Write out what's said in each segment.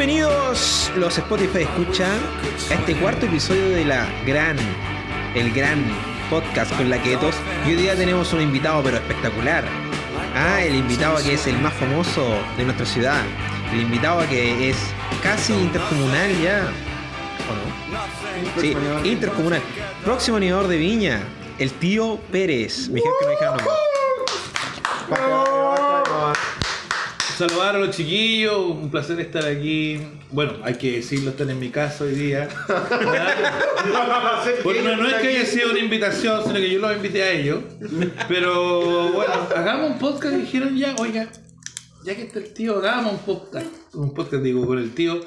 Bienvenidos los Spotify Escucha a este cuarto episodio de la gran, el gran podcast con la Ketos. Y hoy día tenemos un invitado pero espectacular. Ah, el invitado que es el más famoso de nuestra ciudad. El invitado que es casi intercomunal ya. ¿O no? Sí, intercomunal. Próximo animador de Viña, el tío Pérez. Que dijeron nombre. Saludar a los chiquillos, un placer estar aquí. Bueno, hay que decirlo, están en mi casa hoy día. Porque no, no es que haya sido una invitación, sino que yo los invité a ellos. Pero bueno, hagamos un podcast dijeron ya, oiga, ya que está el tío, hagamos un podcast. Un podcast digo con el tío.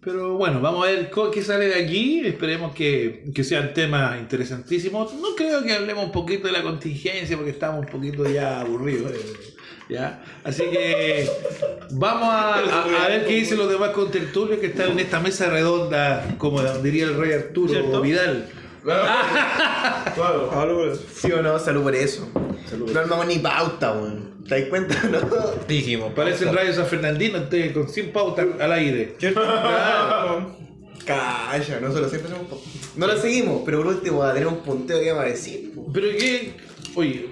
Pero bueno, vamos a ver qué sale de aquí. Esperemos que, que sean temas interesantísimos. No creo que hablemos un poquito de la contingencia porque estamos un poquito ya aburridos. eh, ¿ya? Así que vamos a, a- a ver qué dicen los demás contertulios que están en esta mesa redonda, como diría el rey Arturo ¿Cierto? Vidal. ¿Sí o no? Salud por eso. No armamos ni pauta, weón. ¿Te das cuenta, no? Dijimos, Parece el radio San Fernandino, con 100 pautas al aire. Claro. Calla, nosotros siempre hacemos. No lo seguimos, pero por último va a tener un punteo que va a decir. Pero que, oye,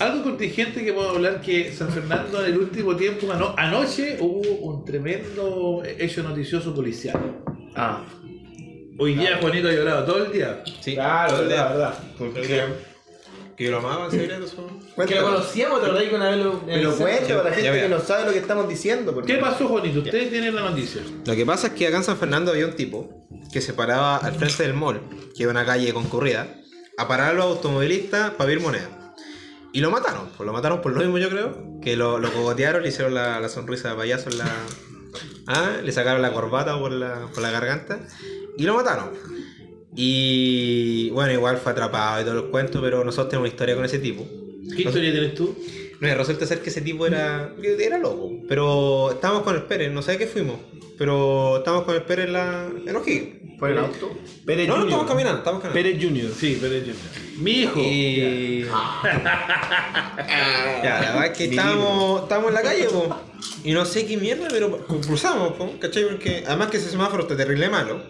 algo contingente que podemos hablar que San Fernando en el último tiempo, ano- anoche hubo un tremendo hecho noticioso policial. Ah. Hoy día Juanito ha llorado todo el día. Sí, Claro, todo el día. verdad, verdad. ¿Por qué? ¿Que lo amaba en secreto? Que lo conocíamos, te acordás que una vez lo. Pero cuéntame para la gente que no sabe lo que estamos diciendo. porque- ¿Qué pasó, Juanito? Ustedes tienen la noticia. Lo que pasa es que acá en San Fernando había un tipo que se paraba al frente del mall, que es una calle concurrida, a parar a los automovilistas para pedir moneda. Y lo mataron, pues lo mataron por lo mismo yo creo, que lo, lo cogotearon, le hicieron la, la sonrisa de payaso en la... Ah, le sacaron la corbata por la, por la garganta y lo mataron. Y bueno, igual fue atrapado y todos los cuentos, pero nosotros tenemos historia con ese tipo. ¿Qué historia tienes tú? No, resulta ser que ese tipo era, era loco. Pero estábamos con el Pérez, no sé a qué fuimos. Pero estábamos con el Pérez en la. en O'Higgins. ¿Por el auto? Pérez No, no, Junior. estamos caminando, estamos caminando. Pérez Junior. Sí, pero yo. Mi hijo. Y. ya, la verdad es que estábamos, estábamos en la calle, po. Y no sé qué mierda, pero cruzamos, po, ¿cachai? Porque además que ese semáforo está terrible malo.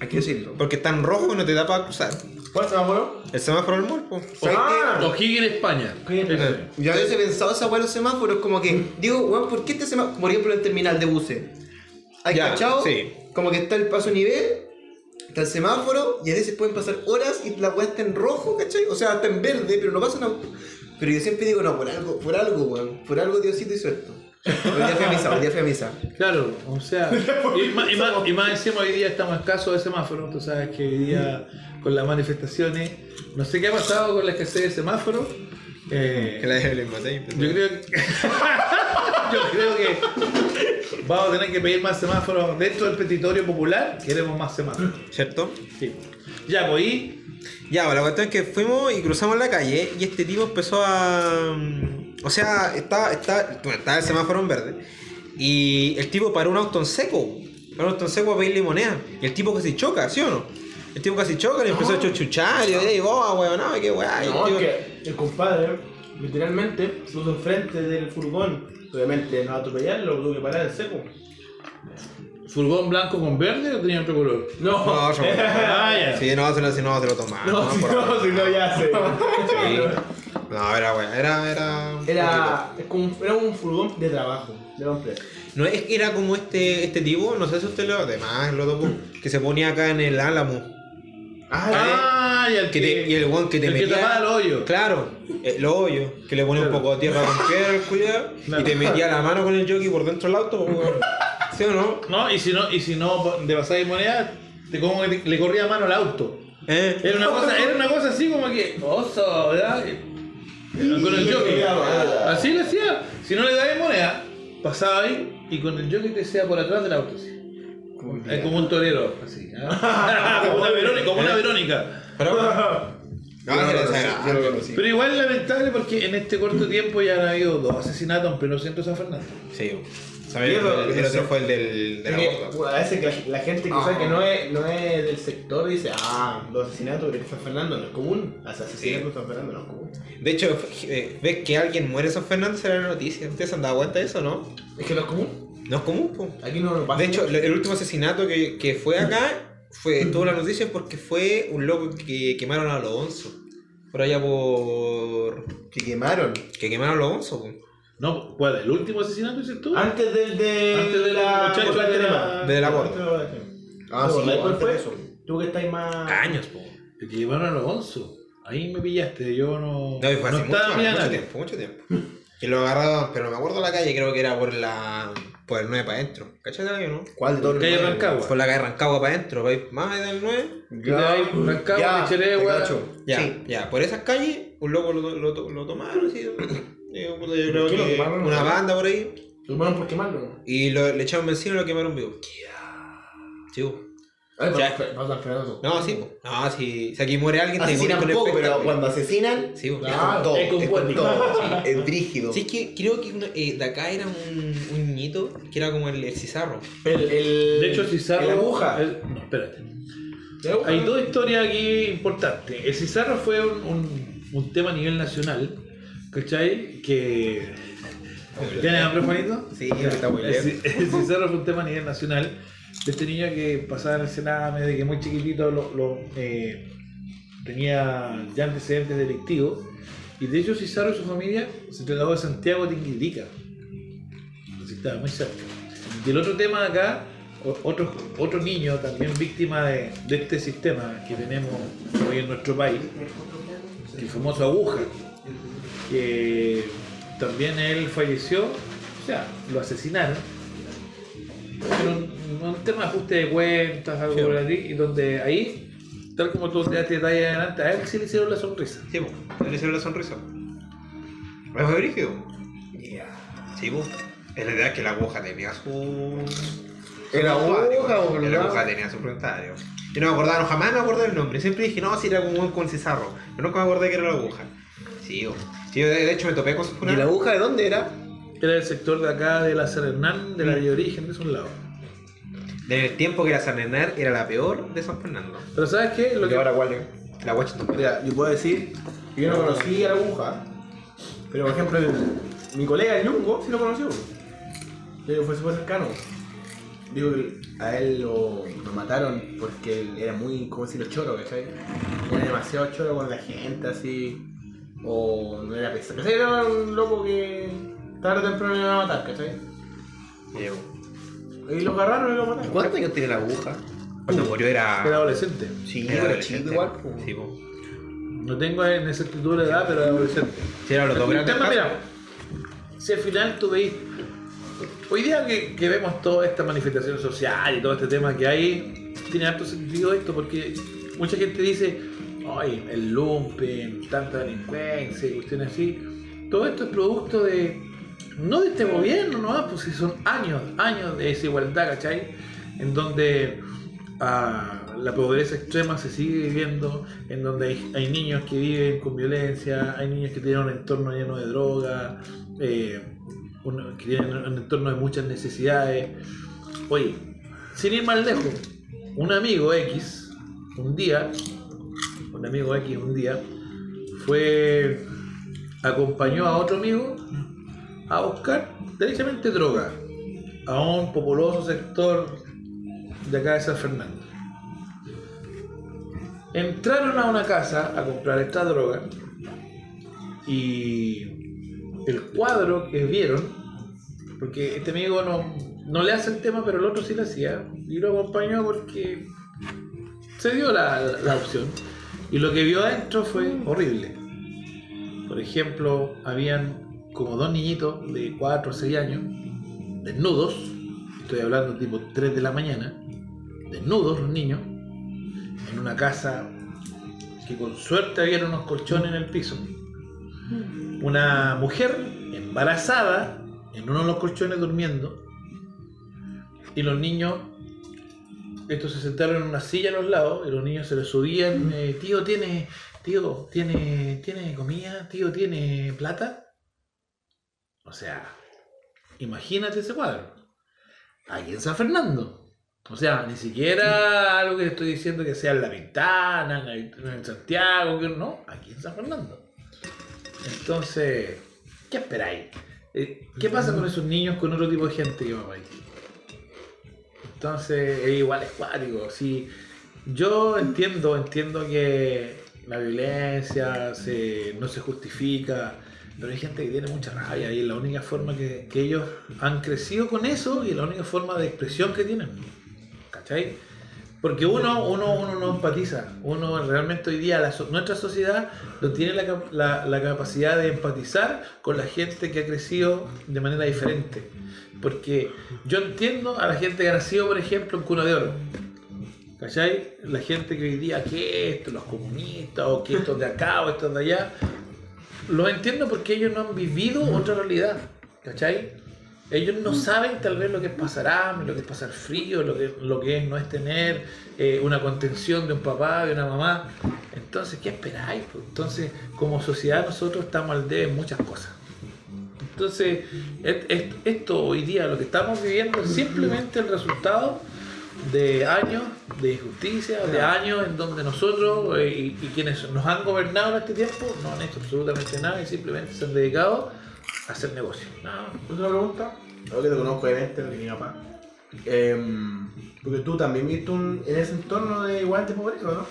Hay que decirlo. Porque está en rojo y no te da para cruzar. ¿Cuál semáforo? El semáforo del mall, po. ¿Sabes Ah. O'Higgins, España. O'Higgins, Ese. qué? Yo a veces he pensado esa weá de los semáforos como que, digo, weón, ¿por qué este semáforo? Por ejemplo, en el terminal de buses. ¿Hay Ya, cachado? sí. Como que está el paso a nivel, está el semáforo, y a veces pueden pasar horas y la weá está en rojo, ¿cachai? O sea, está en verde, pero no pasa nada. Pero yo siempre digo, no, por algo, por algo, weón. Por algo Diosito hizo esto. Hoy día fui a misa, hoy día fui a misa. Claro, o sea, y más, y, más, y más encima hoy día estamos escasos de semáforos, tú sabes que hoy día con las manifestaciones, no sé qué ha pasado con la escasez de semáforos. eh, Que la dejé el yo creo que yo creo que vamos a tener que pedir más semáforos dentro del petitorio popular, queremos más semáforos. ¿Cierto? Sí. Ya, pues y Ya, pues la cuestión es que fuimos y cruzamos la calle y este tipo empezó a... O sea, estaba, estaba, bueno, estaba el semáforo en verde y el tipo paró un auto en seco. Paró un auto en seco a pedirle moneda. Y el tipo casi choca, ¿sí o no? El tipo casi choca, le empezó a chuchuchar y yo digo, oh, weón, no, qué weá. Y el No, tipo- es que el compadre, literalmente, se puso enfrente del furgón. Obviamente, no atropellarlo, lo tuvo que parar en seco. furgón blanco con verde o tenía otro color? No, No, yo- Ah, ya. Sí, no, se lo, si no, se lo tomaba. no, si por no, ahí. si no, ya sé. Sí. No, era weá, era... Era, Era, es como, un- era un furgón de trabajo, de hombre. No es que era como este, este tipo, no sé si usted lo además lo tocó, que se ponía acá en el álamo. Ah, y el Que te- y el weón que te el que metía. tapaba el hoyo. Claro, eh, los hoyos, que le ponía un poco de tierra con piedra Claro. y te metía la mano con el jockey por dentro del auto, pues. ¿sí o no? No, y si no, y si no de pasar moneda, te como que te- le corría mano al auto. ¿Eh? Era una cosa, era una cosa así como que, oso, ¿verdad? Con el jockey. Así lo hacía. Si no le dabas moneda, pasaba ahí y con el jockey te decía por atrás del auto. Así. Es como un torero, así. ¿ah? como, una Verónica, como una Verónica. Pero, no, Yo no no. Pero igual es lamentable porque en este corto tiempo ya han habido dos asesinatos en pleno centro de San Fernando. Sí, ¿sabes? El, el- el otro fue el del, de la Porque, boca. a veces que la, la gente que Ah. sabe que no es, no es del sector dice, ah, los asesinatos de San Fernando no es común. Las asesinatos de San Fernando no es común. De hecho, eh, ves que alguien muere en San Fernando será la noticia. ¿Ustedes se han dado cuenta de eso, no? Es que no es común. No es común, po. Aquí no lo pasa. De hecho, el último asesinato que, que fue acá, fue tuvo la noticia porque fue un loco que quemaron a los onzo. Por allá por. Que quemaron. que quemaron a los onzo, po. No, ¿cuál? ¿El último asesinato dices tú? Antes del de. Antes muchacho por la de la- de la gorda. de la crema. Ah, ¿Te sí, cuál fue de eso. Tú que estáis más. Años, po. Que llevaron a los onzo. Ahí me pillaste, yo no. No, y fue hace mucho, mirando mucho nadie. tiempo, mucho tiempo. Que lo agarraron, pero no me acuerdo la calle, creo que era por la. Por el 9 para adentro. ¿Cachai de no? ¿Cuál de todos los Calle nueve? Rancagua. Por la calle Rancagua para adentro, ir más allá del 9. Y de ahí, Rancagua, te cacho. Ya, Sí. ya, por esas calles, un loco lo, lo, lo tomaron, así. Yo, puta, yo creo ¿Por qué lo que tomaron? una banda por ahí. Lo tomaron por quemarlo, ¿no? Y lo, le echaron benzina y lo quemaron vivo. Sí. Ay, Ya. No, sí, po. No, si, si aquí muere alguien, te Asesinan el poco, pero cuando asesinan, Sí, po. Claro. es con todo. es todo. sí, Es brígido. Sí, es que creo que una- eh, de acá era un, que era como el, el cizarro. El, el, De hecho, Cizarro. La aguja. el- no, espérate. Aguja. Hay dos historias aquí importantes. El Cizarro fue un, un, un tema a nivel nacional, ¿cachai? Que. ¿Tienes hambre, Juanito? Sí, está muy El, lejos. Ci- el Cizarro fue un tema a nivel nacional. De este niño que pasaba en el Sename, de que muy chiquitito lo, lo, eh, tenía ya antecedentes delictivos. Y de hecho, Cizarro y su familia se trasladó de Santiago a Tinguilica. Estaba muy cerca. Y el otro tema acá, otro, otro niño también víctima de, de este sistema que tenemos hoy en nuestro país, el famoso Aguja, que también él falleció, o sea, lo asesinaron, pero un, tema de ajuste de cuentas, algo Sí. por ahí, y donde ahí, tal como tú te das detalle adelante, a él sí le hicieron la sonrisa. Sí, po. Le hicieron la sonrisa. ¿Es brígido? Sí, po. Es la idea que la aguja tenía su. Era aguja. ¿verdad? La aguja tenía su frontario. Yo no me acordaba, no, jamás me acordé del nombre. Siempre dije, no, si era como un con cizarro. Pero nunca me acordé que era la aguja. Sí. Sí, yo de, de hecho me topé con su ¿Y la funeral. aguja de dónde era? Era el sector de acá de la San Hernán, de la de origen de esos lados. Del tiempo que la San Hernán era la peor de San Fernando. Pero ¿sabes qué? Lo ¿Y que, ahora cuál es? La Washington. Mira, yo puedo decir que yo no conocí a la aguja, pero por ejemplo, el- mi colega el Ñungo sí lo conoció. Yo fue súper cercano. Digo a él lo, lo mataron porque él era muy, ¿cómo decirlo? Choro, ¿cachai? Era demasiado choro con la gente, así. O no era pesado. ¿Cachai? Era un loco que tarde o temprano lo iban a matar, ¿cachai? Llevo. Y lo agarraron y lo mataron. ¿Cuántos años tiene la aguja? Cuando murió era. era adolescente. Sí, era era adolescente. chico igual. Sí. No tengo en exactitud la edad, pero era adolescente. Sí, era los dos El grandes tema, mira, si al final tú veis, hoy día que, vemos toda esta manifestación social y todo este tema que hay, tiene harto sentido esto porque mucha gente dice, ay, el lumpen, tanta delincuencia y cuestiones así. Todo esto es producto de, no de este gobierno, no, pues si son años, años de desigualdad, ¿cachai? En donde ah, la pobreza extrema se sigue viviendo, en donde hay, hay niños que viven con violencia, hay niños que tienen un entorno lleno de droga, eh, que tienen un entorno de muchas necesidades. Oye, sin ir más lejos, un amigo X, un día, un amigo X un día, fue, acompañó a otro amigo a buscar derechamente droga a un populoso sector de acá de San Fernando. Entraron a una casa a comprar esta droga y el cuadro que vieron, porque este amigo no, no le hace el tema, pero el otro sí lo hacía, y lo acompañó porque se dio la, la opción. Y lo que vio adentro fue horrible. Por ejemplo, habían como dos niñitos de 4 o 6 años, desnudos, estoy hablando tipo 3 de la mañana, desnudos los niños, en una casa que con suerte había unos colchones en el piso. Una mujer embarazada en uno de los colchones durmiendo y los niños, estos se sentaron en una silla a los lados y los niños se les subían, eh, tío, ¿tiene, tío, tiene, tiene comida? Tío, ¿tiene plata? O sea, imagínate ese cuadro. Aquí en San Fernando. O sea, ni siquiera algo que estoy diciendo que sea en La Pintana, en, en Santiago, que no, aquí en San Fernando. Entonces, ¿qué esperáis? Eh, ¿Qué pasa con esos niños con otro tipo de gente que va para ahí? Entonces, es igual es cuático. Yo entiendo, entiendo que la violencia se- no se justifica, pero hay gente que tiene mucha rabia y es la única forma que, que ellos han crecido con eso y es la única forma de expresión que tienen. ¿Cachai? Porque uno, uno, uno no empatiza. Uno realmente hoy día, nuestra sociedad no tiene la- la capacidad de empatizar con la gente que ha crecido de manera diferente. Porque yo entiendo a la gente que ha nacido, por ejemplo, en cuna de oro. ¿Cachai? La gente que hoy día, que esto, los comunistas, o que estos de acá, o estos de allá. Los entiendo porque ellos no han vivido otra realidad. ¿Cachai? Ellos no saben tal vez lo que es pasar hambre, lo que es pasar frío, lo que, lo que es no es tener eh, una contención de un papá, de una mamá. Entonces, ¿qué esperáis? Entonces, como sociedad nosotros estamos al debe en muchas cosas. Entonces, esto hoy día, lo que estamos viviendo es simplemente el resultado de años de injusticia, de años en donde nosotros eh, y, y quienes nos han gobernado en este tiempo no han hecho absolutamente nada y simplemente se han dedicado a hacer negocio. Más. Otra pregunta, algo que te conozco obviamente, porque mi papá. Em, porque tú también viste un, en ese entorno de igual de pobreza, ¿no?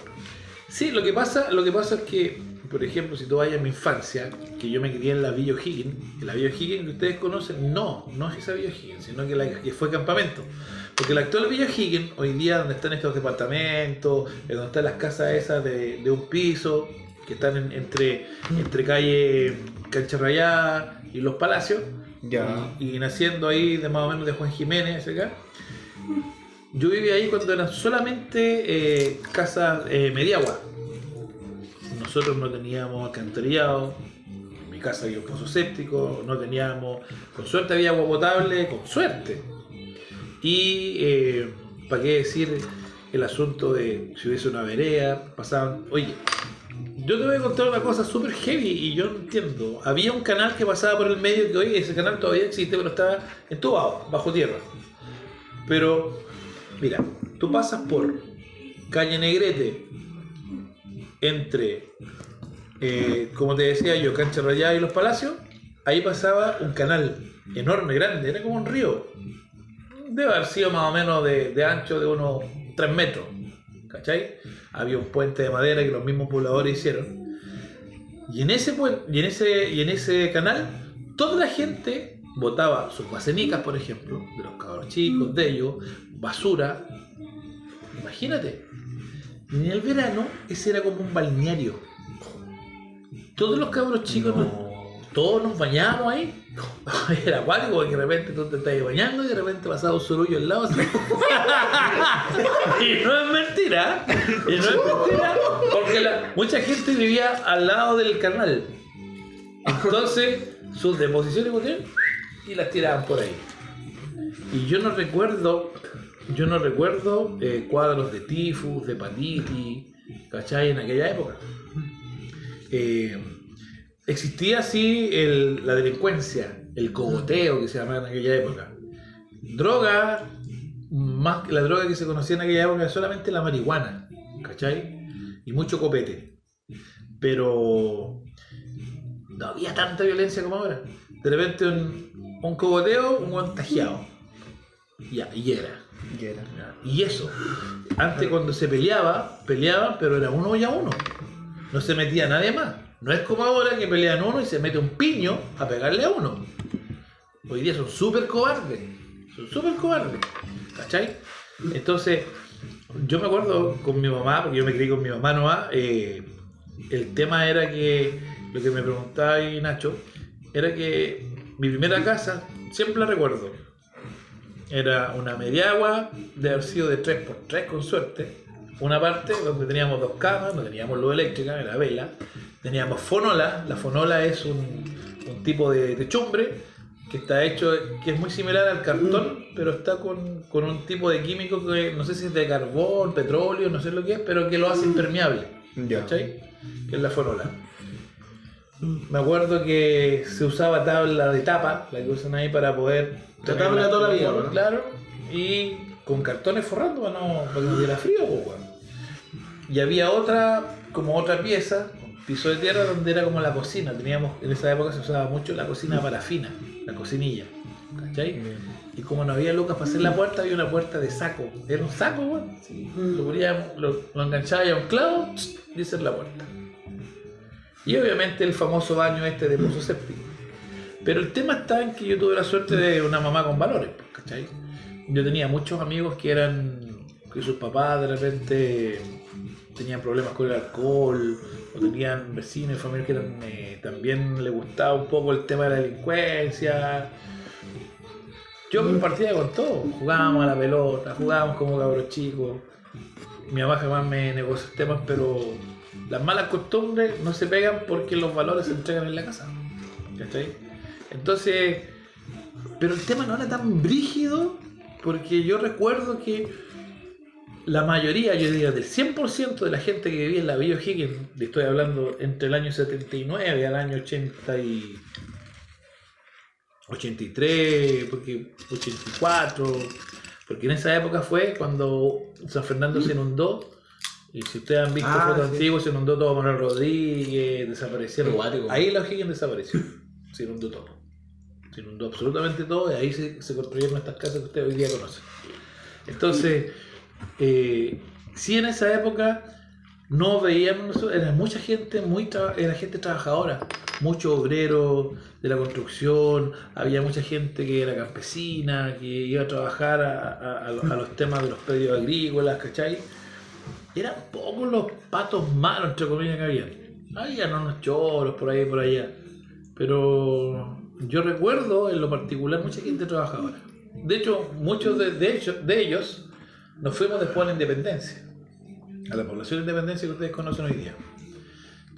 Sí, lo que pasa, lo que pasa es que, por ejemplo, si tú vayas a mi infancia, que yo me crié en la Villa O'Higgins, que la Villa O'Higgins que ustedes conocen, no, no es esa Villa O'Higgins, sino que, la, que fue campamento. Porque la actual Villa O'Higgins, hoy día donde están estos departamentos, eh, donde están las casas esas de, de un piso, que están en- entre, entre calle Cancha Rayada y Los Palacios, Ya. y, naciendo ahí de más o menos de Juan Jiménez acá. Yo viví ahí cuando eran solamente eh, casas eh, mediagua. Nosotros no teníamos alcantarillado, en mi casa había un pozo séptico, no teníamos, con suerte había agua potable, con suerte. Y eh, para qué decir el asunto de si hubiese una vereda, pasaban, oye, yo te voy a contar una cosa súper heavy y yo no entiendo. Había un canal que pasaba por el medio que hoy ese canal todavía existe, pero estaba entubado, bajo tierra. Pero, mira, tú pasas por calle Negrete, entre, eh, como te decía yo, Cancha Rayada y Los Palacios, ahí pasaba un canal enorme, grande, era como un río. Debe haber sido más o menos de, de ancho de unos 3 metros. ¿Cachai? Había un puente de madera que los mismos pobladores hicieron. Y en ese, y en ese, y en ese canal, toda la gente botaba sus basenicas, por ejemplo, de los cabros chicos, de ellos, basura. Imagínate. En el verano, ese era como un balneario. Todos los cabros chicos, nos- todos nos bañábamos ahí. Era acuático porque de repente tú te estás bañando y de repente pasaba un surullo al lado. así. y no es mentira. Y no es mentira. Porque la- mucha gente vivía al lado del canal. Entonces, sus deposiciones y las tiraban por ahí. Y yo no recuerdo, yo no recuerdo eh, cuadros de tifus, de hepatitis, ¿cachai? En aquella época. Eh, existía así el- la delincuencia, el cogoteo que se llamaba en aquella época. Droga, más que la droga que se conocía en aquella época, era solamente la marihuana, ¿cachai? Y mucho copete. Pero no había tanta violencia como ahora. De repente un, un cogoteo, un contagiado. Ya, y era. Ya era. Y eso. Antes cuando se peleaba, peleaban, pero era uno y a uno. No se metía nadie más. No es como ahora que pelean uno y se mete un piño a pegarle a uno. Hoy día son súper cobardes. Son súper cobardes. ¿Cachai? Entonces, yo me acuerdo con mi mamá, porque yo me crié con mi mamá nomás, eh, el tema era que, lo que me preguntaba ahí Nacho, era que mi primera casa, siempre la recuerdo, era una mediagua de haber sido de 3x3 con suerte. Una parte donde teníamos dos camas, no teníamos luz eléctrica, era vela. Teníamos fonola, la fonola es un, un tipo de techumbre que está hecho, que es muy similar al cartón, pero está con, con un tipo de químico que no sé si es de carbón, petróleo, no sé lo que es, pero que lo hace impermeable. ¿Cachai? Que es la forola. Me acuerdo que se usaba tabla de tapa, la que usan ahí para poder. La tabla toda la vida, ¿no? Claro. Y con cartones forrando para, no, para que no diera frío, pues. Y había otra, como otra pieza, piso de tierra donde era como la cocina. Teníamos, en esa época se usaba mucho la cocina parafina, la cocinilla. ¿Cachai? Y como no había lucas para hacer la puerta, había una puerta de saco. Era un saco, weón. Lo, poníamos- lo, lo enganchaba a un clavo y esa es la puerta. Y obviamente el famoso baño este de pozo séptico. Pero el tema está en que yo tuve la suerte de una mamá con valores, pues, ¿cachai? Yo tenía muchos amigos que eran, que sus papás de repente tenían problemas con el alcohol, o tenían vecinos y familias que eh, también les gustaba un poco el tema de la delincuencia. Yo compartía con todo, jugábamos a la pelota, jugábamos como cabros chicos. Mi mamá jamás me negó esos temas, pero las malas costumbres no se pegan porque los valores se entregan en la casa. ¿Cachai? Entonces, pero el tema no era tan brígido porque yo recuerdo que la mayoría, yo diría, del 100% de la gente que vivía en la Villa O'Higgins, estoy hablando entre el año 79 al año 80 y 83, porque 84, porque en esa época fue cuando San Fernando se inundó. Y si ustedes han visto Ah, fotos sí. antiguas, se inundó todo Manuel Rodríguez, desaparecieron. Ahí la O'Higgins desapareció. Se inundó todo. Se inundó absolutamente todo y ahí se, se construyeron estas casas que ustedes hoy día conocen. Entonces, eh, en esa época no veíamos, era mucha gente, muy era gente trabajadora, muchos obreros de la construcción, había mucha gente que era campesina, que iba a trabajar a, a- los, temas de los predios agrícolas, ¿cachai? Eran pocos los patos malos, entre comillas, que habían. Habían unos choros por ahí por allá. Pero yo recuerdo en lo particular mucha gente trabajadora. De hecho, muchos de, de hecho- de ellos nos fuimos después a la independencia. A la población de independencia que ustedes conocen hoy día.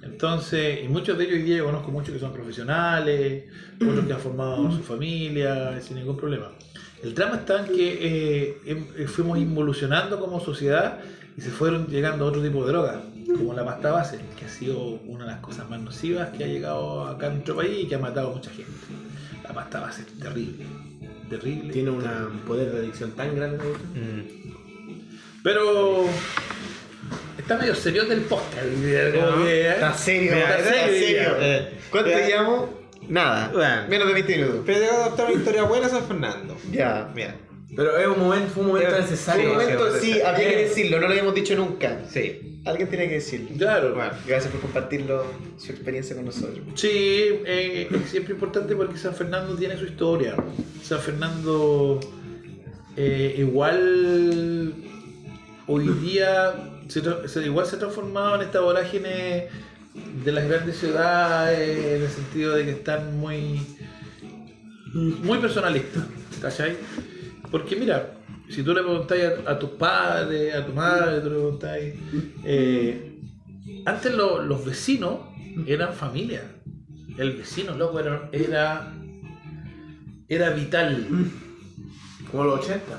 Entonces, y muchos de ellos hoy día yo conozco muchos que son profesionales, otros que han formado su familia sin ningún problema. El drama está en que eh, em- eh, fuimos involucionando como sociedad y se fueron llegando a otro tipo de drogas, como la pasta base, que ha sido una de las cosas más nocivas que ha llegado acá en nuestro país y que ha matado a mucha gente. La pasta base es terrible, terrible. Tiene un poder de adicción tan grande. Pero está medio serio del podcast. como que, ¿eh? Está serio, Está está serio, serio. eh. ¿Cuánto Ya. llevamos? Nada. Bueno. Menos de 20 minutos. Pero te voy a contar una historia buena San Fernando. Ya. Mira, Pero es un momento, fue un momento Fue necesario. un momento, sí, había que decirlo, no lo habíamos dicho nunca. sí. Alguien tiene que decirlo. Claro. Bueno, Gracias por compartirlo, su experiencia con nosotros. Sí, eh, es siempre importante porque San Fernando tiene su historia. San Fernando eh, igual hoy día se, igual se ha transformado en esta vorágine de las grandes ciudades en el sentido de que están muy muy personalistas, ¿cachai? Porque mira, si tú le preguntáis a, tus padres, a tu madre, tú le preguntáis, eh, antes lo- los vecinos eran familia. El vecino, loco, era, era, era vital. Como los 80.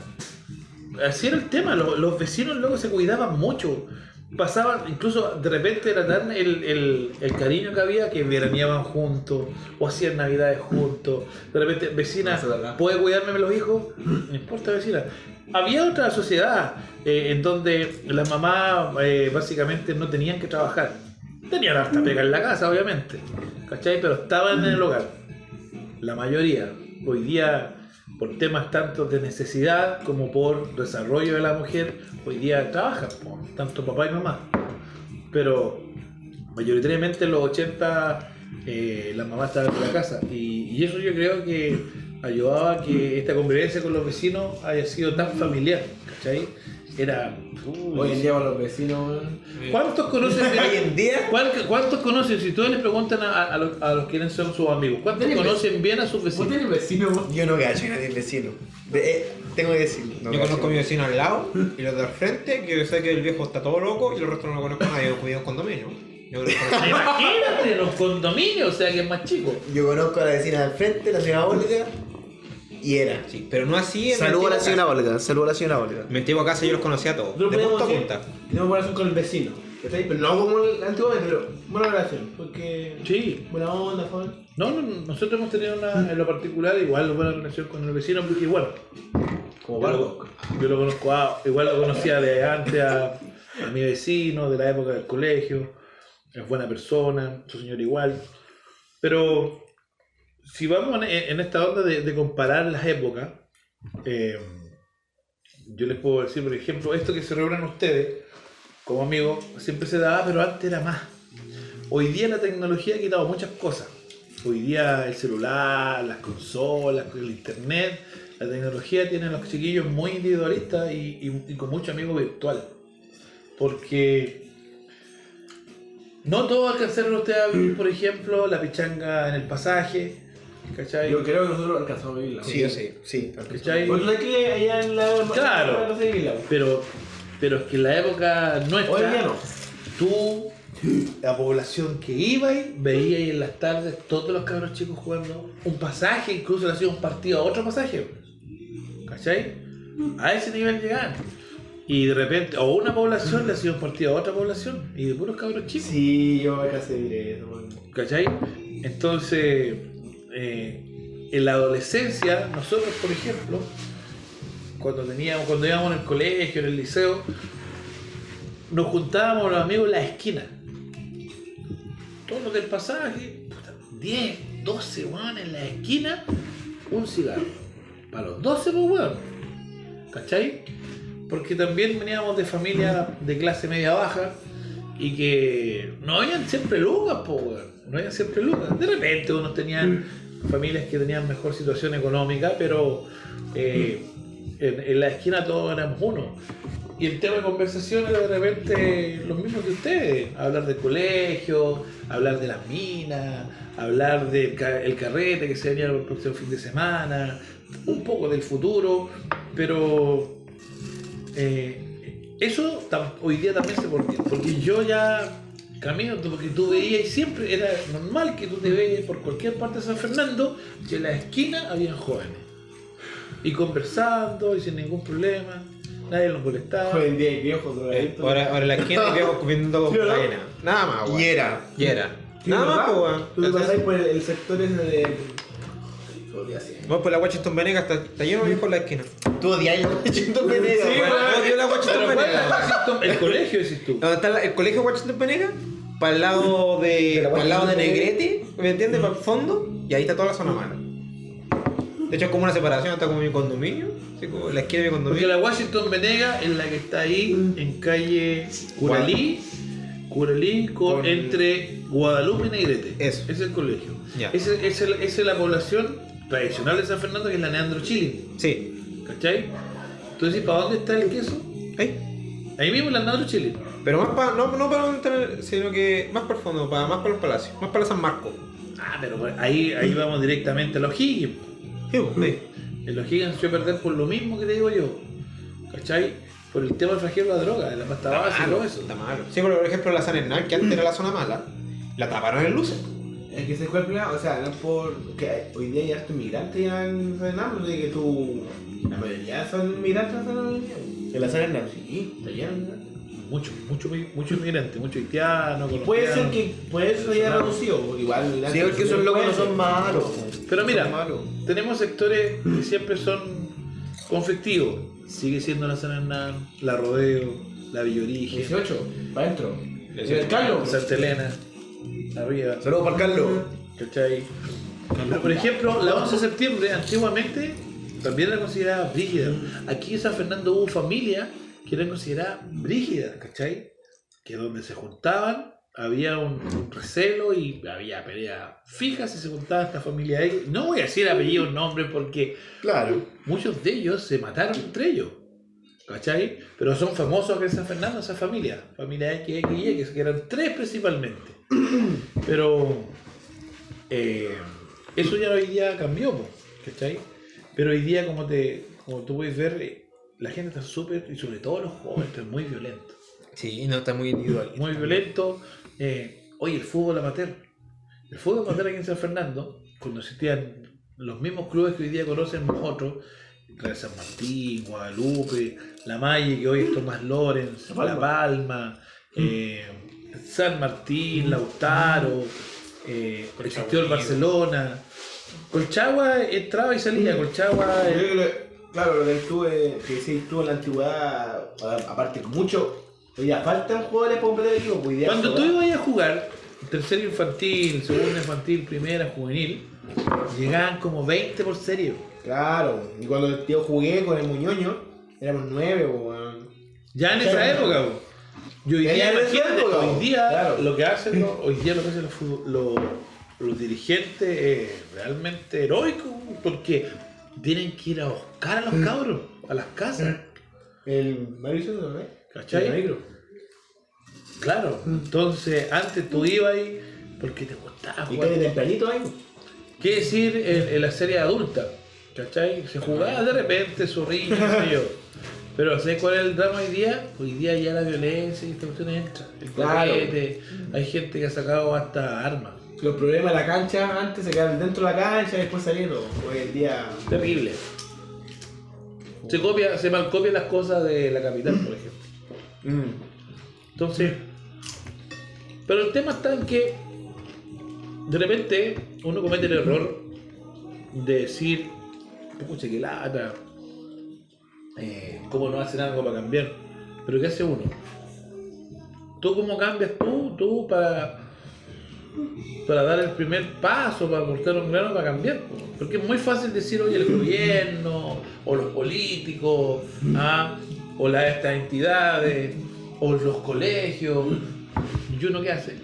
Así era el tema, los, los vecinos luego se cuidaban mucho. Pasaban, incluso de repente era tan el, el- el cariño que había que veraneaban juntos o hacían navidades juntos. De repente, vecina. ¿puede cuidarme los hijos? No importa, vecina. Había otra sociedad eh, en donde las mamás eh, básicamente no tenían que trabajar. Tenían harta pega en la casa, obviamente. ¿Cachai? Pero estaban en el hogar. La mayoría. Hoy día, por temas tanto de necesidad como por desarrollo de la mujer, hoy día trabajan, tanto papá y mamá. Pero mayoritariamente en los 80 eh, las mamás estaban en la casa. Y, y eso yo creo que ayudaba a que esta convivencia con los vecinos haya sido tan familiar. ¿Cachai? Era. uy, Hoy en día con los vecinos. ¿Cuántos conocen? Hoy en día, ¿Cuál- ¿Cuántos conocen? Si ustedes les preguntan a, a los, a los quienes son sus amigos, ¿cuántos ¿Tienes conocen bien a sus ¿Vos vecinos? tenés weón? yo no gacho a nadie vecino. De- eh, tengo que decirlo. no yo gacho. conozco a mi vecino al lado y los de al frente, que yo sé que el viejo está todo loco y el resto no lo conozco a nadie, cuido en condominio. Yo que Imagínate, los condominios, o sea que es más chico. Yo conozco a la vecina del frente, la señora Olga, y era. Sí, pero no así en mi Saludo a la señora. Olga, saludo a la señora Olga. En mi antigua casa yo los conocía a todos, de punta a punta. Tenemos relación con el vecino. ¿cachai? Pero no como el- antiguamente, pero buena relación. Porque. Sí. Buena onda, joven. No, no, nosotros hemos tenido una, en lo particular igual buena relación con el vecino, porque igual. Como lo, yo lo conozco, a- igual lo conocía de antes a, a mi vecino, de la época del colegio. es buena persona, su señor igual. Pero si vamos en, esta onda de, de comparar las épocas, eh, yo les puedo decir, por ejemplo, esto que se reúnen ustedes como amigos, siempre se daba, pero antes era más. Hoy día la tecnología ha quitado muchas cosas. Hoy día el celular, las consolas, el internet, la tecnología tiene a los chiquillos muy individualistas y con mucho amigo virtual. Porque no todos alcanzaron ustedes a vivir, por ejemplo, la pichanga en el pasaje. ¿Cachai? Yo creo que nosotros alcanzamos a vivirla. Sí, yo sí, sí. ¿Cachai? Porque es que allá en la. Claro. Vivirla. Pero, pero es que en la época nuestra, Hoy día no. tú, la población que iba y veía ahí en las tardes todos los cabros chicos jugando un pasaje, incluso le hacía un partido a otro pasaje. ¿Cachai? A ese nivel llegaban. Y de repente, o una población le hacía un partido a otra población, y de puros cabros chicos. Sí, yo me casé de vivir eso. ¿Cachai? Entonces, eh, en la adolescencia, nosotros, por ejemplo, cuando teníamos, cuando íbamos en el colegio, en el liceo, nos juntábamos los amigos en la esquina. Todos los del pasaje, puta, 10, 12 weón en la esquina, un cigarro. Para los 12, pues weón. ¿Cachai? Porque también veníamos de familia de clase media baja y que no habían siempre lucas, po, weón. No habían siempre lucas. De repente unos tenían familias que tenían mejor situación económica, pero eh, en, la esquina todos éramos uno. Y el tema de conversación era de repente lo mismo que ustedes. Hablar del colegio, hablar de las minas, hablar del el carrete que se venía el próximo fin de semana, un poco del futuro, pero eh, eso hoy día también se perdió, porque yo ya camino, porque tú veías y siempre era normal que tú te veías por cualquier parte de San Fernando, que en la esquina habían jóvenes. Y conversando y sin ningún problema, nadie los molestaba. Hoy en día hay viejos Eh, drogadictos. ahora, ahora en la esquina veo comiendo Sí, ¿o no? cocaína. Nada más, weón. Y era. Y era. Nada más, pues, weón. Tú te pasás por el, el sector ese de. Podría ser. Vamos por la Washington Venegas, está, está lleno de en la esquina. Tú odias el Washington Venegas, Sí. Odio la Washington Pero ¿cuál es Venegas. El colegio, decís tú. Está la- el colegio Washington Venegas, para el lado de, De la para el lado de Negrete, ¿me entiendes? Para el fondo, y ahí está toda la zona mala. De hecho, es como una separación, está como mi condominio, así como la esquina de mi Porque condominio. la Washington Venega es la que está ahí en calle Curalí, Curalí con, Con- entre Guadalupe y Negrete. Eso. Ese es el colegio. Esa es la población tradicional de San Fernando que es la Neandro Chile. Sí, ¿Cachai? Entonces, ¿para dónde está el queso? ahí. Ahí mismo en la Neandro Chile. Pero más para, no, no para donde está sino que más para el fondo, para, más para los palacios, más para San Marcos. Ah, pero ahí, ahí vamos directamente a los Higgins. Sí, pues, sí. En los Higgins se echó a perder por lo mismo que te digo yo. ¿Cachai? Por el tema del flagelo de la droga, de la pasta base y todo eso. Está malo. Sí, por ejemplo, la San Hernán, que antes era la zona mala, la taparon en luces. Es que se fue el problema, o sea, no es por. que hoy día hay hartos inmigrantes ya en Fernando, de que tú. La mayoría son inmigrantes en la San Hernán. Sí, está lleno de inmigrantes. Mucho, mucho, mucho inmigrante, mucho haitiano, Puede ser que puede ser ya Claro. reducido, igual. Sí, porque esos locos no son malos. Pero mira, tenemos sectores que siempre son conflictivos. Sigue siendo la San Hernán, la Rodeo, la Villa Origen, 18, para adentro. El Carlos. Santa Elena, arriba, Saludos para Carlos. ¿cachai? Pero, por ejemplo, la 11 de septiembre, antiguamente, también era considerada brígida. Aquí en San Fernando hubo familias que eran consideradas brígidas, ¿cachai? Que donde se juntaban había un, un recelo y había peleas fijas si se juntaba esta familia ahí. No voy a decir apellidos, nombres, porque Claro. muchos de ellos se mataron entre ellos. ¿Cachai? Pero son famosos acá en San Fernando esa familia. Familia X, X y X, que eran tres principalmente. Pero eh, eso ya hoy día cambió, ¿cachai? Pero hoy día, como, te, como tú puedes ver, eh, la gente está súper, y sobre todo los jóvenes, están muy violentos. Sí, no, está muy individual. Muy violento. Eh, oye, el fútbol amateur. El fútbol amateur aquí en San Fernando, cuando existían los mismos clubes que hoy día conocen nosotros, Real San Martín, Guadalupe, La Malle, que hoy es Tomás Lorenz, La La Palma, eh, San Martín, Lautaro, eh, existió el Barcelona. Colchagua entraba y salía, Colchagua... Yo eh, creo que Claro, lo que estuve, que sí estuvo en la antigüedad, aparte con mucho, Hoy día faltan jugadores para completar el equipo. pues, Cuando tú ibas a jugar, tercero infantil, segundo infantil, primera, juvenil, llegaban como 20 por serie. Claro, y cuando yo jugué con el Muñoño, éramos nueve, weón. Ya en esa época, po. Y hoy día, imagínate, hoy día claro. lo que hacen los, hoy día lo que hacen los, los, los dirigentes es realmente heroico, porque tienen que ir a buscar a los cabros, a las casas. El Mauricio, ¿no? ¿Cachai? El negro. Claro, entonces antes tú ibas ahí porque te gustaba Y jugar. cae tempranito ahí. ¿Qué decir en, en la serie adulta? ¿Cachai? Se jugaba de repente, zorrillo, qué sé yo. Pero ¿sabes cuál es el drama hoy día? Hoy día ya la violencia y esta cuestión entra. El Claro. hay gente que ha sacado hasta armas. Los problemas de la cancha antes se quedaban dentro de la cancha y después saliendo. Hoy en día. Terrible. Se copia, se malcopian las cosas de la capital, por ejemplo. Mm. Entonces, pero el tema está en que de repente uno comete el error de decir, pucha, que lata, eh, cómo no hacen algo para cambiar. Pero ¿qué hace uno? ¿Tú cómo cambias tú? Tú para, para dar el primer paso, para aportar un grano para cambiar. po. Porque es muy fácil decir, oye, el gobierno, o los políticos, ah, o las estas entidades, o los colegios. ¿Y uno qué hace?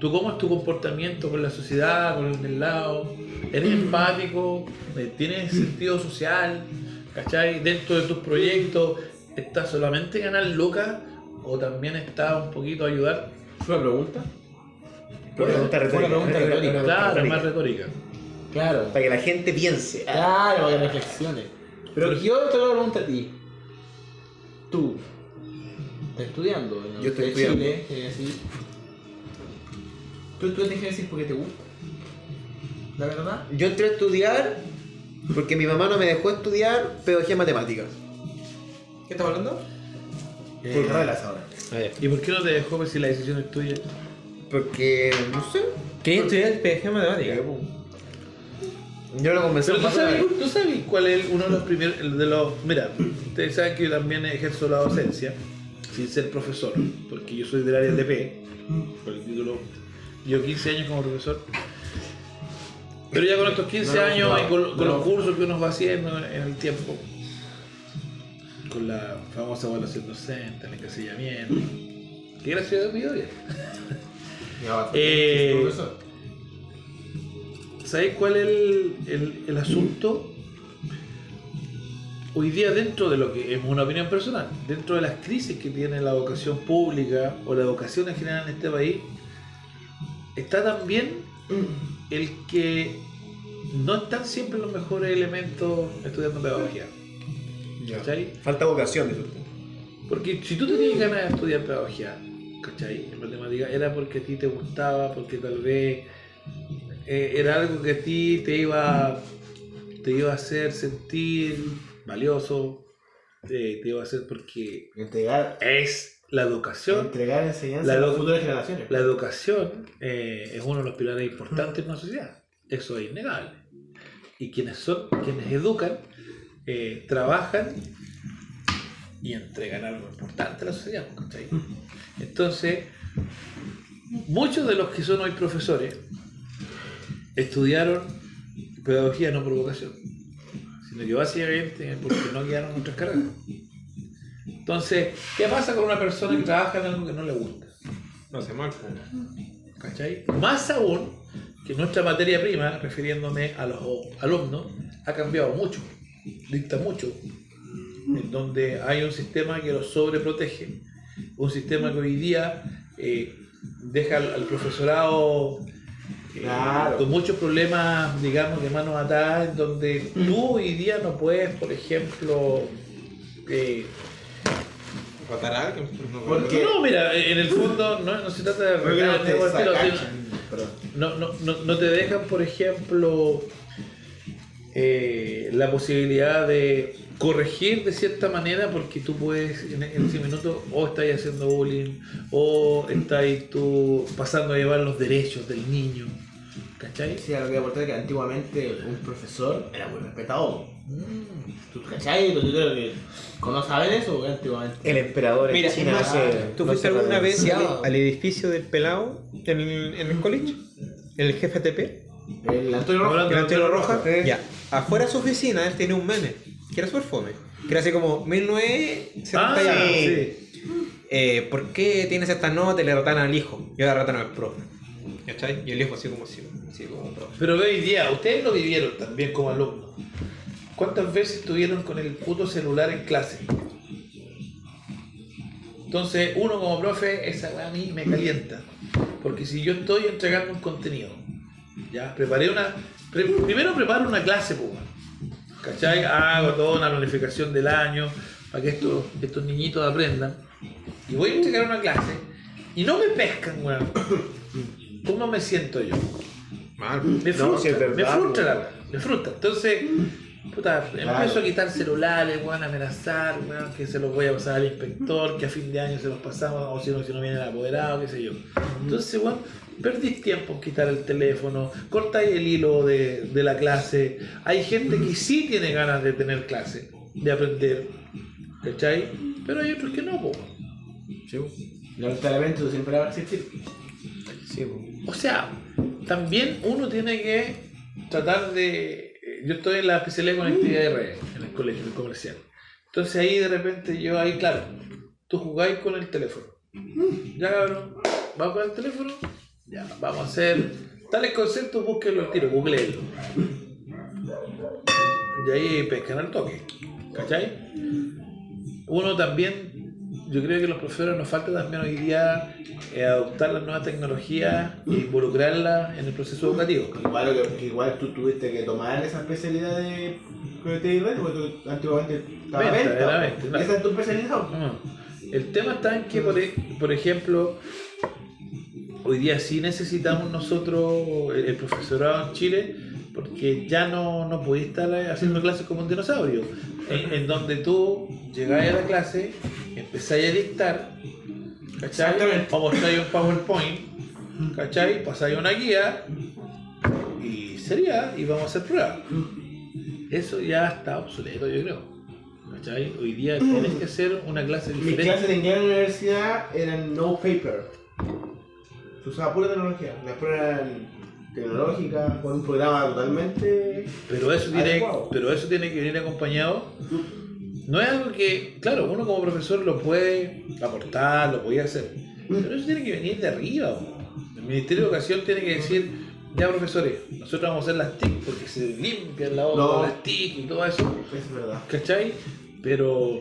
¿Tú cómo es tu comportamiento con la sociedad, con el del lado? ¿Eres empático? Eh, ¿Tienes sentido social? ¿Cachai? Dentro de tus proyectos, ¿estás solamente ganar lucas o también está un poquito ayudar? ¿Fue una pregunta? Una pregunta Fue una pregunta retórica. retórica. Claro, es más retórica. Claro. Para que la gente piense. Claro, para que reflexiones. Pero Pero- yo te hago una pregunta a ti. Tú, estás estudiando en Yo estoy estudiando. Chile, es decir, ¿Tú estudias decir porque te gusta? ¿La verdad? Yo entré a estudiar porque mi mamá no me dejó estudiar pedagogía matemática. ¿Qué estás hablando? Por reglas ahora. ¿Y por qué no te dejó pues, si la decisión es tuya? Porque, no sé, ¿Qué estudiar pedagogía matemática? yo lo convencí Pero tú sabes, tú sabes cuál es uno de los primeros, el de los, mira, ustedes saben que yo también ejerzo la docencia, sin ser profesor, porque yo soy del área DP, por el título, yo 15 años como profesor. Pero ya con estos 15 No, años no, y con, con no. los cursos que uno va haciendo en el tiempo, con la famosa evaluación docente, el encasillamiento, a Dios bien. Ya, Eh. ¿Sabéis cuál es el, el- el asunto? Hoy día dentro de lo que es una opinión personal, dentro de las crisis que tiene la educación pública o la educación en general en este país, está también el que no están siempre los mejores elementos estudiando pedagogía. ¿Cachai? Falta vocación, usted. Porque si tú tenías ganas de estudiar pedagogía, ¿cachai? En matemática, era porque a ti te gustaba, porque tal vez eh, era algo que a ti te iba, te iba a hacer sentir valioso, eh, te iba a hacer porque Entregar, es la educación. entregar enseñanza La a las futuras generaciones. La educación eh, es uno de los pilares importantes de una sociedad. Eso es innegable. Y quienes son, quienes educan, eh, trabajan y entregan algo importante a la sociedad. ¿cachai? Entonces, muchos de los que son hoy profesores estudiaron pedagogía no por vocación, sino que básicamente porque no quedaron otras carreras. Entonces, ¿qué pasa con una persona que trabaja en algo que no le gusta? No sé, mal. ¿Cachai? Más aún que nuestra materia prima, refiriéndome a los alumnos, ha cambiado mucho, dicta mucho, en donde hay un sistema que los sobreprotege, un sistema que hoy día eh, deja al, al profesorado eh, Claro. con muchos problemas, digamos, de manos atadas, en donde tú hoy día no puedes, por ejemplo, eh, ¿Matar a alguien? No, Porque- no, mira, en el fondo no, no se trata de que no perdón. no, no, no, no te dejan, por ejemplo, eh, la posibilidad de corregir de cierta manera porque tú puedes en, en ese minuto o estás haciendo bullying o estás tú pasando a llevar los derechos del niño. ¿Cachai? Sí, lo que aportar que antiguamente un profesor era muy respetado. ¿Tú cachai? Yo creo que ¿no saben eso antiguamente. El emperador en Mira, China es más, hace- ¿tú no fuiste alguna vez al, edificio del pelado en el, en el college? ¿En el jefe TP? El Antonio. Hablando ¿El Antonio Rojas? Sí. Ya. Afuera de su oficina él tenía un meme, que era súper fome. Que era así como 1970 Ah, sí. Eh, ¿Por qué tienes esta nota y le ratan al hijo? Y ahora ratan al profe. ¿Cachai? Y el hijo así como así, así como profe. Pero hoy día, ustedes lo vivieron también como alumnos. ¿Cuántas veces estuvieron con el puto celular en clase? Entonces, uno como profe, esa weá a mí me calienta. Porque si yo estoy entregando un contenido, ya, preparé una. pre- primero preparo una clase, pues. ¿cachai? Hago toda una planificación del año para que estos, estos niñitos aprendan. Y voy a entregar una clase y no me pescan, weón. ¿Cómo me siento yo? Mal. Me No, frustra, es verdad, me frustra la me frustra. Entonces, puta, empiezo a quitar celulares, weón, a amenazar, weón, que se los voy a pasar al inspector, que a fin de año se los pasamos, o si no, si no viene el apoderado, qué sé yo. Entonces, weón, perdís tiempo en quitar el teléfono, cortáis el hilo de, de la clase. Hay gente que sí tiene ganas de tener clase, de aprender, ¿cachai? Pero hay otros que no, po. Sí. Lamentablemente siempre va a existir. sí, po. O sea, también uno tiene que tratar de. Yo estoy en la especialidad de conectividad de redes, en el colegio, en el comercial. Entonces ahí de repente yo, ahí claro, tú jugáis con el teléfono. Ya cabrón, vamos con el teléfono, ya, vamos a hacer tales conceptos, búsquenlo al tiro, googleenlo. Y ahí pescan al toque, ¿cachai? Uno también, yo creo que los profesores nos falta también hoy día eh, adoptar las nuevas tecnologías e involucrarlas en el proceso educativo. Igual, que, igual tú tuviste que tomar esa especialidad de conectividad y red, porque tú antiguamente estaba Venta, venta. era venta, claro. Esa es tu especialidad. Mm. El tema está en que, por, e- por ejemplo, hoy día sí necesitamos nosotros, el el profesorado en Chile, porque ya no, no podéis estar haciendo clases como un dinosaurio, en, en donde tú llegáis a la clase, empezáis a dictar, ¿cachai? O mostráis un PowerPoint, ¿cachai? Pasáis una guía y sería, y vamos a hacer pruebas. Eso ya está obsoleto, yo creo. ¿Cachai? Hoy día tienes que hacer una clase Mis diferente. clases de inglés en la universidad eran no paper. Se usaba pura tecnología. Las pruebas eran tecnológicas, con un programa totalmente. Pero eso, tiene, Adecuado. pero eso tiene que venir acompañado. No es algo que, claro, uno como profesor lo puede aportar, lo puede hacer. Pero eso tiene que venir de arriba. El Ministerio de Educación tiene que decir, ya profesores, nosotros vamos a hacer las TIC porque se limpian la hoja No. las TIC y todo eso. Es verdad. ¿Cachai? Pero,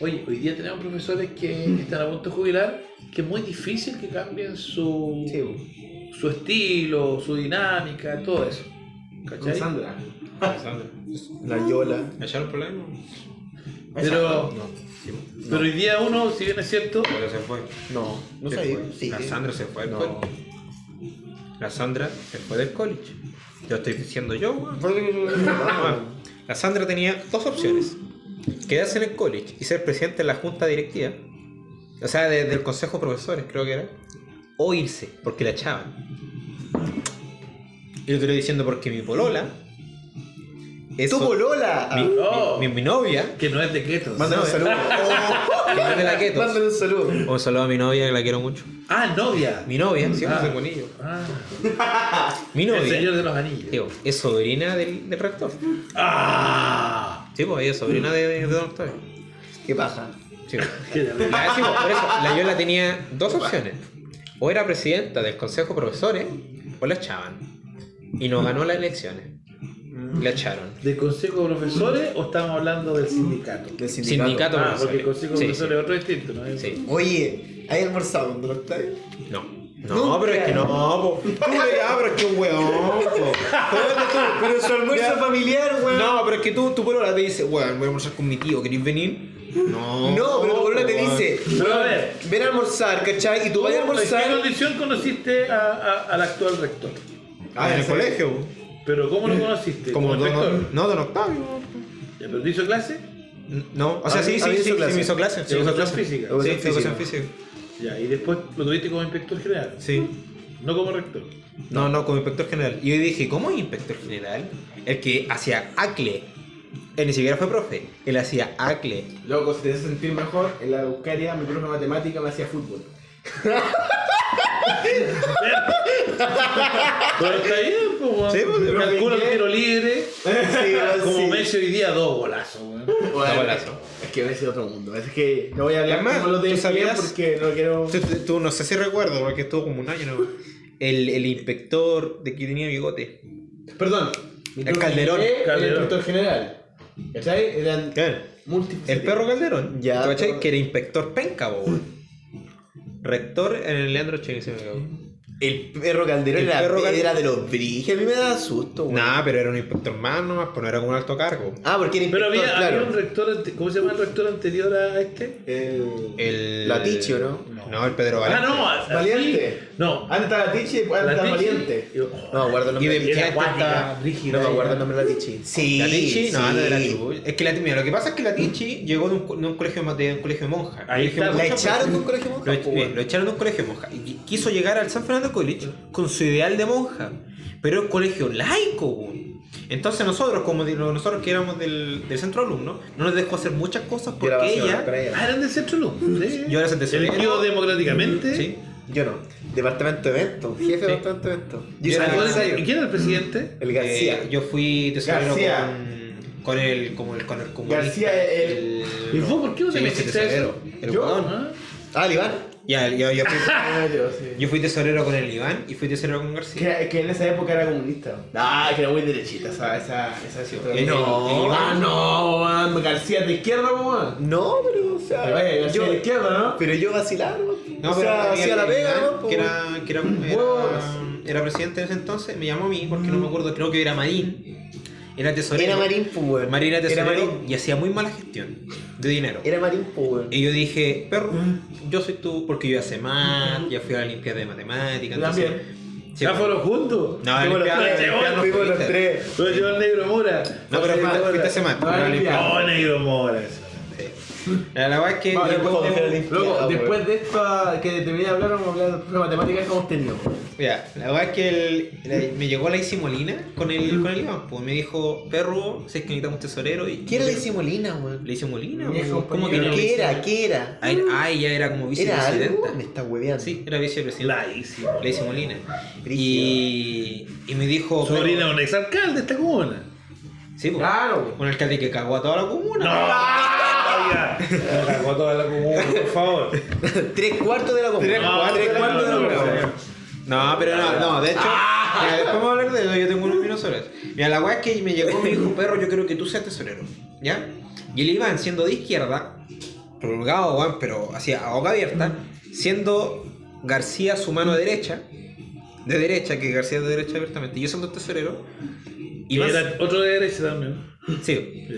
oye, hoy día tenemos profesores que están a punto de jubilar, que es muy difícil que cambien su, Sí. Su estilo, su dinámica, todo eso. Con ¿Cachai? Sandra. La Yola. ¿Echaron problema? Pero, No. Sí, pero hoy día uno, si bien es cierto, Pero se fue. No, no Se sabía. fue. Sí. La Sandra se fue del No. college. La Sandra se fue del college. Lo estoy diciendo yo. Ah, La Sandra tenía dos opciones. Quedarse en el college y ser presidente de la junta directiva. O sea, de- del consejo de profesores, creo que era. O irse, porque la echaban. Y yo te estoy diciendo porque mi polola. es ¡Tu polola! Mi, Oh. mi- mi- mi novia. que no es de ketos. Mándale un saludo. que no es de la ketos. Mándale un saludo. Un saludo a mi novia que la quiero mucho. Ah, novia. Mi novia, siempre Ah. soy bonillo. Ah, Mi el novia. señor de los anillos. Digo, es sobrina del, del rector. Ah, Sí, pues ella es sobrina de, de Don Octavio. ¿Qué pasa? Sí. La, sí, pues, por eso, la Yola tenía dos opciones. O era presidenta del consejo de profesores, o la echaban. Y no ganó las elecciones. La echaron. ¿De consejo de profesores o estamos hablando del sindicato? Del Sindicato. Ah, porque el consejo de Sí, profesores sí. es otro distinto, ¿no? Sí. Oye, ¿hay almorzado cuando no estáis? No. No, pero es que no, po. Tú ah, pero es que un weón, po. Pero su almuerzo Ya. familiar, weón. No, pero es que tú, tu polola te dice, weón, voy a almorzar con mi tío, ¿querés venir? No. No, pero tu polola te dice, Pero a ver, ven a almorzar, ¿cachai? Y tú vas a ¿en qué almorzar. condición conociste a- a- al actual rector? Ah, en el sí. colegio. ¿Pero cómo lo conociste? Como ¿Como rector? don, no, don Octavio. ¿Ya, ¿Pero te hizo clase? No, o sea, A sí, mí- sí, sí, sí, clase. me hizo clase. Sí, me hizo Educación clase. física. Sí, Educación educación física. física. Ya, y después lo tuviste como inspector general. Sí. no como rector. No, no, como inspector general. Y yo dije, ¿cómo es inspector general? El que hacía ACLE. Él ni siquiera fue profe, él hacía ACLE. Loco, si te hace sentir mejor, en la Eucaria mi profe de matemática me hacía fútbol. Pero está bien, pues, weón. Sí, pues, Calcula el pero tiro libre. Sí, Como sí. Messi hoy día, dos golazos, weón. Bueno, golazo. Es que ves otro mundo. Es que no voy a hablar como los de ¿tú ESPN sabías? porque no quiero. Tú, tú- tú no sé si recuerdo, porque estuvo como un año, ¿no? El, el inspector de que tenía bigote. Perdón. El Calderón. El Calderón. inspector general. ¿Cachai? Eran Claro. El perro Calderón. Ya, ¿Tú cachai? Que era inspector penca, weón. Rector en el Leandro Che, se me acabó. El perro Calderón El era, perro Calderón. era de los briges, a mí me da susto, weón. Nah, pero era un inspector más nomás, pues no era como un alto cargo. Ah, porque era Pero inspector, había, había claro. un rector, ante- ¿cómo se llama el rector anterior a este? El. El. La Tichi, ¿o no? No, el Pedro Ah, Valente. no, así- Valiente. No, Antes estaba Tichi y después la estaba Tichi- Valiente. Yo- No me acuerdo el Y nombre. de de la Era Era acuática, acuática, rígida. No me acuerdo el nombre de la Tichi. Sí. La Tichi, no, sí. no era Tichi. Es que la mira, lo que pasa es que la Tichi llegó de un, co- de un colegio ma- de un colegio de monjas. Ahí Colegio de está. La monjas, echaron de un colegio Lo, monja, po, weón. lo echaron de un colegio de monja. Y quiso llegar al San Fernando College con su ideal de monja. Pero es un colegio laico. Entonces nosotros, como nosotros que éramos del, del centro alumno, no nos dejó hacer muchas cosas Yo era porque ella... Ah, eran del centro. Sí. Yo era. Elegido democráticamente. Sí. Yo no. Departamento de eventos. Jefe de departamento de eventos. Yo Yo soy era- ¿Y empresario. quién era el presidente? El García. Eh, yo fui tesorero García. con, con el, como el, con el comunista. García, el- ¿Y vos por qué no te Sí, metiste ese a tesorero. eso? El ¿Yo? Ah, Ah, el Iván. Ya, yo, yo, fui, Ah, yo, sí. yo fui tesorero con el Iván y fui tesorero con García. que en esa época era comunista. Ah, que era muy derechita esa, esa, esa. El- el- No. Iván- Ah, no, man. García de izquierda, man. No, pero, o sea. Pero vaya, García yo- de izquierda, ¿no? Pero yo vacilaba, ¿no? O sea, hacía la pega, ¿no? que era, que era, Huevos. era, era presidente en ese entonces, me llamó a mí porque no me acuerdo, creo que era Marín. Era tesorero. Era Marín, weón. Marín era Era tesorero Marín. y hacía muy mala gestión de dinero. Era Marín, weón. Y yo dije, perro, yo soy tú, porque yo ya sé más, ya fui a la Olimpiada de Matemáticas. entonces- También. Sí, ¿Ya pues. fueron juntos? No, Fuimos los tres, fuimos los tres. Lo llevó el negro Mora. No, pero fuiste- ese man, No, negro Mora. La verdad es que después de esto que terminé de hablar, vamos a hablar de matemáticas que hemos tenido. Ya, la verdad es que el- la- me llegó la Isi Molina con el, con el Iván, pues me dijo, perro, sé que necesitamos tesorero y... ¿Qué era la Isi Molina, weón? Le hice Molina, Viejo pues, ¿cómo que no? ¿Qué era? ¿Qué era? Ah, ah, ella era como ¿Era algo? vicepresidenta. Me está hueveando. Sí, era vicepresidenta. La hice. Le hice Molina. Brígido. Y, y me dijo... Sobrina de un exalcalde de esta comuna. Sí, pues, Claro, güey. un alcalde que cagó a toda la comuna. No, ya. Me cagó toda la comuna, por favor. Tres cuartos de la comuna. Tres cuartos Tres de la cuartos de la comuna. No, pero no, no, de hecho, mira, después vamos a hablar de eso, yo tengo unos minutos sobre eso. Mira, la weá es que me llegó, me dijo, perro, yo quiero que tú seas tesorero, ¿ya? Y el Iván, siendo de izquierda, prolongado, weón, pero hacía a boca abierta, siendo García su mano derecha, de derecha, que García es de derecha abiertamente, y yo siendo tesorero, Y era otro de derecha también. sí,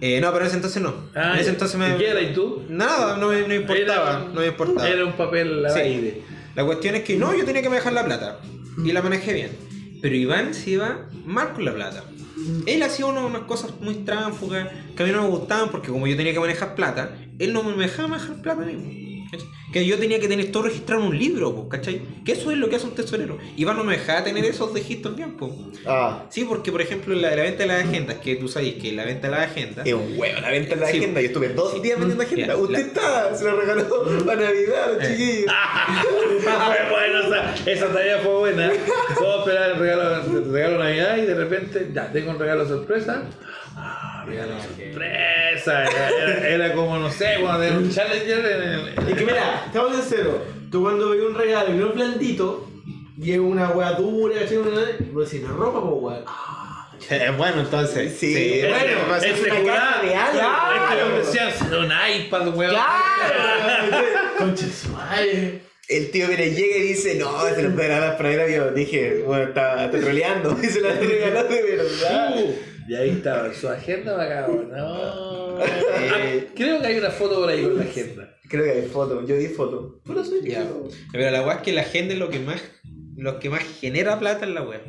eh, no, pero en ese entonces no, Ah, en ese entonces me... ¿Y qué era? ¿Y tú? Nada, no me, no importaba, Era- no me importaba. Era un papel al Sí. aire. La cuestión es que no, yo tenía que manejar la plata. Y la manejé bien. Pero Iván se iba mal con la plata. Él hacía uno- unas cosas muy tránfugas que a mí no me gustaban porque como yo tenía que manejar plata, él no me dejaba manejar plata. ¿cachai? Que yo tenía que tener todo registrado en un libro, ¿cachai? Que eso es lo que hace un tesorero. Iván no me dejaba tener esos registros bien, pues. Ah, Sí, porque por ejemplo la, la venta de las agendas, que tú sabes que la venta de las agendas... es un huevo la venta de la Sí. agenda. Yo estuve dos Sí. días vendiendo agenda. Ya, Usted la- está, se lo regaló para Navidad, los Eh. chiquillos. fue bueno, esa, esa tarea fue buena. Puedo esperar el regalo, el regalo de Navidad y de repente, ya, tengo un regalo sorpresa. Ah, regalo sorpresa. Era, era- era como, no sé, cuando era un challenger en el. Es que mira, estamos en cero. Tú cuando veis un regalo y no es blandito, y es una wea dura, ¿cachai? Una- Vos decís, la ropa, pues weón. Eh, bueno, entonces... Sí, Bueno, bueno, es una caja de algo. Este me decían, "Será un iPad, weón. Su madre. El tío viene, llega y dice, no, se lo puede regalar para Navidad. Yo dije, bueno, está, está troleando. Y se lo regaló de verdad. Uh, y ahí estaba, su agenda acabó. No. Ah, creo que hay una foto por ahí con la agenda. Creo que hay fotos, yo vi fotos. Pero soy Ya. yo. Pero la weá es que la agenda es lo que más, lo que más genera plata en la web.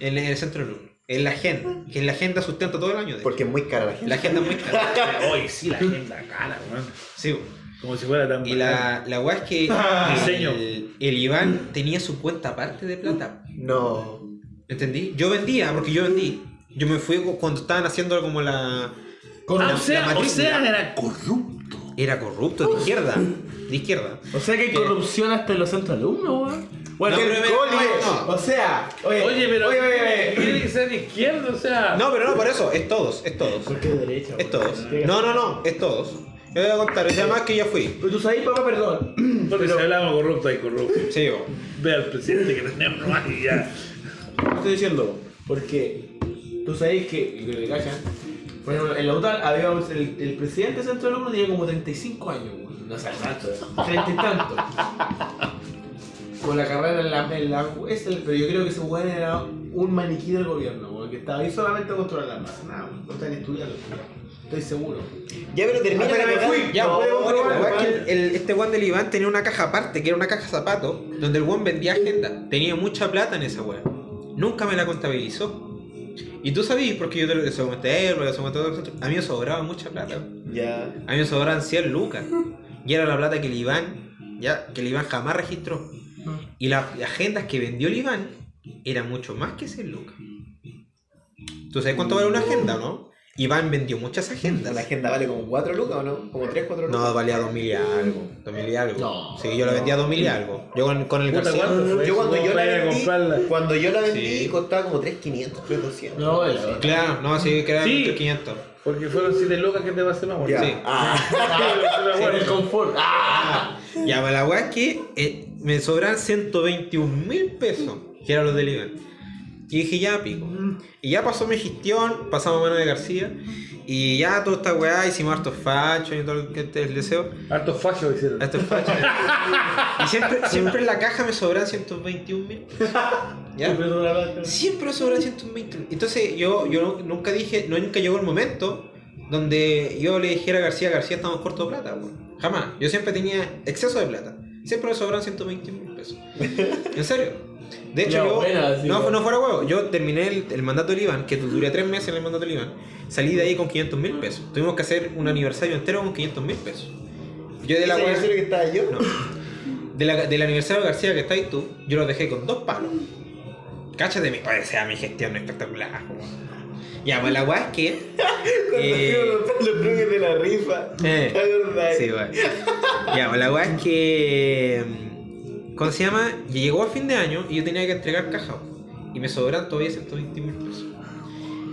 En el centro del alumno. En la agenda. Que la agenda sustenta todo el año. de. Porque es muy cara la gente. La agenda es muy cara. Hoy sí, la agenda cara, weón. Sí. Como si fuera tan Y la, la weá es que el, el Iván tenía su cuenta aparte de plata. No. ¿Entendí? Yo vendía, porque yo vendí. Yo me fui cuando estaban haciendo como la. Ah, la- o, sea, la o sea, matrícula. era corrupto. Era corrupto, de izquierda. De izquierda. O sea que hay ¿Qué? corrupción hasta en los centros alumnos, weón. Bueno, No, el pero no, no. O sea, oye, Oye, pero Oye, oye, oye. tiene que ser de izquierda, o sea. No, pero no, por eso, es todos, es todos. ¿Por qué de derecha? Es todos. No, no, no, es todos. Yo voy a contar, es además que ya fui. Pero tú sabes, papá, perdón. Porque pero- si hablamos corrupto, hay corrupto. Sí, yo. Ve al presidente que tenemos y ya. Estoy diciendo, porque tú sabes que, que cachan, por ejemplo, en la UTAL había un- el, el presidente centro del alumno tenía como 35 años, weón. no sé, tanto, 30 y tanto. Con la carrera en la, en la es el- pero yo creo que ese weón era un maniquí del gobierno, weón, que estaba ahí solamente a controlar las masas, nada, weón, no están estudiando, estoy seguro. Ya, pero termina la que me fui. Ya, No, pero bueno, la weá es igual. que el- el- este Juan del Iván tenía una caja aparte, que era una caja zapato, donde el Juan vendía agenda. Tenía mucha plata en esa weá. Nunca me la contabilizó. Y tú sabías, porque yo te lo comenté a él, lo comenté a otros, a mí me sobraba mucha plata. Ya. A mí me sobraban 100 lucas. Y era la plata que el Iván, ya, que el Iván jamás registró. Y las agendas que vendió el Iván eran mucho más que 100 lucas. ¿Tú sabes cuánto vale una agenda no? Iván vendió muchas agendas. La agenda vale como 4 lucas o no? Como 3, 4 lucas. No, valía 2000 y algo. 2000 y algo. No. Sí, yo la vendía a 2000 y algo. Yo con, con el García. ¿cuánto Yo cuando eso? yo la Para vendí, comprarla. cuando yo la vendí Sí. costaba como 3.500, 3.200. No, así. Claro, no, sí, que eran Sí. 1500. Porque fueron 7 locas que te va a hacer más bueno. Sí. Ah, En el confort. ¡Ah! Ya, pero la weá es que eh, me sobran 121 mil pesos, que eran los del Iván. Y dije, ya pico. Y ya pasó mi gestión, pasamos a mano de García. Y ya toda esta weá, hicimos hartos fachos y todo lo que te deseo. Hartos fallos hicieron. Estos fachos. y siempre, siempre en la caja me sobran 121 mil. Siempre me sobran 120 mil. Entonces yo, yo nunca dije, no, nunca llegó el momento donde yo le dijera a García, García estamos corto de plata, weón. Jamás. Yo siempre tenía exceso de plata. Siempre me sobran 120 mil pesos. ¿En serio? De hecho, yo. buena, sí, no, no fuera huevo. Yo terminé el, el mandato del Iván, que duré tres meses en el mandato del Iván. Salí de ahí con 500 mil pesos. Tuvimos que hacer un aniversario entero con 500 mil pesos. Yo de la ¿Ese weá- aniversario que estaba yo? no. De la- del aniversario de García que estáis tú, yo lo dejé con dos palos. Cáchate mi padre, sea mi gestión espectacular. Ya, pues la weá es que. Cuando eh, a los truques de la rifa. eh, sí, weón. Ya, pues la weá es que. ¿Cómo se llama? Y Llegó a fin de año y yo tenía que entregar caja. Y me sobran todavía 120 mil pesos.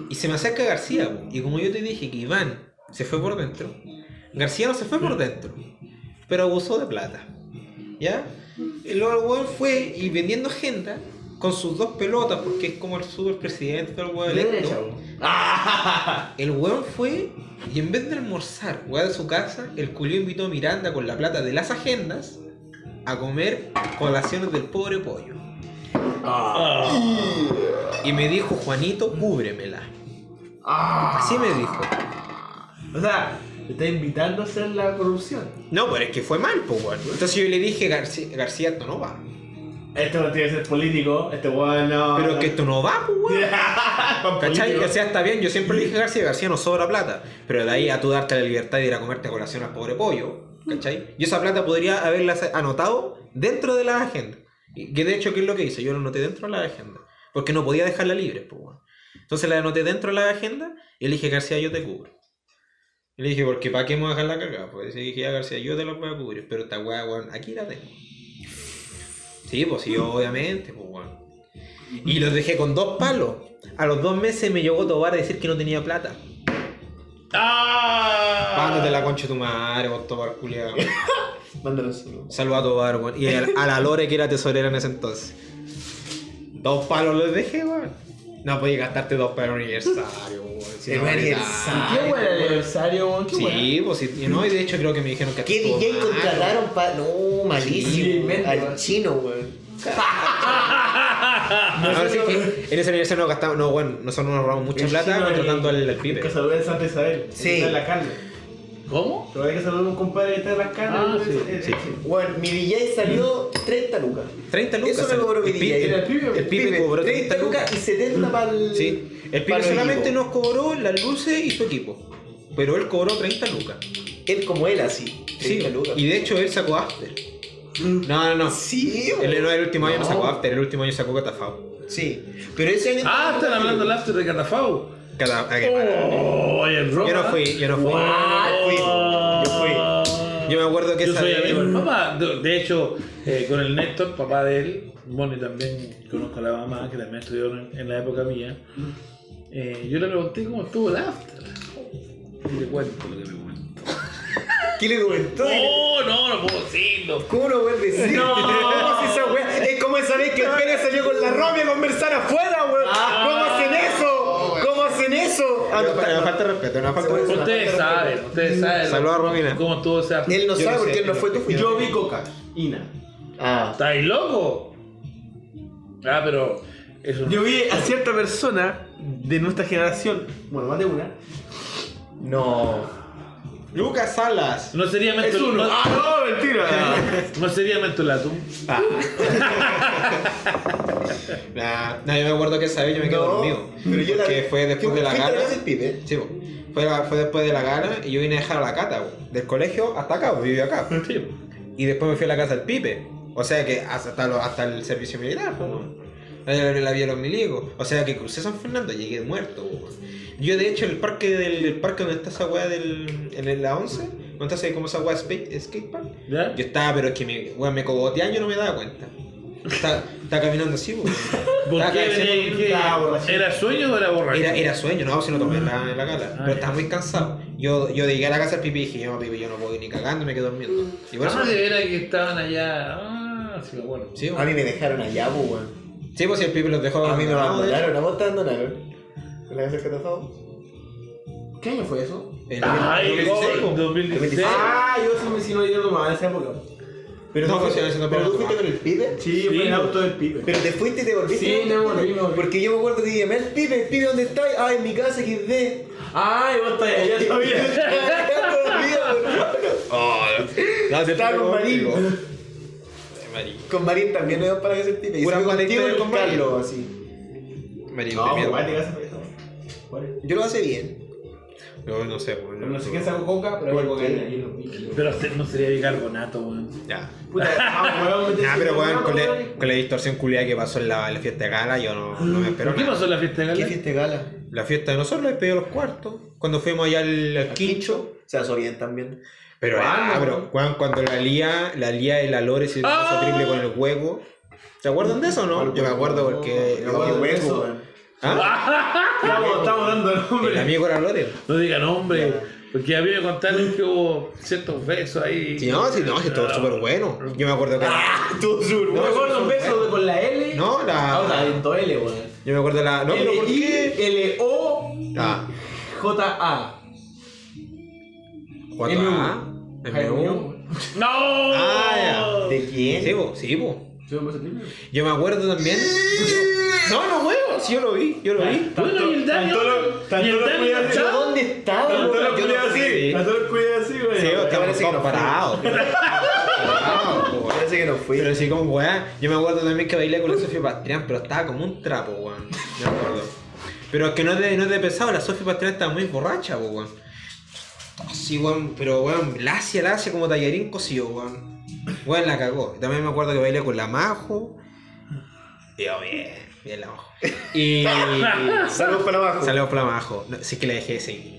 Y se me acerca García, y como yo te dije que Iván se fue por dentro, García no se fue por dentro, pero abusó de plata. ¿Ya? El weón fue y vendiendo agenda con sus dos pelotas, porque es como el superpresidente del weón electo. El weón fue y en vez de almorzar, weón, de su casa, el culio invitó a Miranda con la plata de las agendas a comer colaciones del pobre pollo. Y me dijo, Juanito, cúbremela. Ah. Así me dijo. O sea, te está invitando a hacer la corrupción. No, pero es que fue mal, pues, weón. Entonces yo le dije, García, García, esto no va. Este no tiene que ser político, este weón no. Pero es que esto no va, pues, weón. ¿Cachai? O sea, está bien, yo siempre le dije a García, García no sobra plata. Pero de ahí a tú darte la libertad de ir a comerte colación al pobre pollo, ¿cachai? Y esa plata podría haberla anotado dentro de la agenda. Que de hecho, ¿qué es lo que hice? Yo la anoté dentro de la agenda. Porque no podía dejarla libre, pues, weón. Entonces la anoté dentro de la agenda y le dije, García, yo te cubro. Y le dije, porque ¿para qué me voy a dejar la cagada? Pues le dije, ya García, yo te la voy a cubrir, pero esta weá, weón, aquí la tengo. Sí, pues sí, obviamente, pues weón. Y los dejé con dos palos. A los dos meses me llegó Tobar a decir que no tenía plata. ¡Ah! Mándate la concha de tu madre, vos Tobar culiado. Mándalo solo. Saluda a Tobar, weón. Y a, a la Lore que era tesorera en ese entonces. Dos palos los dejé, weón. No podías gastarte dos para el aniversario, weón. Si no, aniversario. Qué buen aniversario, weón. Qué Sí, pues sí. y no, y de hecho creo que me dijeron que ¿Qué estuvo DJ mal, contrataron para.? No, malísimo. invento, Al weón. chino, weón. Ahora sí que en ese aniversario no gastamos, no, bueno, nosotros nos ahorramos mucha plata contratando al, al pibe. Que saludé en Santa Isabel. Sí. En la carne. ¿Cómo? Todavía que saludar a un compadre que está en las carnes. Ah, sí, eh, sí. eh, Bueno, mi DJ salió 30 lucas. 30 lucas. Eso me cobró mi DJ. el pibe, el pibe cobró 30 lucas y 70 para el. Sí, el pibe solamente nos cobró las luces y su equipo. Pero él cobró 30 lucas. Él como él, así. 30 Sí, lucas. y de hecho él sacó after. No, no, no. Sí, El, el último año no sacó After, el último año sacó Catafao. Sí. Pero ese año. Ah, están hablando del after de Catafau. Cata- ah, maravilla. Oh, el. Yo no fui, yo no fui. Fui. Yo fui. Yo me acuerdo que Yo esa soy vez- amigo del papá. De, de hecho, eh, con el Néstor, papá de él, Bonnie también conozco a la mamá, que también estudió en, en la época mía. Eh, yo le pregunté cómo estuvo el after. Y le cuento lo que me. ¿Qué le comentó? Oh, no, no puedo decirlo. ¿Cómo lo vuelve a decir? No. ¿Cómo es esa weá? Es como esa vez que el Pérez salió con la Romy a conversar afuera, weón. ¿Cómo hacen eso? ¿Cómo hacen eso? Ah, no, Me está- falta de respeto, no falta de respeto. Ustedes saben, ustedes saben. Saludos a Romina. ¿Cómo estuvo ese after? Él no Yo sabe no porque él no fue no tú fuiste. Yo vi cocaína. Ah. ¿Estáis loco? Ah, pero. Eso Yo vi a cierta persona de nuestra generación, bueno, más de una. No. Lucas Salas. No sería uno. No, Ah, no, mentira. no sería mentolatum. Nah, nah, yo me acuerdo que esa vez yo me quedé No, dormido. pero yo la- porque fue después de la ¿Fuiste a gala. casa del pibe? Sí, fue, la- fue después de la gala y yo vine a dejar a la cata, del colegio hasta acá, po, vivía acá. Sí. Y después me fui a la casa del Pipe. O sea que hasta, lo- hasta el servicio militar. La, la vía los milicos. O sea que crucé San Fernando y llegué muerto, po. Yo de hecho el parque del el parque donde está esa weá del. en la 11, donde está esa- como esa weá skate, skate park. ¿Ya? Yo estaba, pero es que me, weón, me cogoteaba y yo no me daba cuenta. Estaba, estaba caminando así, borrachito. ¿Era sueño o era borracho? Era, era sueño, no, si no tomé en la, en la gala. Ah, pero estaba muy cansado. Yo, yo llegué a la casa del pipi y dije, yo no, pipi, yo no puedo ir ni cagando, me quedé durmiendo. Y por eso. Ah, de veras que estaban allá. Ah, sí. Sí, A mí me dejaron allá, pues, weón. Sí, pues si el pipi los dejó. A mí me abandonaron, a vos te abandonaron. ¿Con la casa del catafao? ¿Qué año fue eso? En Ay, 2016, po. 2016. Ah, yo sí me si no yo tomaba en esa época. Pero No, tú pues, fuiste- pero pero tú fuiste con el pibe. Sí, Sí, fue en el auto del pibe. Pero te fuiste y te volviste. Sí, el volví, pibe. Porque yo me acuerdo que dije, el pibe, el pibe, ¿dónde está? Ah, en mi casa, XD. Ay, vos estás allá todavía. No, el Estaba con Marín. Marín. Con Marín también no iba para que se pibe. Y Pura contigo y con con Marín. Carlos, así. Marín, No, mierda. vale, casa fue eso. ¿Cuál es? Yo lo hace bien. No, no sé, No sé quién sacó coca, pero los bichos. Pero no sería bicarbonato, weón. Ya. Puta, ah, Nah, pero weón, con, coca, la- con la distorsión culiada que pasó en la, en la fiesta de gala, yo no, no me espero ¿Pero qué nada. pasó en la fiesta de ¿Qué gala? fiesta de gala? La fiesta de nosotros despedió los cuartos. Cuando fuimos allá al, al quincho. Se asó bien también. Pero, ah, pero weón, cuando la lía, la lía de la Lore se Ah. triple con el huevo. ¿Se acuerdan de eso o no? Yo me acuerdo porque. Me acuerdo de eso. weón. ¿Ah? Estamos, estamos dando El nombre. amigo era Lore. No diga nombre. Porque a mí me contaron que hubo ciertos besos ahí. Sí, no, sí, no, sí, todo súper bueno. Yo me acuerdo que. Todo sur, No me acuerdo un beso con la L. No, la- Ah, la L, weón. Yo me acuerdo la. No, pero ¿por qué? L-I-L-O-J-A. Ah, ¿cuánto? Ah, Jaime MU. Muñoz. ¡No! Ah, ya. ¿De quién? Sí, po, sí, po. ¿Sí, un beso triple? Yo me acuerdo también. No, no, huevo. Sí, yo lo vi, yo lo vi. Bueno, y el Dani. Y el Dani cuida- no ¿Pero está. dónde estaba, Tanto lo no así, tanto lo cuida así, güey. Sí, estamos parece que weón. Parece que no fui. Pero sí, como weá. Yo me acuerdo también que bailé con la Sofía Pastrián, pero estaba como un trapo, weón. Me acuerdo. Pero es que no es de, no de pesado, la Sofía Pastrián estaba muy borracha, weón. Sí, weón, pero weón, lacia, lacia como tallarín cocido, weón. Weón, la cagó. Y También me acuerdo que bailé con la Majo. Y yo, bien, bien la Majo. Y. Saludos para abajo. Saludos por la Majo. No, sí que la dejé de seguir.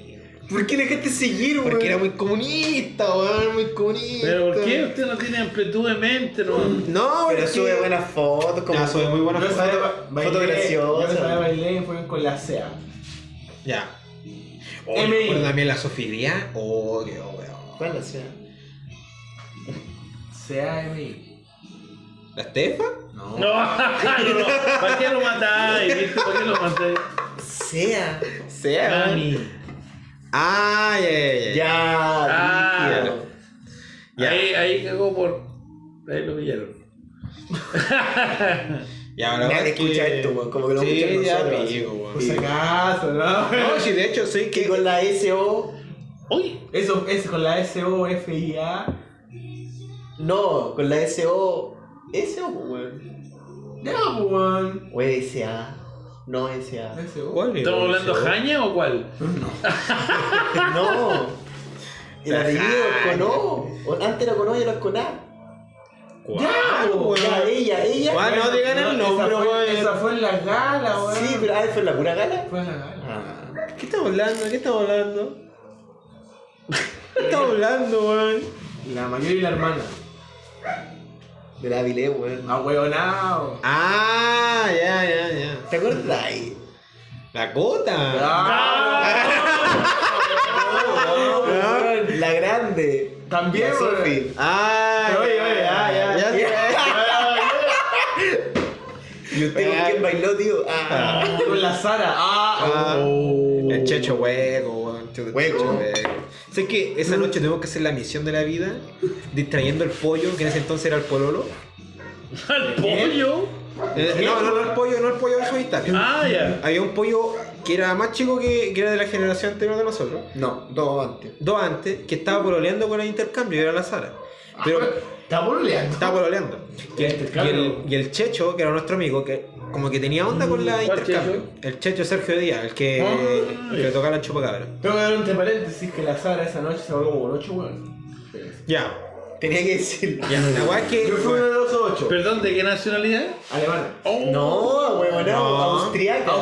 ¿Por qué le dejaste seguir, weón? Porque era muy comunista, weón, muy comunista. Pero ¿por qué usted no tiene amplitud de mente, no? No, Pero sube buenas fotos. Como... Ya, sube muy buenas fotos. esa vez bailé, Foto graciosa. yo fue con la SEA. Ya. Oh, MI. me acuerdo también la Sofía. Oh, qué weón. ¿Cuál la sea? C-A-M-I. ¿La Estefa? No. No, no, no. ¿Para qué lo matáis? ¿Viste? ¿Para qué lo matáis? Sea. Sea. Dani. Ah, ya, ya, ya. Ya. Ah. Ya. Ahí, ahí cagó por. Ahí lo pillaron. Ya, la Nadie que- escucha esto, weón, como que lo sí, escuchan ya, nosotros, amigo, así. weón. Por si acaso, ¿no? No, sí, de hecho, soy Que con la SO. Uy, Eso es con la S-O-F-I-A. No, con la SO. SO, weón. Ya, pues, weón. O SA. No SA. S-O. ¿Cuál es? ¿estamos hablando jaña o cuál? No. El La apellido es con O. O- Antes era con O y ahora es con A. ¿Cuál, Ya, weón? ella, ella. Bueno, no digan el nombre, esa fue, weón. esa fue en la gala, weón. Sí, pero ah, fue en la pura gala. Fue en la gala. Ah. ¿Qué estamos hablando? ¿Qué estamos hablando? ¿Qué estamos hablando, weón? La mayor y la hermana. De la Avilé, weón. Ah, weonao. Ah, ya, ya, ya. ¿Te acuerdas? La cota. Ah, weón, La grande. También, weón. Ah, Oye, oye, ya, ya. ¿Y usted con quién bailó, tío? Ah. Con la Sara. Ah, Ah, oh. El checho hueco. Checho Hueco. hueco. Sé que esa noche tuvimos que hacer la misión de la vida, distrayendo el pollo, que en ese entonces era el pololo. ¿Al pollo? Eh, no, no, no el pollo, no el pollo de solitario. Ah, ya. Había un pollo que era más chico que, que era de la generación anterior de nosotros. No, dos antes. Dos antes, que estaba pololeando con el intercambio, y era la Sara. Pero Está pololeando. estaba pololeando. Y el, y, el, y el Checho, que era nuestro amigo, que como que tenía onda con la ¿Cuál intercambio. El Checho Sergio Díaz, el que, Ah, el que tocaba la chupacabra. Tengo que dar un entre paréntesis que la Sara esa noche se volvió como con 8 weón. Ya, Tenía que decirlo. ya. La weá es que. Yo fui uno de los 8. ¿Perdón, de qué nacionalidad? Alemana. No, weón, no. No. Austriaca.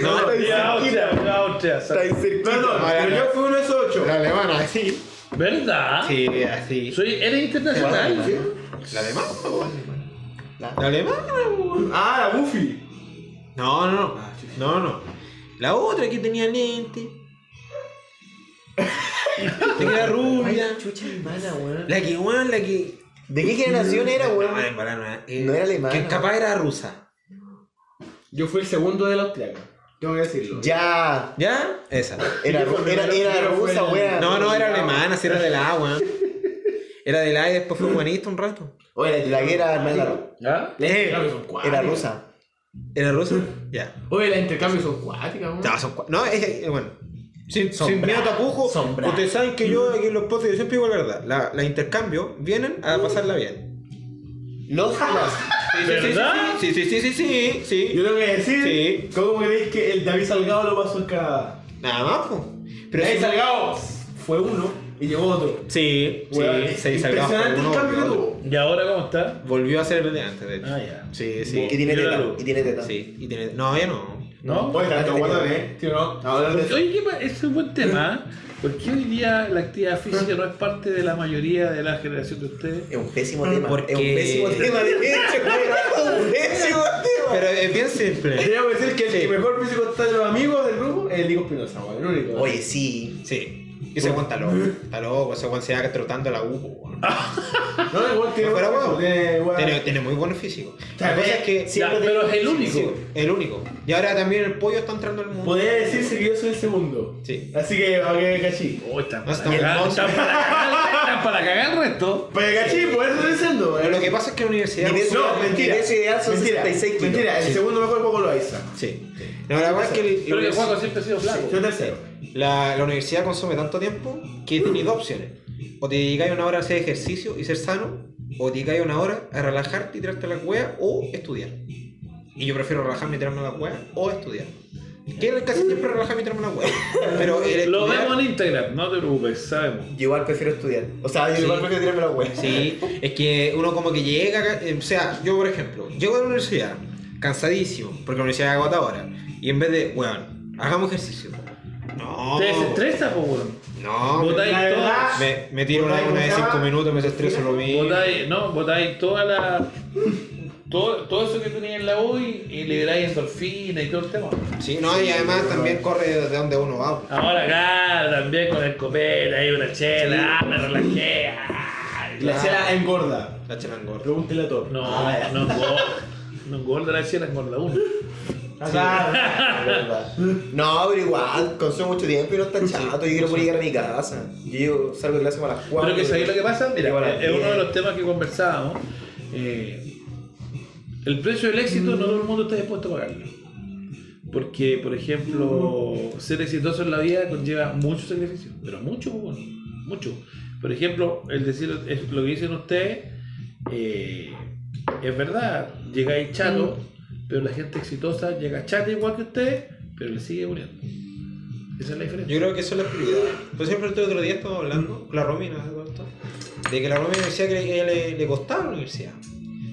No, Ya, Austria, Austria. Está ahí cerquita. Perdón, pero yo fui uno de esos 8. la alemana, sí. ¿Verdad? Sí, así. Soy, ¿Eres internacional? ¿La alemana? La- ¿La alemana? weón. Ah, la Buffy. No, no, no. No, no. La otra que tenía lente. La que era rubia. Ay, chucha alemana, weón. La que, weón, la que. ¿De qué generación era, weón? No, eh, No era alemana. Que capaz era rusa. Yo fui el segundo de la austriaca. Tengo que decirlo. Ya. ¿Ya? Esa. Era, Yo era, era rusa, weón. No, no, era alemana, sí era de la agua. Era de la y después fue humanista un rato. Oye, la que era hermana ¿Ya? Las intercambios son cuáticas. era rusa. ¿Era rusa? Ya. Oye, las intercambios son cuáticas, weón. No, son No, es eh, bueno. Sin, sin miedo a tapujo, ustedes saben que yo aquí en los podcasts yo siempre digo la verdad. La, la intercambio vienen a pasarla bien. Los las. Sí, ¿Verdad? Sí, sí, sí, sí, sí, sí. Yo tengo que decir, Sí. ¿cómo creéis que el David Salgado lo pasó en Canadá? Nada más, pues. Pero David Salgado fue uno y llegó otro. Sí, Weón, sí, se impresionante el cambio que tuvo. ¿Y ahora cómo está? Volvió a ser el de antes, de hecho. Ah, ya. Sí, Y sí. tiene Yo la teta. Y tiene teta. Sí, y tiene. No, ya no. ¿No? Oye, tanto guardón, ¿eh? ¿Sí o no? Ahora de Oye, ¿qué es un buen tema. ¿Por qué hoy día la actividad física no es parte de la mayoría de la generación de ustedes? Es un pésimo tema. Porque- Es un pésimo tema, de hecho. weón. Un pésimo tema. Pero es bien simple. Tengo que decir que el que mejor físico está de los amigos del grupo es el Nico Espinosa. El único. Oye, sí. Sí. Y ese Juan está loco. Está loco, ese Juan se va trotando la U. No, igual tiene No, fuera buen huevo. físico, tiene Tiene, tiene muy buen físico. La cosa es que. Ya, pero es el único. Sí, el único. Y ahora también el pollo está entrando al mundo. Podría decirse que yo soy el segundo. Sí. Así que, que cachí. Oh, están No, para cagar, están para cagar, para cagar el resto. Para que cachí, por eso estoy diciendo, Pero weón. lo que pasa es que la universidad. Ni No, mentira. Peso ideal son mentira, 66 kilos. Mentira, el Sí. segundo mejor juego lo Aiza. Sí. No, la verdad es que el- Pero que el- Juaco siempre ha sido flaco. Yo tercero. la, la universidad consume tanto tiempo que tienes dos opciones. O te dedicáis una hora a hacer ejercicio y ser sano, o te dedicáis una hora a relajarte y tirarte la cueva o estudiar. Y yo prefiero relajarme y tirarme la cueva o estudiar. Que casi siempre relajarme y tirarme la cueva. Pero el Lo estudiar- vemos en Instagram, no te preocupes, sabemos. Yo igual prefiero estudiar. O sea, yo Sí. igual prefiero tirarme la web. Sí, es que uno como que llega, eh, o sea, yo por ejemplo, llego a la universidad cansadísimo, porque la universidad es agotadora, y en vez de, weón, hagamos ejercicio. No, Te desestresa, po, weón. No, Botáis la todas- me, me tiro una, ¿Botáis una de cómo se 5 llama? minutos, me desestreso lo mismo. Botáis, no, botáis toda la. Todo, todo eso que tenías en la U y, y liberáis endorfina y todo el tema. Sí, no, y además también corre de donde uno va. Ahora acá también con el copete, ahí una chela, ah, me relajé. ah, La chela engorda. La chela engorda. Pregúntele a todos. No, no engorda, no engorda la chela, engorda uno. Verdad. No, pero igual, consumo mucho tiempo y no está chato. Yo quiero poder llegar a mi casa. Yo salgo de clase para las 4. Pero que sabéis lo que pasa, mira, las es uno de 10. los temas que conversábamos. eh, el precio del éxito no todo el mundo está dispuesto a pagarlo. Porque, por ejemplo, ser exitoso en la vida conlleva mucho sacrificio, pero mucho, pues, bueno, mucho. Por ejemplo, el decir lo que dicen ustedes, eh, es verdad, llegáis chato, pero la gente exitosa llega chata igual que ustedes, pero le sigue muriendo. Esa es la diferencia. Yo creo que eso es la prioridad. Por ejemplo, el otro día estaba hablando la Romina esto. de que la me decía que le, le, le la universidad.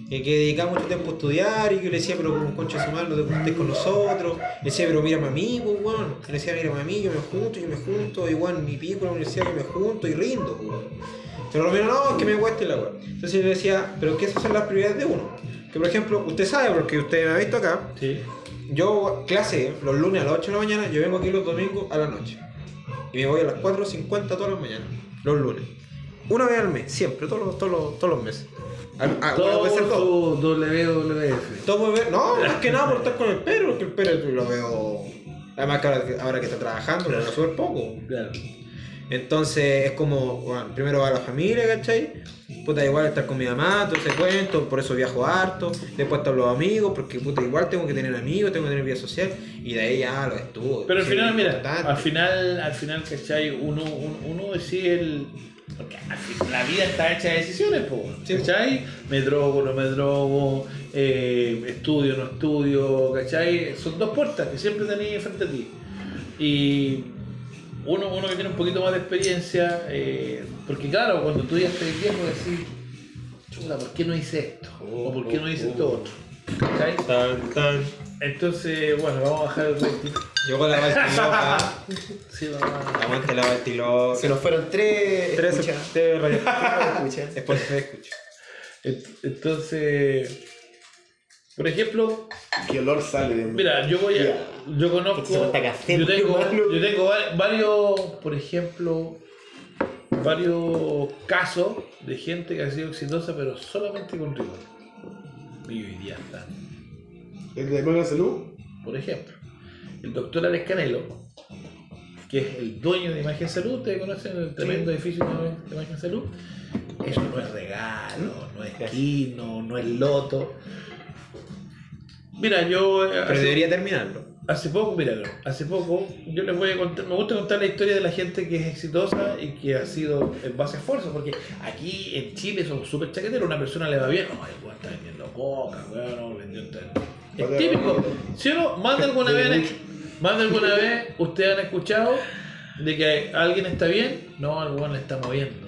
Y que dedicaba mucho tiempo a estudiar y que yo le decía, pero como concha de su madre, no te juntes con nosotros. Le decía, pero mírame a mí, pues, weón. Le decía, mírame a mí, yo me junto, yo me junto, igual mi pico en la universidad, yo me junto y rindo, Pero Romero, no, es que me cueste la weón. Entonces yo le decía, pero que esas son las prioridades de uno. Que por ejemplo, usted sabe, porque usted me ha visto acá, Sí. yo clase los lunes a las 8 de la mañana, yo vengo aquí los domingos a la noche. Y me voy a las 4.50 todas las mañanas, los lunes. Una vez al mes, siempre, todos los, todos los, todos los meses. A- a- bueno, todo. Todo WWF. Todo no, más que nada por estar con el perro, porque el perro lo veo. Además que ahora, que- ahora que está trabajando, lo veo súper poco. Claro. Entonces es como, bueno, primero va la familia, ¿cachai? Puta, igual estar con mi mamá, todo ese cuento, por eso viajo harto. Después están los amigos, porque puta, igual tengo que tener amigos, tengo que tener vida social. Y de ahí ya los estudios. Pero al final, mira, importante. al final, al final, ¿cachai? Uno, uno, uno decide el. Porque la vida está hecha de decisiones, po, Sí. ¿cachai? Me drogo, no me drogo, eh, estudio, no estudio, ¿cachai? Son dos puertas que siempre tenéis frente a ti. Y uno, uno que tiene un poquito más de experiencia, eh, porque claro, cuando tú ya estás viejo decís, chuta, ¿por qué no hice esto? O ¿por qué no hice esto otro? ¿Cachai? Tan, tan. Entonces, bueno, vamos a bajar el rating. Yo con la Baltiloca. Sí, vamos a- Aguante la Baltiloca. Se nos fueron tres. Tres escuchas. tres rayos. Escucha. Es por tres escucha. Ent- Entonces, por ejemplo, ¿Qué olor sale de mira, yo voy a. Yo conozco. Que se nota café, Yo tengo, yo tengo va- varios, por ejemplo, varios casos de gente que ha sido exitosa, pero solamente con rigor. Y hoy día están. ¿El de Nueva Salud? Por ejemplo, el doctor Alex Canelo, que es el dueño de Imagen Salud, ustedes conocen el tremendo edificio de Imagen Salud. Eso no es regalo, no es quino, no es loto. Mira, yo eh, Pero hace, debería terminarlo. Hace poco, míralo, hace poco yo les voy a contar, me gusta contar la historia de la gente que es exitosa y que ha sido en base a esfuerzo, porque aquí en Chile somos súper chaqueteros, una persona le va bien, no, el weón está vendiendo coca, weón, no, vendió tal. Es típico. Si uno, más de alguna vez, más de alguna vez ustedes han escuchado de que alguien está bien, no, al weón le está moviendo.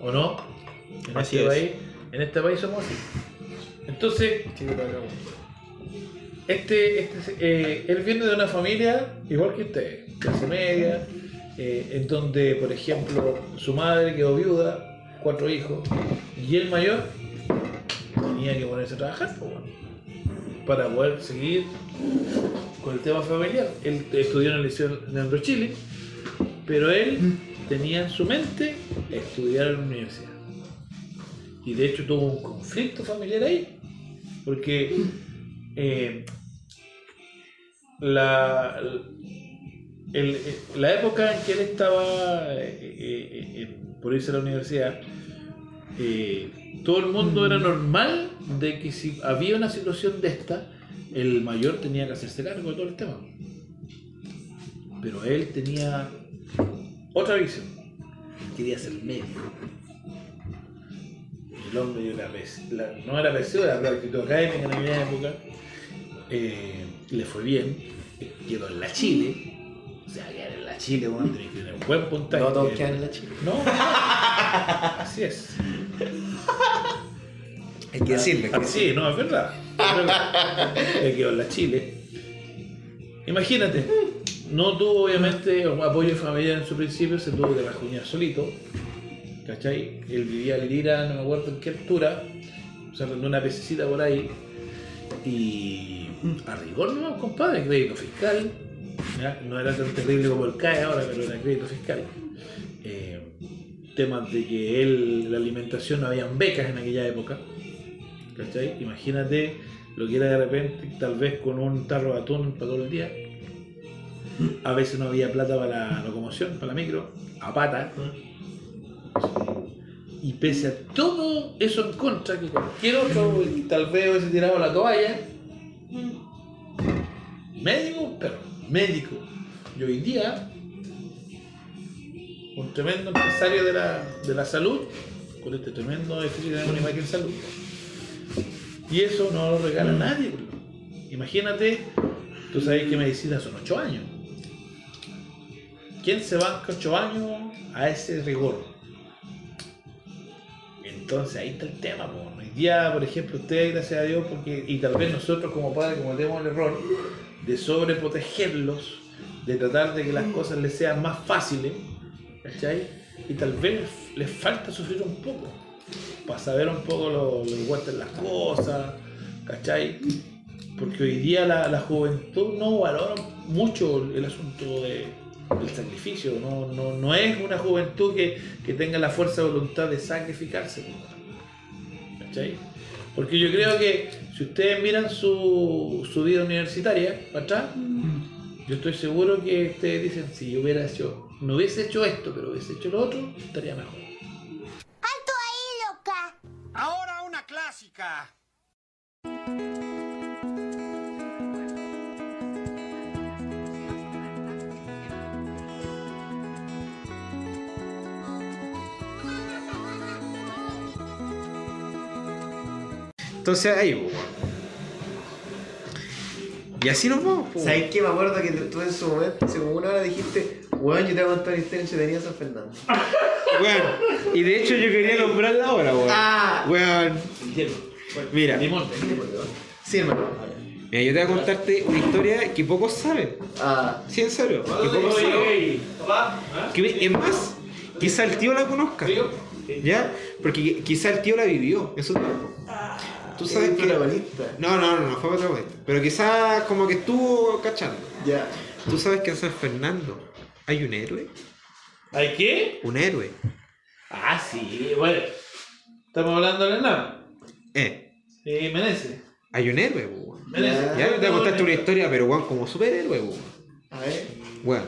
¿O no? En Así este es. país, en este país somos así. Entonces, este, este eh, él viene de una familia igual que usted, clase media, eh, en donde, por ejemplo, su madre quedó viuda, cuatro hijos, y el mayor tenía que ponerse a trabajar para poder seguir con el tema familiar. Él estudió en el Liceo Leandro Chile, pero él tenía en su mente estudiar en la universidad. Y de hecho tuvo un conflicto familiar ahí, porque eh, la, el- la época en que él estaba eh, eh, por irse a la universidad, todo el mundo era normal de que si había una situación de esta, el mayor tenía que hacerse cargo de todo el tema. Pero él tenía otra visión. Quería ser médico. El hombre dio la, la- no era PSU, era práctica académica en aquella época. Eh, le fue bien. Quedó en la Chile. O sea, quedar en la Chile, bueno, tenés que tener un buen puntaje. No todos quedan en la chica. No, así es. Hay que decirlo. Ah, sí, no, es verdad. Es verdad. Él quedó en la Chile. Imagínate, no tuvo obviamente apoyo familiar en su principio, se tuvo que rajuñar solito. ¿Cachai? Él vivía en Lira, no me acuerdo en qué altura, o sea, una pececita por ahí. Y a rigor no, compadre, crédito fiscal. No era tan terrible como el CAE ahora, pero era crédito fiscal. Eh, temas de que él, la alimentación, no habían becas en aquella época. ¿Cachai? Imagínate lo que era de repente, tal vez con un tarro de atún para todo el día. A veces no había plata para la locomoción, para la micro, a pata. Y pese a todo eso en contra, que cualquier otro tal vez hubiese tirado la toalla, médico, pero médico. Y hoy día, un tremendo empresario de la, de la salud, con este tremendo edificio que tenemos en Imagen Salud. Y eso no lo regala nadie. Imagínate, tú sabes que medicina son 8 años. ¿Quién se banca 8 años a ese rigor? Entonces ahí está el tema. Hoy día, por ejemplo, ustedes, gracias a Dios, porque, y tal vez nosotros como padres cometemos el error de sobreprotegerlos, de tratar de que las cosas les sean más fáciles, ¿cachai? Y tal vez les, falta sufrir un poco, para saber un poco lo, lo igual las cosas, ¿cachai? Porque hoy día la, la juventud no valora mucho el asunto de, del sacrificio, no, no, no es una juventud que, que tenga la fuerza de voluntad de sacrificarse. pues, ¿Cachai? Porque yo creo que si ustedes miran su, su vida universitaria para atrás, yo estoy seguro que ustedes dicen, si yo hubiera hecho, no hubiese hecho esto, pero hubiese hecho lo otro, estaría mejor. Entonces ahí. Y así nos vamos, po. ¿Sabes qué? Me acuerdo que tú en su momento, hace como una hora dijiste, weón, yo te voy a contar historia entretenida de San Fernando. Weón. Y de hecho yo quería nombrarla ahora, weón. Ah. Weón. Mira. Sí, hermano. Mira, yo te voy a contarte una historia que pocos saben. Ah, Sí, en serio. Que pocos saben. Que, es más, quizá el tío la conozca. ¿Ya? Porque qui- quizá el tío la vivió en su tiempo. Tú sabes que. protagonista. No, no, no, no fue protagonista. Pero quizá como que estuvo cachando. Ya. Tú sabes que en San Fernando hay un héroe. ¿Hay qué? Un héroe. Ah, sí, bueno. Estamos hablando de nada. Eh, Eh, Meneses. hay un héroe, weón. Meneses. Ya yo te voy a contarte una historia, pero weón, como superhéroe, weón. A ver, Weón.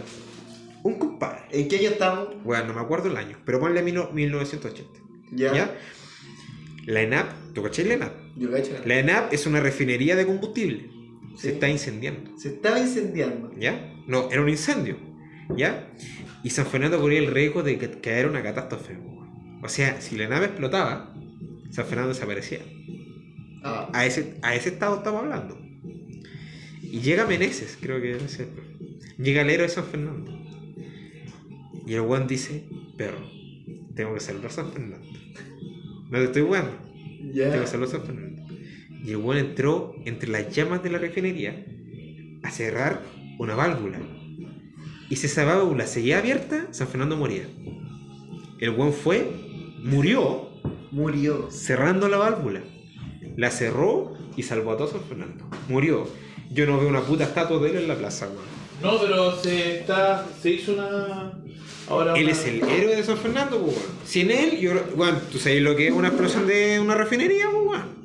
Un compadre. ¿en qué año estamos? Weón, no me acuerdo el año, pero ponle mil- 1980. Ya. ¿Ya? La ENAP, ¿tú cachai la ENAP? Yo cacho. La ENAP es una refinería de combustible. Se está incendiando. Se estaba incendiando. ¿Ya? No, era un incendio. ¿Ya? Y San Fernando corría el riesgo de que caer una catástrofe. O sea, si la nave explotaba, San Fernando desaparecía. Ah. A ese, a ese estado estamos hablando. Y llega Meneses, creo que es el Llega el héroe de San Fernando. Y el weón dice, perro, tengo que salvar San Fernando. No te estoy jugando. Ya. Tengo salvar San Fernando. Y el weón entró entre las llamas de la refinería a cerrar una válvula. Y si esa válvula seguía abierta, San Fernando moría. El weón fue, murió Murió. cerrando la válvula. La cerró y salvó a todo San Fernando. Murió. Yo no veo una puta estatua de él en la plaza, weón. No, pero se está. se hizo una. Ahora Él una- es el héroe de San Fernando, pues, weón. Sin él, yo, weón, ¿tú sabes lo que es una explosión de una refinería, pues, weón?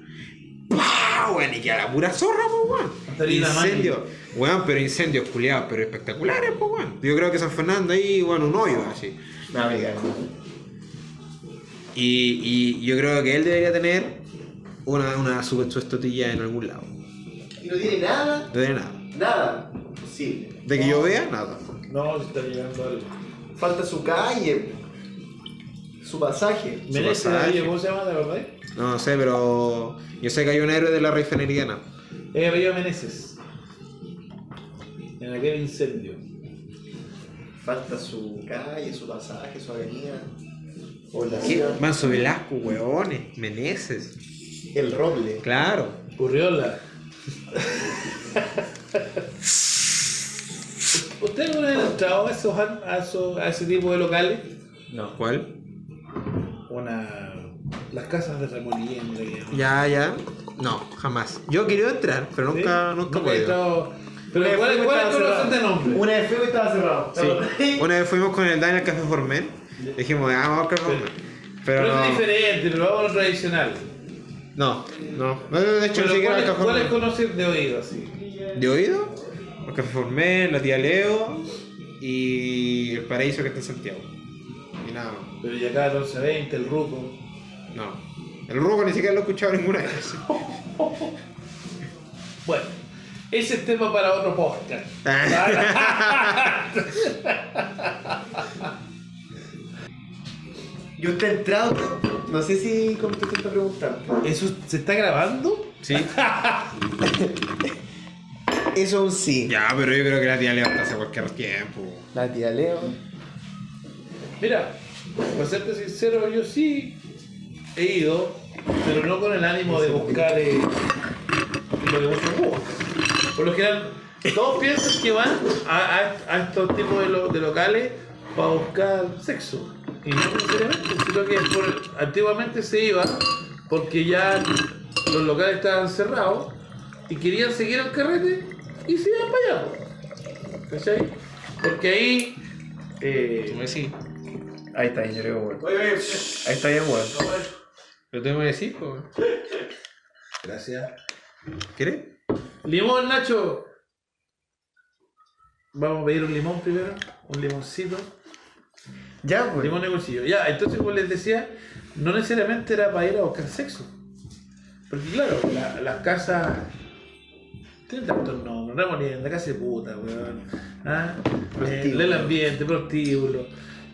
¡Pah! Weón, y queda la pura zorra, pues, weón. Incendios, weón, pero incendios culiados, pero espectaculares, pues, weón. Yo creo que San Fernando ahí, weón, un hoyo, así. No. Y, y yo creo que él debería tener una, una su, su estotilla en algún lado. Y no tiene nada. No tiene nada. Nada. Posible. De que yo vea, nada. No, se está llegando algo. Falta su calle. Su pasaje. Meneses, pasaje. apellido, ¿cómo se llama, de verdad? No sé, pero yo sé que hay un héroe de la refinería, ¿no? Es apellido Meneses. En aquel incendio. Falta su calle, su pasaje, su avenida. O la ¿Qué? ciudad. Manso Velasco, weones, Meneses. El roble. Claro. Curriola. ¿Usted alguna vez ha entrado a, esos, a, esos- a ese tipo de locales? No. ¿Cuál? Una. Las casas de remolienda. Ya, ya. No, jamás. Yo quería entrar, pero nunca, ¿Sí? nunca he he podido. entrado. Pero Una ¿cuál, cuál conocen de nombre? Una vez fui y estaba cerrado. Sí. Una vez fuimos con el Daniel Café Formen. Dijimos, ah, vamos al Café Formen. Pero Pero es no. diferente, pero vamos a lo tradicional. No, no. No, De hecho, ni siquiera ¿cuál, el Café ¿Cuál es conocer de oído así? ¿De oído? El Café Formen, la tía Leo y el paraíso que está en Santiago. Y nada más. Pero ya acá el 1120, el Ruco. No. El Rugo ni siquiera lo he escuchado ninguna vez. Bueno, ese es tema para otro podcast. Yo te he entrado. No sé si contesté esta pregunta. ¿Eso se está grabando? Sí. Eso sí. Ya, pero yo creo que la tía Leo está hace cualquier tiempo. La tía Leo. Mira, para serte sincero, yo sí he ido, pero no con el ánimo de buscar eh, lo que muchos buscan. Por lo general, todos piensan que van a, a- a estos tipos de, lo- de locales para buscar sexo. Y no necesariamente, sino que por- antiguamente se iba porque ya los locales estaban cerrados y querían seguir el carrete y se iban para allá. po. ¿Cachai? Porque ahí. eh, me decís. Ahí está, yo creo, weón. Ahí está bien, weón. Tú me decís, pues. Gracias. ¿Querés? Limón, Nacho. Vamos a pedir un limón primero. Un limoncito. Ya, pues. Limón y bolsillo. Ya, entonces como les decía, no necesariamente era para ir a buscar sexo. Porque claro, la- las casas tienen tantos nombres, remolienda, casa de puta, weón. ¿Ah? Eh, el ambiente, prostíbulo,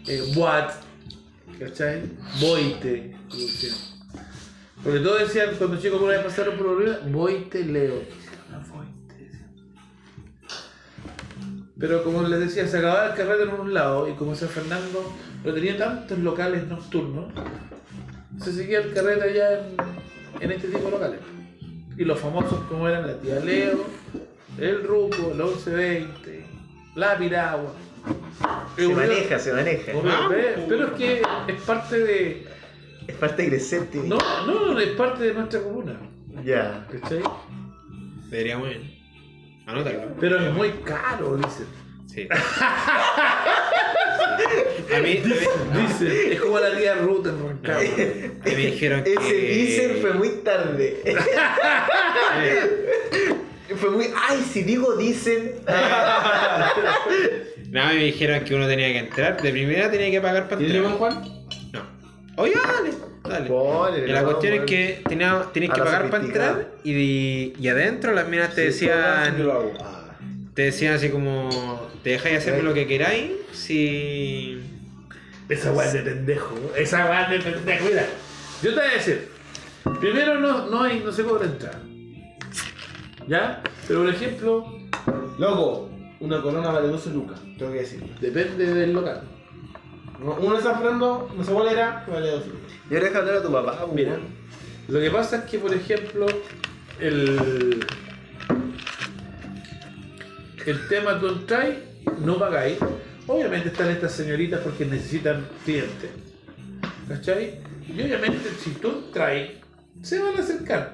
eh, boat, ¿cachai? Boite, producción. Porque todos decían, cuando chicos alguna vez pasaron por Bolivia, Boite Leo. Pero como les decía, se acababa el carrete en un lado y como San Fernando no tenía tantos locales nocturnos, se seguía el carrete allá en, en este tipo de locales. Y los famosos como eran la tía Leo, el Ruco, el 1120, la Piragua. Se maneja, se maneja. Pero, pero es que es parte de. Es parte de tío. No, no, no, es parte de nuestra comuna. Ya. ¿Cachai? Deberíamos ir. Anótalo. Pero es muy caro, dicen. Sí. A mí, Dicen, es como la tía Ruth en Rancagua. a mí me dijeron que. Ese dicen fue muy tarde. fue muy. Ay, si digo dicen. Nada, me dijeron que uno tenía que entrar. De primera tenía que pagar para ¿Tienes entrar. limón, Juan? No. Oye, dale, dale. Ponle, Y la no, cuestión es que tenía, tenías A que pagar para entrar y, y adentro las minas te Sí, decían. Te decían así como. Te dejáis hacer lo que queráis si. Esa weá es de pendejo. Esa weá es de pendejo. Mira, yo te voy a decir. Primero no, no, hay, no se cobra entrada. ¿Ya? Pero por ejemplo, Loco, una corona vale 12 lucas, tengo que decir. depende del local. Uno de San Fernando, no sé cuál era, vale 12 lucas. Yo hablar a tu papá, pues, Mira, lo que pasa es que, por ejemplo, el, el tema tú entráis, no pagáis. Obviamente están estas señoritas porque necesitan clientes. ¿Cachai? Y obviamente si tú entráis, se van a acercar.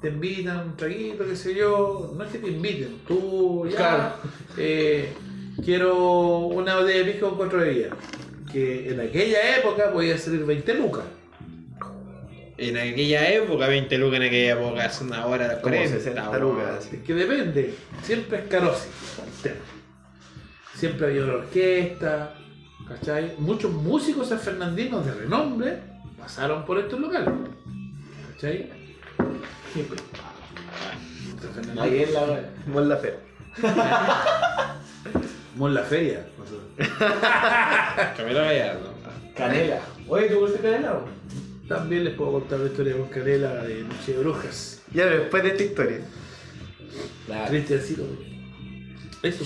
Te invitan un traguito, qué sé yo. No es que te inviten, tú ya. Claro. eh, quiero una botella de pisco con cuatro bebidas. Que en aquella época podía salir 20 lucas. En aquella época, 20 lucas en aquella época, es una hora de Como 40. 60 weón. lucas. Es que depende, siempre es carosi el tema. Siempre había una orquesta, ¿cachai? Muchos músicos sanfernandinos de renombre pasaron por estos locales, ¿cachai? Fernandino. Ahí es la. Mon la fe. Mon la feria. Camilo Gallardo. Canela. Oye, ¿tú conoces canela? o? También les puedo contar la historia con Canela de Noche de Brujas. Ya, después de esta historia. Cristiancito. Eso.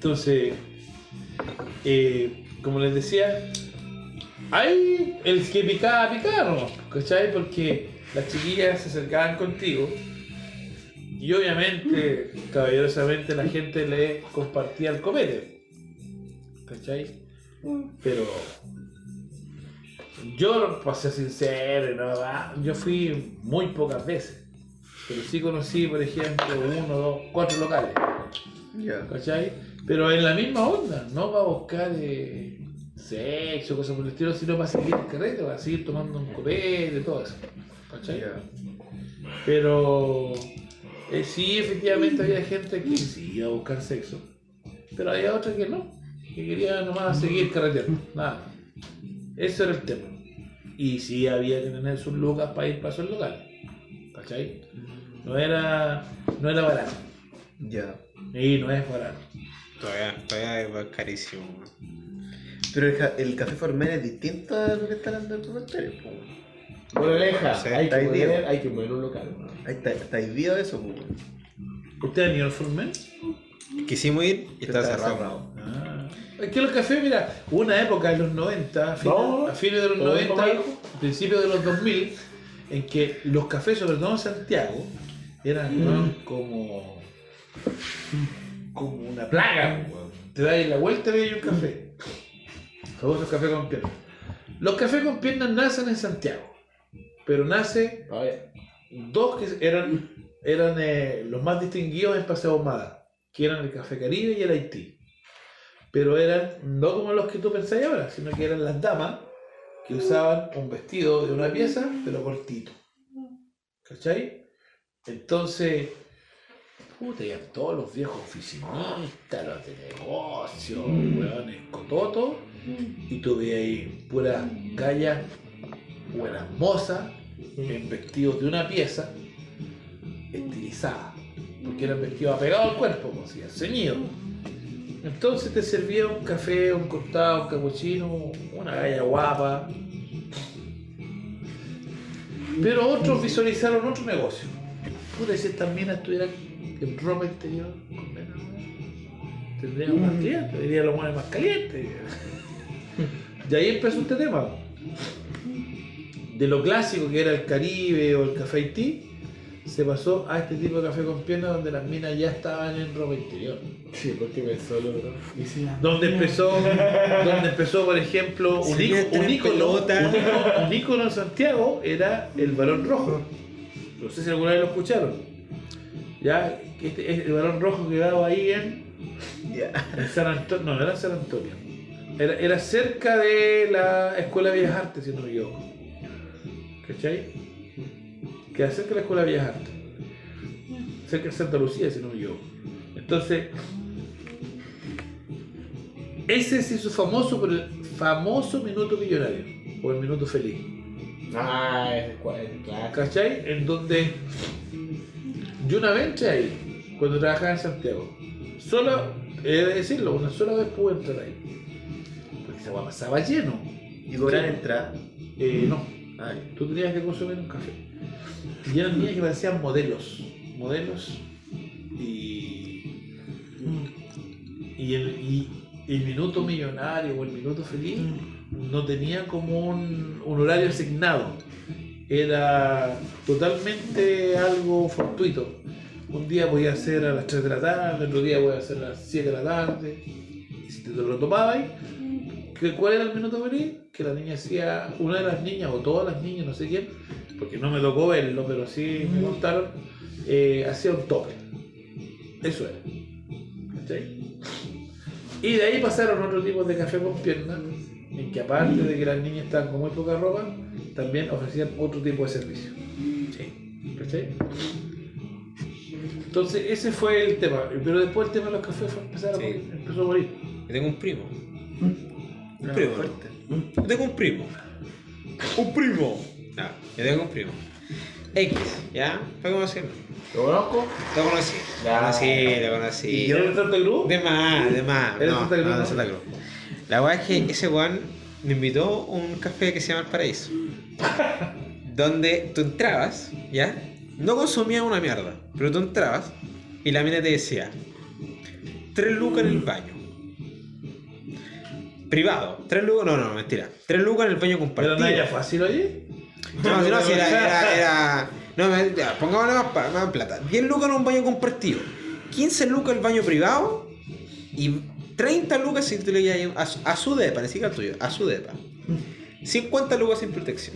Entonces, eh, como les decía, hay el que picaba, picaba, ¿no? ¿cachai? Porque las chiquillas se acercaban contigo y obviamente, caballerosamente, la gente le compartía el copete. ¿cachai? Pero yo, para ser sincero, ¿no? Yo fui muy pocas veces. Pero sí conocí, por ejemplo, uno, dos, cuatro locales. ¿Cachai? Pero en la misma onda, no va a buscar eh, sexo, cosas por el estilo, sino para seguir el carrete, para seguir tomando un copete, todo eso. ¿Cachai? Pero eh, sí, efectivamente había gente que sí iba a buscar sexo. Pero había otra que no, que quería nomás seguir carreteando. Nada. Eso era el tema. Y sí había que tener sus lucas para ir para esos locales. ¿Cachai? No era, no era barato. Ya. Y no es barato. Todavía, todavía es carísimo. Pero el, el café formel es distinto a lo que está dando el comentario. po. Bueno, Leja, Sí. hay, que poner, hay que poner un local. weón. Ahí está, está vivido eso, po. ¿Usted ha ido al Formen? Quisimos ir y está Está cerrado. cerrado. Ah. Es que los cafés, mira, hubo una época en los 90, a fines, Vamos. a fines de los Vamos, 90, vamos. principios de los 2000, en que los cafés, sobre todo en Santiago, eran Mm. como, como una plaga. weón. Te das la vuelta y ves un café. Famoso café con piernas. Los cafés con piernas nacen en Santiago, pero nace dos que eran, eran eh, los más distinguidos en Paseo Ahumada, que eran el Café Caribe y el Haití. Pero eran no como los que tú pensáis ahora, sino que eran las damas que usaban un vestido de una pieza, pero cortito. ¿Cachai? Entonces, puta, ya todos los viejos oficinistas, los de negocio, weones, cototos, y veías ahí puras gallas, buenas mozas, en vestidos de una pieza, estilizadas, porque eran vestidos apegados al cuerpo, como si ceñidos. Entonces te servía un café, un cortado, un capuchino, una galla guapa. Pero otros visualizaron otro negocio. Puta, si estas minas estuvieran en ropa interior, con menos, weón, tendrían más clientes, dirían los buenos más calientes. Y ahí empezó este tema. De lo clásico que era el Caribe o el Café Haití, se pasó a este tipo de café con piernas donde las minas ya estaban en ropa interior. Sí, porque. Y sí, Donde empezó, donde empezó por ejemplo, Sí, ícono, un ícono- un ícono en Santiago era el balón rojo. No sé si alguna vez lo escucharon. Ya, que este, es el balón rojo quedaba ahí en, en San Antonio. No, no era en San Antonio. Era, era cerca de la Escuela de Bellas Artes, si no me equivoco. ¿Cachai? Queda cerca de la Escuela de Bellas Artes. Cerca de Santa Lucía, si no me equivoco. Entonces, ese se hizo famoso por el famoso minuto millonario, o el minuto feliz. Ah, es cuál, claro. ¿Cachai? En donde yo una vez entré ahí, cuando trabajaba en Santiago. Solo, he de decirlo, una sola vez pude entrar ahí. Porque esa pasaba lleno. Y cobrar entrada. Eh, no, Ay. tú tenías que consumir un café. Y eran niñas que parecían modelos. Modelos. Y. Y el, y el minuto millonario o el minuto feliz no tenía como un, un horario asignado. Era totalmente algo fortuito. Un día podía ser a las 3 de la tarde, otro día podía ser a las 7 de la tarde. Y si te lo tomabas, ¿qué- ¿cuál era el minuto feliz? Que la niña hacía, una de las niñas, o todas las niñas, no sé quién, porque no me tocó verlo, pero sí me contaron, eh, hacía un tope. Eso era. ¿Cachai? Y de ahí pasaron otros tipos de café con piernas, en que aparte de que las niñas estaban con muy poca ropa, también ofrecían otro tipo de servicio. ¿Cachai? Entonces ese fue el tema, pero después el tema de los cafés fue empezar a Sí. morir, empezó a morir. Yo tengo un primo. Un No, primo. fuerte. Yo tengo un primo. Un primo. No, yo tengo un primo. X, ¿ya? ¿Para conocerlo? ¿Lo conozco? Lo conocí. Lo Ya. conocí, lo conocí. ¿Y yo en Santa Cruz? De más, de más. ¿Eres No, Santa Cruz, no, de no? Santa Cruz. La weá es que ese weón me invitó a un café que se llama El Paraíso. donde tú entrabas, ¿ya? No consumías una mierda, pero tú entrabas y la mina te decía: tres lucas en el baño. Privado, tres lucas, no, no, mentira. Tres lucas en el baño ¿Pero compartido. no era fácil, oye? No, no, si era, era, era- No, ya, pongámosle más, más plata. 10 lucas en un baño compartido. 15 lucas el baño privado. Y 30 lucas si tú le a, su- a su depa, ni siquiera al tuyo, a su depa. 50 lucas sin protección.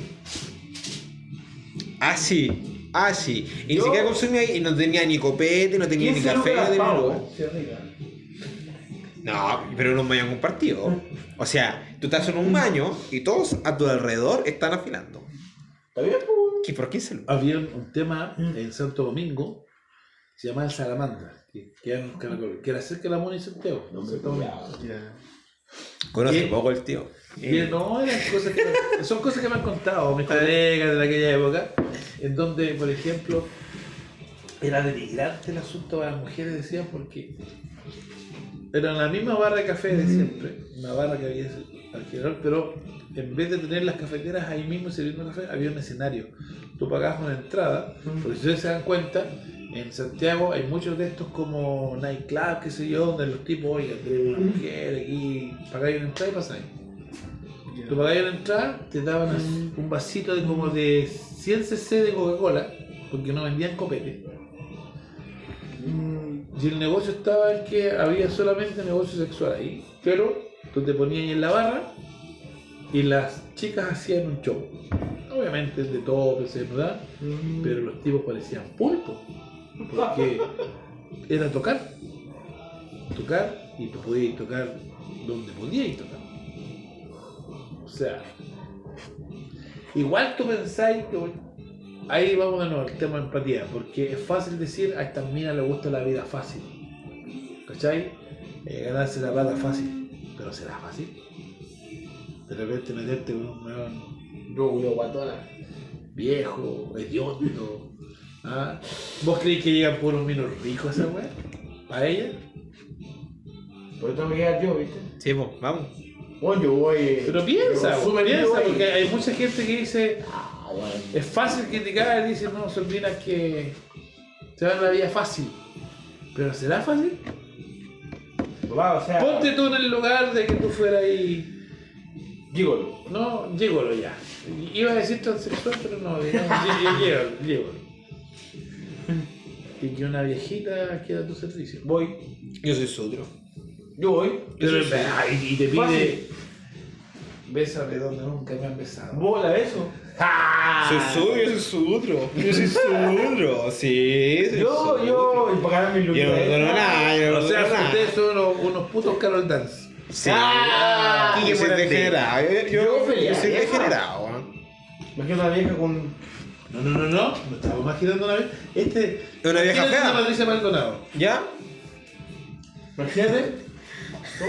Así, así. Y ni Yo- siquiera consumía ahí, y no tenía ni copete, no tenía ni 15 café, no lucas tenía. Sí, rica. No, pero en un baño compartido. O sea, tú estás en un baño y todos a tu alrededor están afilando. ¿Está bien? ¿Qué por 15 lucas? Había un tema en Santo Domingo, se llamaba el Salamandra, que, que era, un caracol, que era cerca de la Mona y Santiago. No, Santo Domingo. Conoce ¿Qué? poco el tío. No, eran cosas que son cosas que me han contado mis colegas de aquella época, en donde, por ejemplo, era denigrante el asunto para las mujeres, decían, porque era la misma barra de café de siempre, una barra que había al general, pero en vez de tener las cafeteras ahí mismo sirviendo café, había un escenario. Tú pagabas una entrada, porque si ustedes se dan cuenta, En Santiago hay muchos de estos como nightclub, qué sé yo, donde los tipos, tenemos una mujer aquí, pagáis una entrada y pasáis. Tú pagáis una entrada, te daban un vasito de como de 100 cc de Coca-Cola, porque no vendían copete. Y el negocio estaba en que había solamente negocio sexual ahí, pero tú te ponías en la barra y las chicas hacían un show. Obviamente de todo, se ¿verdad? Pero los tipos parecían pulpo. Porque era tocar. Tocar y tú podías tocar donde podías tocar. O sea, igual tú pensáis que ahí vamos de nuevo al tema de empatía, porque es fácil decir a estas minas les gusta la vida fácil. ¿Cachai? Eh, ganarse la plata fácil. Pero será fácil. De repente meterte con un weón Rubio, guatona. viejo, hediondo. ¿Ah? ¿Vos creéis que llegan puros minos ricos a esa weá? ¿A ella? Por eso me queda yo, ¿viste? Sí, pues, vamos. Bueno, yo voy. Pero piensa, yo piensa, porque hay mucha gente que dice, Ah, bueno. es fácil criticar, dice, no, son minas que se van a la vida fácil. Pero ¿será fácil? Va, o sea. Ponte tú en el lugar de que tú fueras ahí. Gigolo. No, llególo ya. Iba a decir transexual, pero no, digamos, llególo. Y que una viejita queda a tu servicio. Voy. Yo soy sutro. Yo voy. Pero, soy- ay, y te pide, Fácil. bésame donde nunca me han besado. Vos la beso. Soy sutro, yo soy sutro. Yo soy sutro, sí. soy Yo, yo. Y pagar mi Yo no perdono nada, yo no O sea, nada. ustedes son unos, unos putos Carol Dance. Sí. Ah, yo soy degenerado. Yo, yo, Yo soy degenerado, weón. Imagínate una vieja con. No, no, no, no. No estaba imaginando una vez. Este. ¿Es una vieja fea? una Patricia Maldonado. ¿Ya? Imagínate. O,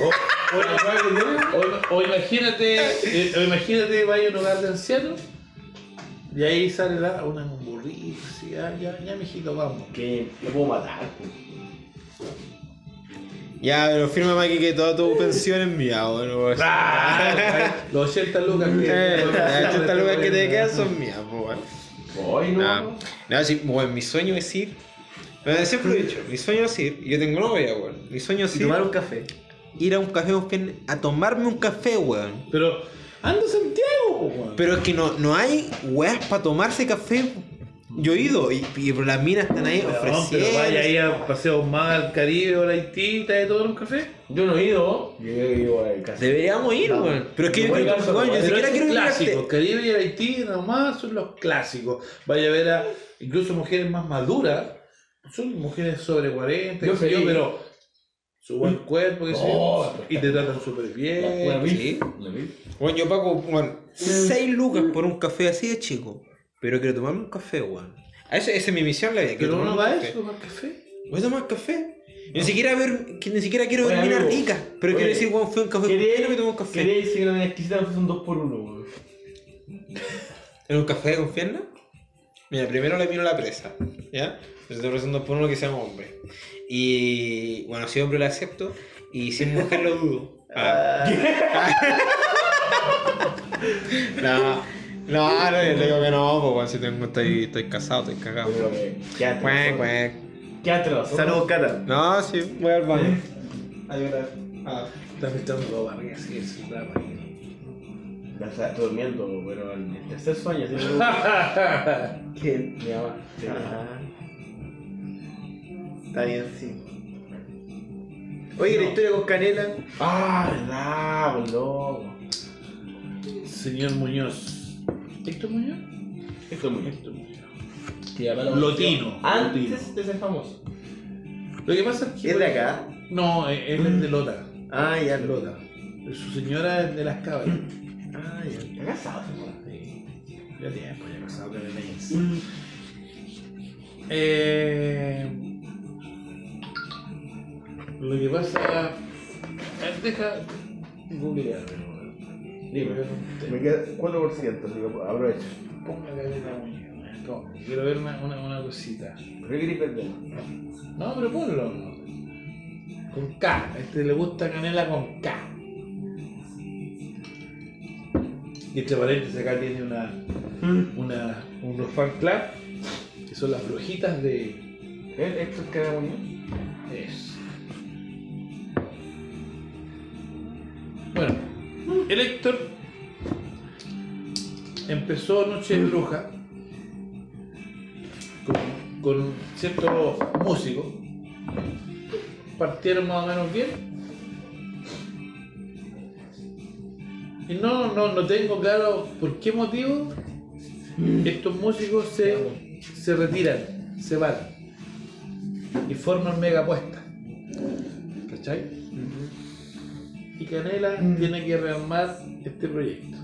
o- o- o imagínate, eh, o imagínate, vaya a un hogar de ancianos y ahí sale la, una un burrito, así, ya, ya, ya, mijito, vamos. que lo puedo matar, pues. Ya, pero firma Maki que toda tu pensión es mía, bueno. Los 80 lucas que. Eh, Las 80 lucas que te quedan son mías, pues. Hoy no. No, no, sí, bueno, mi sueño es ir. Siempre lo he dicho, mi sueño es ir. y Yo tengo novia, weón. Mi sueño es Y ir, tomar un café. Ir a un café a tomarme un café, weón. Pero, anda a Santiago, weón. Pero es que no, no hay weas para tomarse café. Yo he ido y, y las minas están ahí Weón, ofreciendo. pero vaya ahí a paseo más al Caribe o al Haití, te de tomar un café. Yo no he ido. Yo he ido al. Deberíamos ir, weón. Pero es que yo, quiero- caso, weón, yo ni clásicos. Caribe y el Haití nomás son los clásicos. Vaya a ver a incluso mujeres más maduras, son mujeres sobre 40, Yo qué sé yo, feliz. pero su buen cuerpo, qué sé Oh, yo, y te tratan súper bien. La vi. sí. La vi. Weón, yo pago, weón, 6 lucas por un café así de chico. Pero quiero tomarme un café, weón. Esa es mi misión la vida. quiero Pero uno tomarme va a café. eso, tomar café. Voy a tomar café. Ni siquiera ver, que ni siquiera quiero ver minas ricas. Pero Oye, quiero decir, weón, fui a un café. ¿Por qué no me tomo un café? Quería decir que la exquisita fue un 2x1, weón. ¿En un café con pierna? Mira, primero le vino la presa, ¿ya? Yo estoy ofreciendo por uno que sea hombre. Y bueno, si hombre lo acepto. Y si es mujer lo dudo. Ah. no, no, no, le digo que no, pues bueno, si tengo, estoy, estoy casado, estoy cagado. Pero. Cuec, cuec. Quédate nosotros. Saludos, Cata. No, sí, voy al baño. A llorar. Ah. Estás metiendo dos barrigas, sí, es. Ya está durmiendo, pero el tercer sueño, así ¿Qué? Mi mamá. Está bien, sí. Oye, la historia con Canela. Ah, verdad, pues loco. Señor Muñoz. ¿Héctor Muñoz? Esto es muy Héctor Muñoz. Que me lo- Lotino. Antes de ser famoso. Lo que pasa es que. ¿Es de acá? No, él es de Lota. Ah, ya, lo. Lota. Su señora es de las cabras. Ah, ya. Está casado. Sí. Ya tiempo, ya casado con el ex. Eh, lo que pasa. eh, Deja. googlearlo. Dime. Me queda 4%, así que aprovecha. Ponga caleta muñeca. Toma, Quiero ver una, una, una cosita. ¿Por qué querés perder? No, pero ponlo. Con K. A este le gusta canela con K. Y entre paréntesis acá tiene una, una, unos fan club que son las brujitas de, ¿Ves? Esto es uno. Eso. El Héctor empezó Noche de Bruja con, con ciertos músicos. Partieron más o menos bien. Y no, no, no tengo claro por qué motivo estos músicos se, se retiran, se van y forman mega apuesta. ¿Cachai? Y Canela tiene que rearmar este proyecto.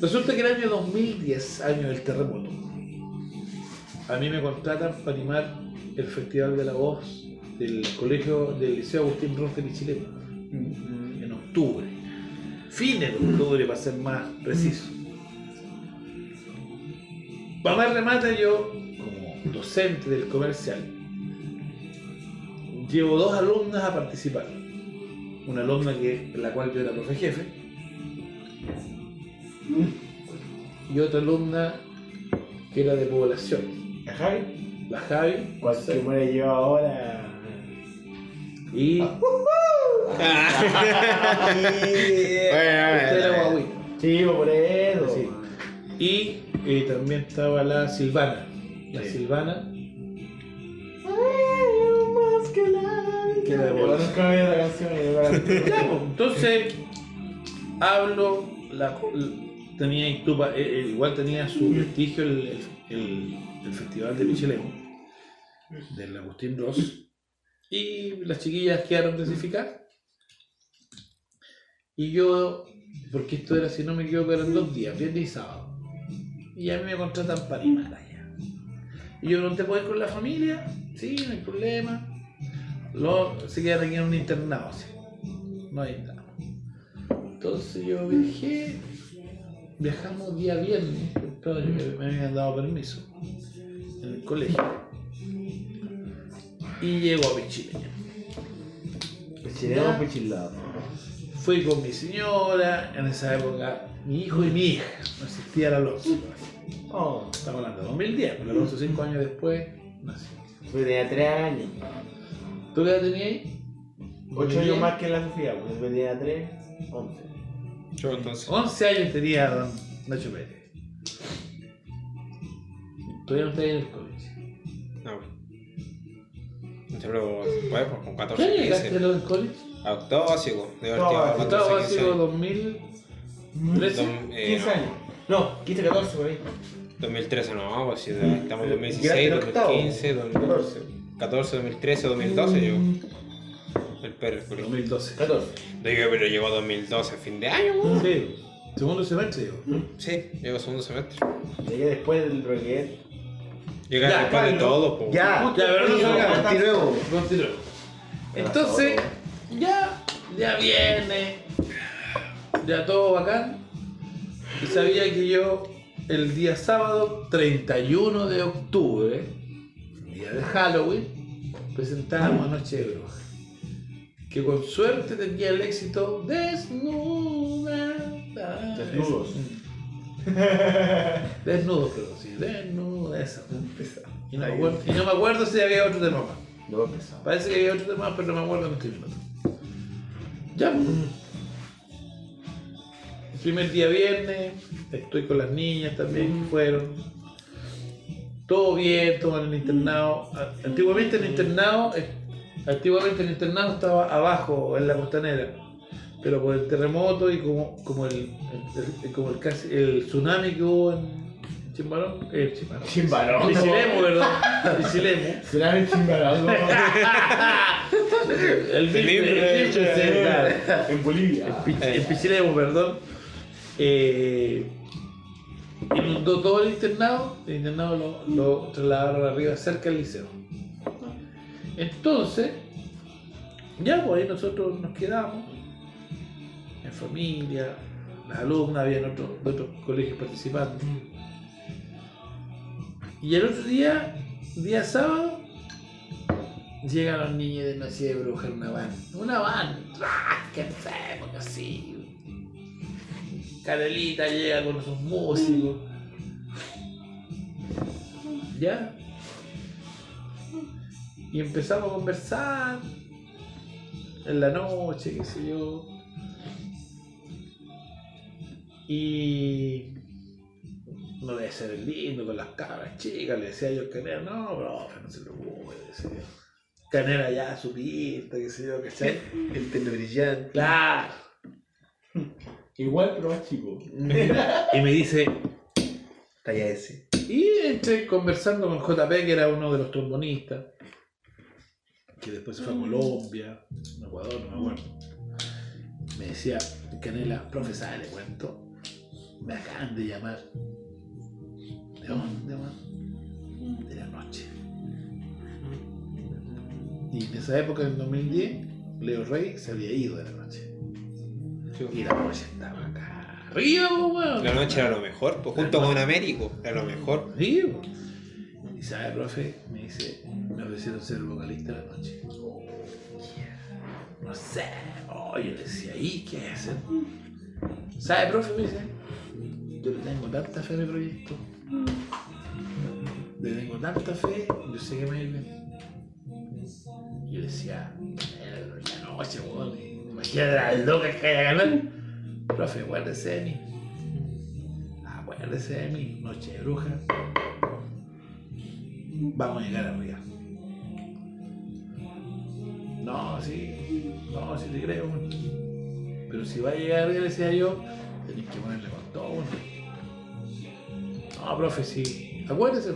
Resulta que el año 2010, año del terremoto, a mí me contratan para animar el Festival de la Voz del colegio del Liceo Agustín Ronce de Chile en octubre. Fines de octubre, para ser más preciso. Para más remate, yo, como docente del comercial, llevo dos alumnas a participar. Una alumna que, en la cual yo era profe jefe, y otra alumna que era de población. ¿A Javi? La Javi. ¿Cuál que muere yo ahora? Y usted era guaguita. Chivo, por eso. Sí. Y eh, también estaba la Silvana. La Sí. Silvana, Que la nunca había la canción. y yo la canté. Ya, pues, entonces hablo, la, tenía Itupa- eh, eh, igual tenía su prestigio el, el- el festival de Michelemo, del Agustín Ross, y las chiquillas quedaron clasificadas. Y yo, porque esto era, si no me equivoco, eran dos días, viernes y sábado. Y a mí me contratan para allá. Y yo pregunté, ¿puedo ir con la familia? Sí, no hay problema. Luego se quedan aquí en un internado, sí. No hay nada. Entonces yo viajé, viajamos día viernes, yo me, habían dado permiso en el colegio. Y llego a Pichilena. Chileno pichilado. Fui con mi señora, en esa época mi hijo y mi hija, no existía el Alonso. Oh, Estamos hablando de 2010, pero Alonso cinco años después nació. yo tenía 3 años. ¿Tú qué edad tenías ahí? 8 años más que la Sofía, pues yo tenía 3, 11. Yo entonces. 11 años tenía don Nacho Pérez. Todavía no está ahí en el colegio. No. No sé, pero después, pues, con ¿Qué 14, año llegaste 15. a los colegio? A octavo básico. De haber Octavo básico. 14, Octavo 15 básico años. 2013. Dom- eh, 15 no. años. No, 15, 14 por ahí. 2013 no, pues si estamos en 2016, Llegaste en octavo. 2015, 2014, 14, 2013, 2012 llegó. El ejemplo. 2012. 14. Digo, pero llegó 2012 a fin de año, weón. Sí, segundo semestre digo. Sí, llegó segundo semestre. Llegué después del Rocket. Llega Ya, después de Carlos. todo, pues. Ya, Ya, pero no salgamos. continuemos. Continuemos. Entonces, ya, ya viene, ya todo bacán. Y sabía que yo el día sábado 31 de octubre, día de Halloween, presentábamos Noche de. Que con suerte tenía el éxito desnuda. Desnudos. Desnudos, pero sí, desnuda, esa. Y no, me acuerdo, y no me acuerdo si había otro tema más. No. Parece que había otro tema, pero no me acuerdo en este minuto. Ya. pues. El primer día viernes, estoy con las niñas también, que fueron. Todo bien, todo en el internado. A- Antiguamente el internado, eh, antiguamente el internado estaba abajo, en la costanera. Pero por el terremoto y como, como el, el- el- como el, casi- el tsunami que hubo en Chimbarón, eh, Chimbarón. Chimbarón. Pichilemu, ¿verdad? Pichilemu. Será el chimbarón. El. En Bolivia. El pich- el Pichilemu, perdón. Eh, inundó todo el internado. El internado lo, trasladaron arriba, cerca del liceo. Entonces, ya por ahí nosotros nos quedamos en familia, las alumnas, habían otros, de otros colegios participando. Y el otro día, día sábado, llegan los niños de Noche de Bruja en una van. Una van, ¡ah! ¿qué hacemos así? Carelita llega con sus músicos. ¿Ya? Y empezamos a conversar en la noche, qué sé yo. Y no debe ser lindo con las cabras chicas, le decía yo al canera, no, profe, no se preocupe, le decía yo. Canera ya su pista, qué sé yo, ¿cachai? El pelo brillante. Claro. Igual, pero más chico. Y me dice, Talla S. Y entré conversando con JP, que era uno de los trombonistas, que después se fue a Colombia, a Ecuador, no me acuerdo. Me decía, Canela, profesor, le cuento, me acaban de llamar. ¿De dónde, man? De la noche. Y en esa época, en 2010, Leo Rey se había ido de la noche. Y la noche estaba acá. Arriba, weón. La noche era lo mejor, pues junto con Américo, era lo mejor. Sí. Y sabe, profe, me dice, me ofrecieron ser vocalista la noche. No sé, oh, yo le decía, ¿y qué hacen? ¿Sabe, profe? Me dice, yo le tengo tanta fe a mi proyecto. Le tengo tanta fe, yo sé que me va yo decía, "Eh, la noche, weón, imagínate las locas que hay a ganar. Profe, acuérdese de mí. Acuérdese de mí, noche de bruja. Vamos a llegar arriba. No, sí, no, sí te creo. Pero si va a llegar arriba, decía yo, tenés que ponerle con todo. No, profe, sí. Acuérdese.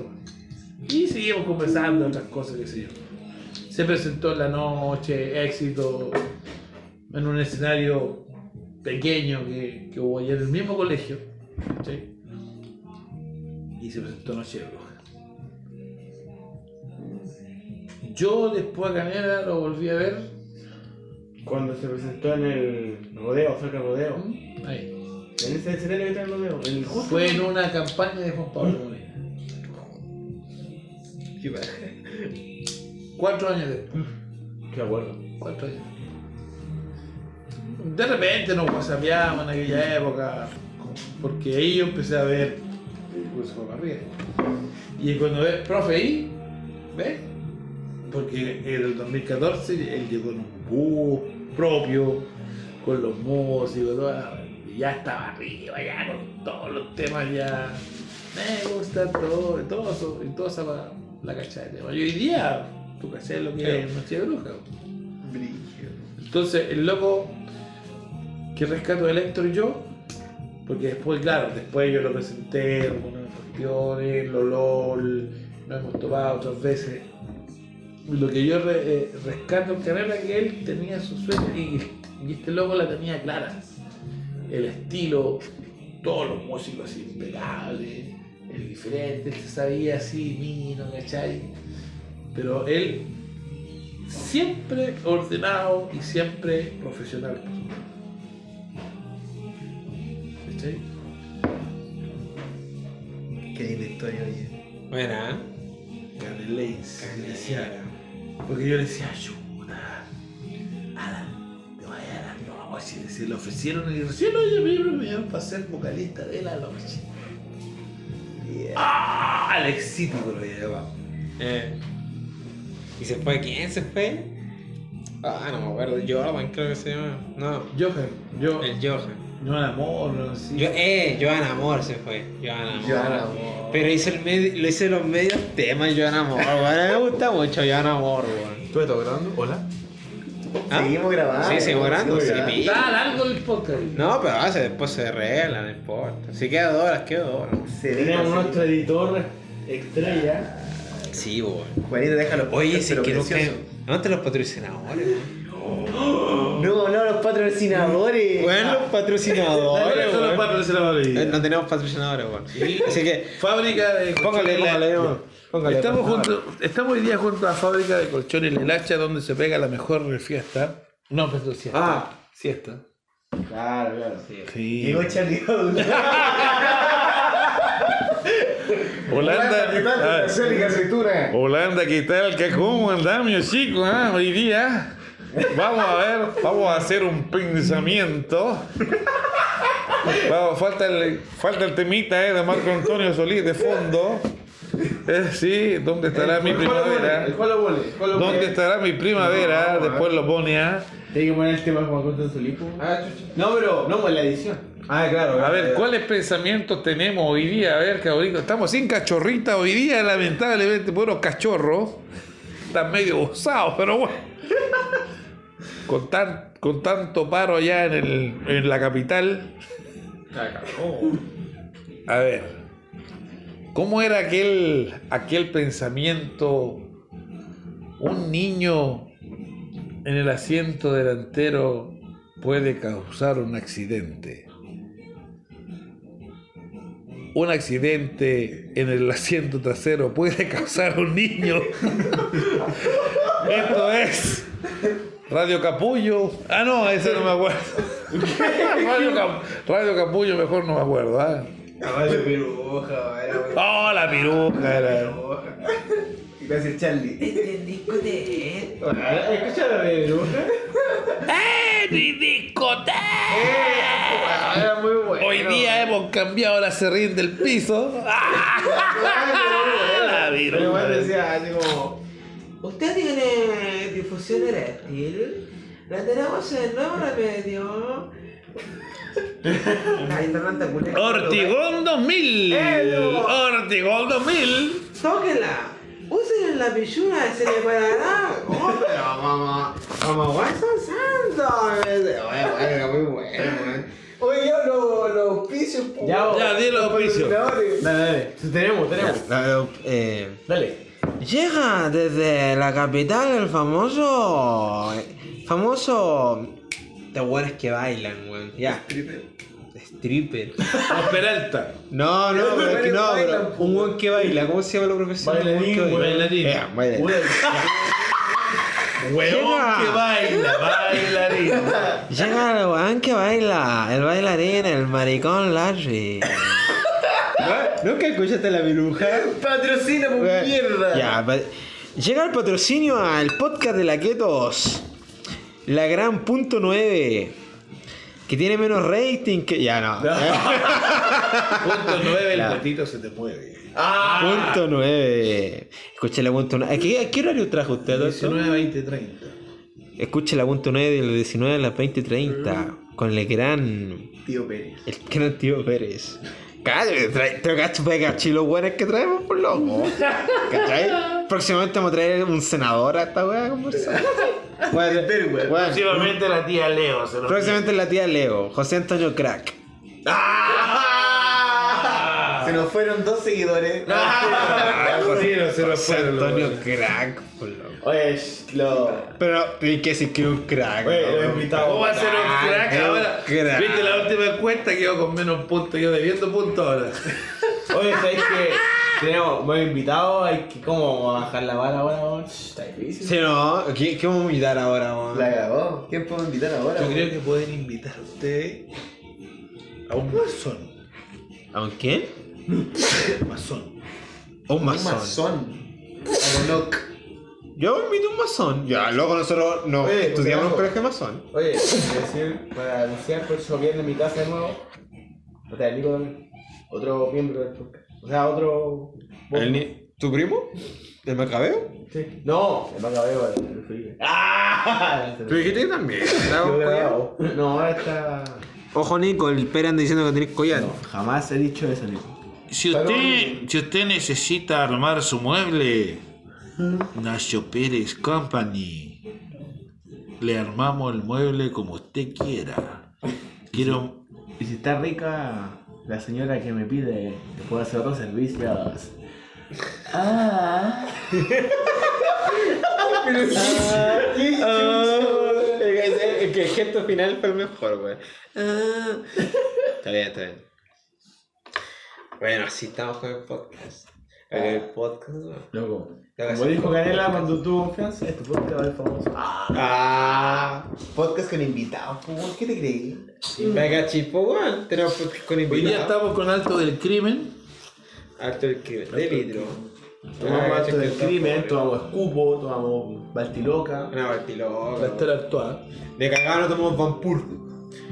Y seguimos conversando otras cosas, qué sé yo. Se presentó en la noche, éxito, en un escenario pequeño que, que hubo allá en el mismo colegio. ¿sí? Y se presentó Noche de Bruja. Yo después a Canela lo volví a ver. Cuando se presentó en el rodeo, cerca del rodeo. Ahí. En ese escenario que está el rodeo. El justo. Fue en una campaña de Juan Pablo Molina. Qué paja. Cuatro años después. Qué acuerdo. Cuatro años. De repente nos whatsappeamos en aquella época. Porque ahí yo empecé a ver. Pues fue para arriba. Y cuando ve, profe, ahí, ¿ves? Porque en el 2014 él llegó en un bus propio, con los músicos, y ya estaba arriba, ya con todos los temas ya. Me gusta todo, y todo eso, y toda esa la, la cachada de tema. Y hoy día, tú lo que es Noche Bruja. Brillo. Entonces, el loco que rescato de Héctor y yo, porque después, claro, después yo lo presenté, algunas cuestiones, lo LOL, nos hemos topado otras veces. Lo que yo eh, rescato en Canela es que él tenía su sueño y, y este loco la tenía clara. El estilo, todos los músicos así impecables, el diferente, él se sabía así, mino, ¿cachai? Pero él siempre ordenado y siempre profesional. Qué linda historia, oye. Buena, Caneleis. le decía, porque yo le decía, ayuda, Alan, te vaya a la noche. Y Se le ofrecieron y recién oye, me me llamaron para ser vocalista de la noche. ¡Ah! Alexito lo llamado. Eh. ¿Y se fue? ¿Quién se fue? Ah, no me acuerdo. Jordan creo que se llama. No, Johan, yo, el Johan. Johan Amor, no sé. Yo, eh, Joan Amor se fue. Joan Amor. Joan Amor. Pero hice, el medio, lo hice los medios temas Joan Amor, weón. Me gusta mucho Joan Amor, weón. ¿Tú estás grabando? Hola. ¿Ah? Seguimos grabando. Sí, seguimos grabando. Sí, Está largo el podcast. No, pero hace, después se arregla, no importa. Si queda dos horas, queda dos horas. Se deja, Tenemos nuestro editor estrella. Sí, weón. Juanito, déjalo. Oye, si es que nunca. ¿Dónde están los patrocinadores, weón? No, no, los patrocinadores. Bueno, los patrocinadores, ¿Cuáles son los weón. patrocinadores? Eh, No tenemos patrocinadores, weón. Así que, Fábrica de póngale, colchones póngale. Póngale, Estamos, junto, estamos hoy día junto a la fábrica de colchones La Hacha donde se pega la mejor fiesta. No, pero siesta. Ah, siesta. claro, claro. Sí. Llegó Charlie. Holanda. ah, aceituna. Holanda, ¿qué tal? ¿Qué cómo andamos, chicos? ah? Hoy día vamos a ver, vamos a hacer un pensamiento. Vamos, falta, el, falta el temita eh, de Marco Antonio Solís de fondo. Eh, sí, ¿dónde estará mi El primavera? El el ¿Dónde estará mi primavera? No, Después lo pone a... Tiene que poner el tema como con su lipo. No, pero no, en la edición. Ah, claro. A ver, ¿cuáles pensamientos tenemos hoy día? A ver, cabrito, estamos sin cachorrita hoy día, lamentablemente, buenos cachorros. Están medio gozados, pero bueno. Con, tan, con tanto paro allá en, el, en la capital. A ver, ¿cómo era aquel, aquel pensamiento? Un niño en el asiento delantero puede causar un accidente. Un accidente en el asiento trasero puede causar un niño. Esto es Radio Capullo. Ah, no, ese no me acuerdo. Radio, Cap- Radio Capullo, mejor no me acuerdo. ¿ah? Caballo piruja, era muy- Oh, la piruja era. Gracias, Charlie. Este disco de... Escucha la de Bruja. ¡Eh, mi discoteca! Era muy bueno. Hoy día hemos cambiado la serrín del piso. ¡Ah! La Pero igual piruja. decía así como. ¿Usted tiene difusión eréctil? La tenemos en nuevo remedio. Ortigón 2000. Ortigón 2000. Tóquela. Usen la pichura y se le parará. Oh, pero mamá. Mamá, guay son santos. Bueno, era muy bueno, man. Oye, yo los los auspicios. Ya, Ya, di los auspicios. Dale, dale. Tenemos, tenemos. eh, Dale. Llega desde la capital el famoso. famoso. de weones que bailan, weón. Ya. Stripper. Los Peralta. No, no, pero es que no, Bailan, pero un buen que baila, ¿cómo se llama la profesión? Bailarín, Un buen que baila. bailarín. Eh, bailarín. Huevón que baila, bailarín. Llega el weón que baila. El bailarín, el maricón Larry. ¿Nunca escuchaste la piruja? Patrocina, por Eh, mierda. Ya, pa- llega el patrocinio al podcast de la Ketos. La gran punto 9. Que tiene menos rating que. Ya no. Punto 9, el Ya. patito se te mueve. Punto 9. Escuche la punto 9. ¿A qué, qué horario trajo usted todo esto? 19, 20, 30. Escuche la punto 9 de las 19 a las 20.30. Con el gran. Tío Pérez. El gran tío Pérez. Cállate, trae, te cacho los buenos que traemos por loco. ¿Cachai? Próximamente vamos a traer un senador a esta weá a conversar. Bueno, Próximamente la tía Leo se próximamente la tía Leo, José Antonio Crack. Se nos fueron dos seguidores. Ah, sí, no se José fueron Antonio. Crack, loco. Oye, lo. Pero hay que decir que es un crack. Oye, ¿no? lo invitado. ¿Cómo va a ser un crack ahora? crack. Viste la última encuesta quedó con menos puntos, yo debiendo puntos ahora. Oye, ¿sabes que tenemos buen invitado? Hay que, ¿Cómo vamos a bajar la vara ahora? weón? Está difícil. Sí, no, ¿qué, qué vamos a invitar ahora, weón? La cagó. ¿Quién puedo invitar ahora? Yo creo que pueden invitar a ustedes a un masón. ¿A un quién? Masón. Un Un masón. A Enoch. Yo invito a un masón. Ya, luego nosotros no Oye, estudiamos en un colegio masón. Oye, decir, para anunciar el próximo viernes en mi casa de nuevo. O sea, el Nico también. Otro miembro del podcast. O sea, otro. ¿El ni- ¿Tu primo? ¿El macabeo? Sí. No, el Macabeo, el el Felipe. ¡Ah! Pero dijiste que también. Yo grabado. No, ahora está. Ojo, Nico, el Pera anda diciendo que tenés collar. No, jamás he dicho eso, Nico. Si usted, si usted necesita armar su mueble, Nacho Pérez Company, le armamos el mueble como usted quiera. Quiero Y si está rica, la señora que me pide, le puedo hacer otros servicios. Ah. Es que el gesto final fue el mejor, güey. Ah. Está bien, está bien. Bueno, así estamos con el podcast. El podcast. Loco. Como dijo Canela cuando tuvo confianza, este podcast va a ser famoso. Ah. Podcast con invitados. po, weón. ¿Qué te creí? Venga, chipo, weón. Tenemos podcast con Hoy día invitados. estamos con Alto del Crimen. Alto el crimen. De litro. Tomamos Ah, acto del crimen, está tomamos escupo, tomamos baltiloca. Una bartiloca. Va a estar actuada. De cagado no tomamos vampur.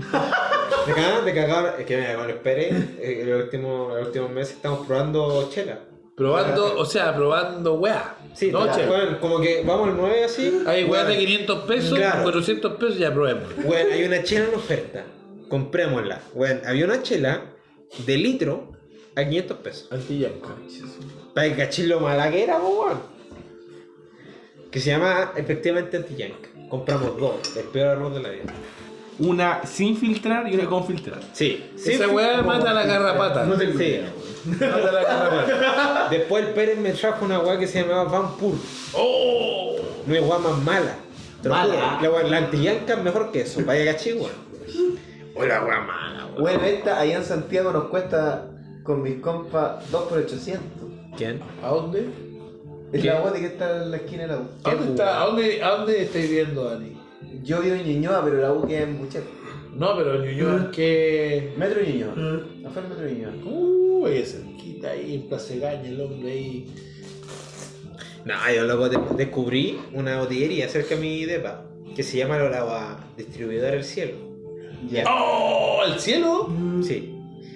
De cagado, de cagado. Es que mira, con el Pérez, eh, en los últimos, los últimos meses estamos probando chela. Probando, o sea, probando weá. Sí, no, chela. weón, como que vamos al 9 así. Hay weá de weón, 500 pesos, Claro. 400 pesos, ya probemos. weón, hay una chela en oferta. Comprémosla. Weón, había una chela de litro a 500 pesos. Antillanca. Para que cachis lo mala que era, po, weón. Que se llama efectivamente anti-yank. Compramos dos, el peor error de la vida. Una sin filtrar y una con filtrar. Sí. Esa weá mata la garrapata. No tengo Sí. Mata la garrapata. Después el Pérez me trajo una weá que se llamaba Van Pur. ¡Oh! No es weá más mala. Te lo Mala. La, weá- la anti-yanka es mejor que eso. Vaya cachis, weón. O la weá mala, weón. Bueno, esta allá en Santiago nos cuesta con mis compas 2 por 800. ¿Quién? ¿A dónde? Es ¿Qué? la guate que está en la esquina de la U. ¿A dónde, está, a dónde, a dónde estáis viendo, Dani? Yo vivo en Ñuñoa, pero la U queda en Buchet. No, pero en Ñuñoa, que. Metro Ñuñoa. Afuera del Metro Ñuñoa. Uh, ahí cerquita, ahí en Plaza Gaña, el hombre ahí. No, yo luego de- descubrí una botillería cerca de mi depa que se llama la Distribuidora del Cielo. Ya. ¡Oh! ¿El cielo? Sí.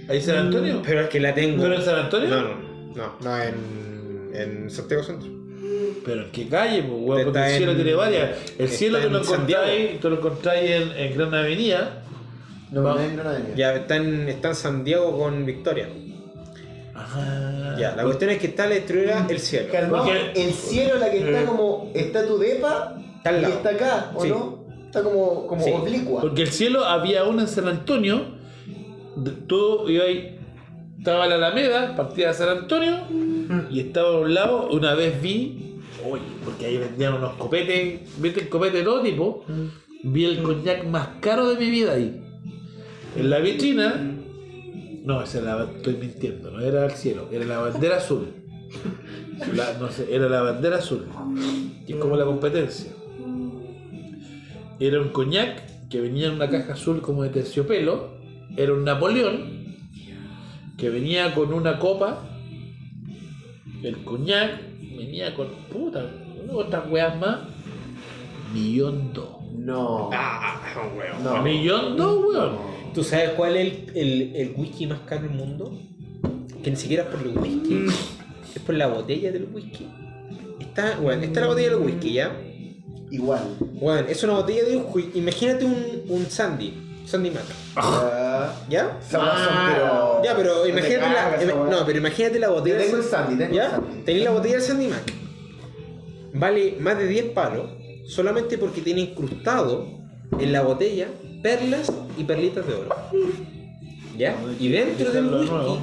¿Ahí San Antonio? Pero es que la tengo. ¿Pero en San Antonio? No, no, no, no, en, en Santiago Centro. ¿Pero en qué calle? Pues, weón? Porque el cielo en- tiene varias. El está cielo te lo en encontráis, te lo encontráis en, en Gran Avenida. No, no es Gran Avenida. Ya está en, está en San Diego con Victoria. Ajá. Ya, la cuestión es que está la distribuidora El Cielo. Calmado, Porque- el cielo, la que está como. Está tu depa Está al y está acá, ¿o Sí. no? Está como, como Sí. oblicua. Porque el cielo había una en San Antonio. Todo iba ahí. Estaba la Alameda, partida de San Antonio. Y estaba a un lado. Una vez vi. Oye, porque ahí vendían unos copetes. Venden copetes de todo tipo. Vi el coñac más caro de mi vida ahí. En la vitrina. No, esa la estoy mintiendo, no era el cielo, era la bandera azul. No sé, era la bandera azul. Que es como la competencia. Era un coñac que venía en una caja azul como de terciopelo. Era un Napoleón que venía con una copa. El coñac venía con puta, otras weas más. Millón dos. No. Ah, weón. No. Millón dos, weón. ¿Tú sabes cuál es el, el, el whisky más caro del mundo? Que ni siquiera es por el whisky, es por la botella del whisky. Está, bueno, esta es la botella del whisky, ¿ya? Igual. Bueno, es una botella de whisky. Imagínate un, un Sandy, Sandy Mac, Ya. ¿ya? Esa weá son, pero. Ya, pero imagínate la, cagas, no, pero imagínate la botella. Yo tengo el Sandy, tengo el ¿Ya? Sandy. Tenéis la botella del Sandy Mac. Vale más de 10 palos solamente porque tiene incrustado en la botella perlas y perlitas de oro. ¿Ya? Y dentro del whisky nuevo.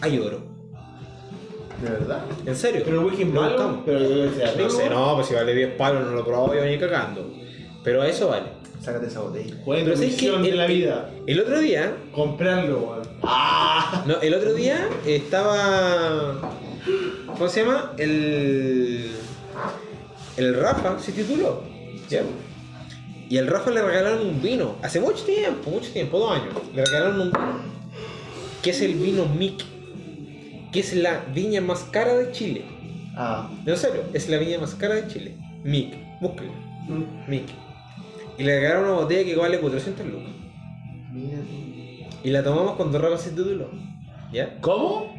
hay oro. ¿De verdad? ¿En serio? Pero el whisky es Lo malo, buscamos. pero No rico. sé, no, pues si vale 10 palos no lo probaba yo ni cagando. Pero eso vale. Sácate esa botella. ¿Cuál es Pero tu misión de la vida? El otro día, Comprarlo, weón. no, el otro día estaba. ¿Cómo se llama? El. El Rafa se tituló. ¿ya? Y al Rafa le regalaron un vino. Hace mucho tiempo, mucho tiempo, dos años. Le regalaron un vino. Que es el vino Mick. Que es la viña más cara de Chile. Ah. En serio, es la viña más cara de Chile. Mick, búsquenlo. Mick. Y le regalaron una botella que vale 400 lucas. Mira tú. Y la tomamos cuando Rafa se tituló. ¿Ya? ¿Cómo?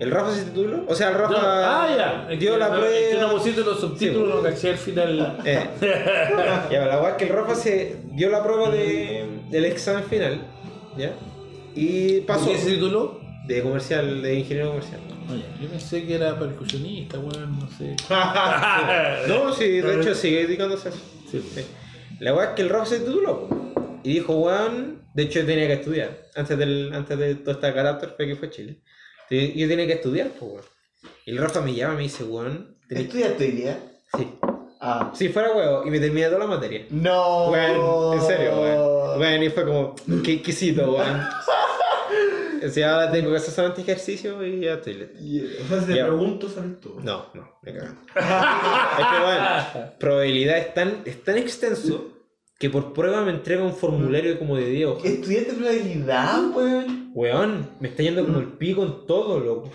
¿El Rafa se tituló? O sea, el Rafa No, ah, ya. Es dio que la no- prueba. Es que no pusiste los subtítulos, Sí, no caché al final. Eh. ya, la es que el Rafa se dio la prueba de, del examen final. ¿Ya? Y pasó. ¿Por qué se tituló? De comercial, de ingeniero comercial. Oye, yo pensé que era percusionista, weón, no sé. No, sí, de hecho sigue dedicándose a eso. Sí. Sí. La weá es que el Rafa se tituló. Y dijo, weón, de hecho yo tenía que estudiar. Antes, del, antes de toda esta catástrofe que fue Chile. Sí, Yo tenía que estudiar, pues, weón. Y el Rafa me llama y me dice, weón. ¿Estudiaste hoy día? Sí. Ah. Si fuera huevo, y me termina toda la materia. No. Weón, en serio, weón. Weón, y fue como, qué exquisito, weón. O sea, ahora tengo que hacer solamente ejercicio y ya estoy listo. O sea, si te Ya. pregunto, sabes tú. No, no, me cagan. es que, weón, probabilidad es tan, es tan extenso que por prueba me entrega un formulario como de 10 hojas. ¿Estudiaste probabilidad, weón? Weón, me está yendo como el pico en todo, loco.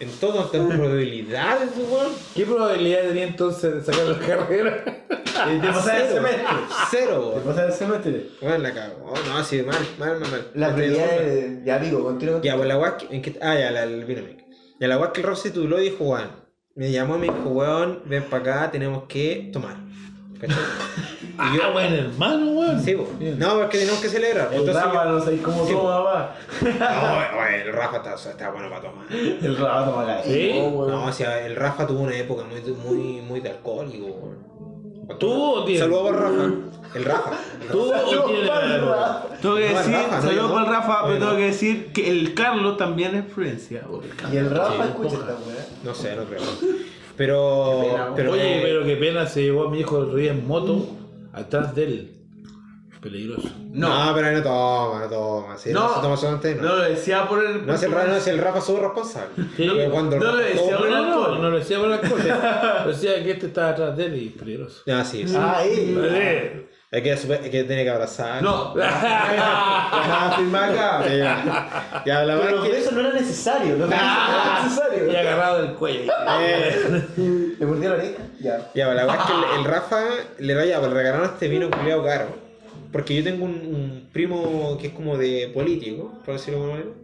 En todo, hasta en probabilidades, weón. ¿Qué probabilidad tenía entonces de sacar la carrera? Eh, Te pasas el Cero. semestre. Cero, Te weón. pasas el semestre. Weón, la cago. Oh, no, así, mal, mal, mal, mal. La dos, de... Ya, digo, continúa. Ya, pues la weá, que- ¿en qué? Ah, ya, la, el Vinamic. Y a la weá que el Rafa se tituló dijo, weón, me llamó y me dijo, weón, ven para acá, tenemos que tomar. ¿Cachai? Y yo- Ah, buen hermano, weón. Sí, po. No, porque tenemos que celebrar. El Entonces Rafa yo- no sé cómo Sí, toma, va. No, el Rafa está, está bueno para tomar. El Rafa toma acá. Sí. No, o sea, el Rafa tuvo una época muy, muy, muy de alcohólico, weón. ¿Tú o tienes? Saludos por Rafa. El Rafa. ¿Tú? Tengo que No, decir, no, saludos para el no. Rafa, pero tengo no. que decir que el Carlos también es influencia. Y el Rafa Sí, escucha esta weá. No sé, no creo. Pero. Pena, pero Oye, eh, pero qué pena se llevó a mi hijo el día en moto atrás de él. Peligroso. No, pero ahí no toma, no toma. Si no, No. se toma no. No lo decía por el. No es el Rafa, no es el Rafa su responsable. Sí. Pero cuando el No lo decía, No, no, no, alcohol. no lo decía por las cosas. Decía que este estaba atrás de él y peligroso. Ah, sí, sí. Ah, ahí. Eh. Es que, es que tiene que abrazar. No. Firmar acá. Sí, ya. Ya, la Pero que. besos no era necesario. No era Y necesario. agarrado del cuello. Eh, ¿Le mordió la oreja? Ya. ya, la verdad es que el, el Rafa le raya, le regalaron este vino culiado caro. Porque yo tengo un, un primo que es como de político, por decirlo de alguna manera,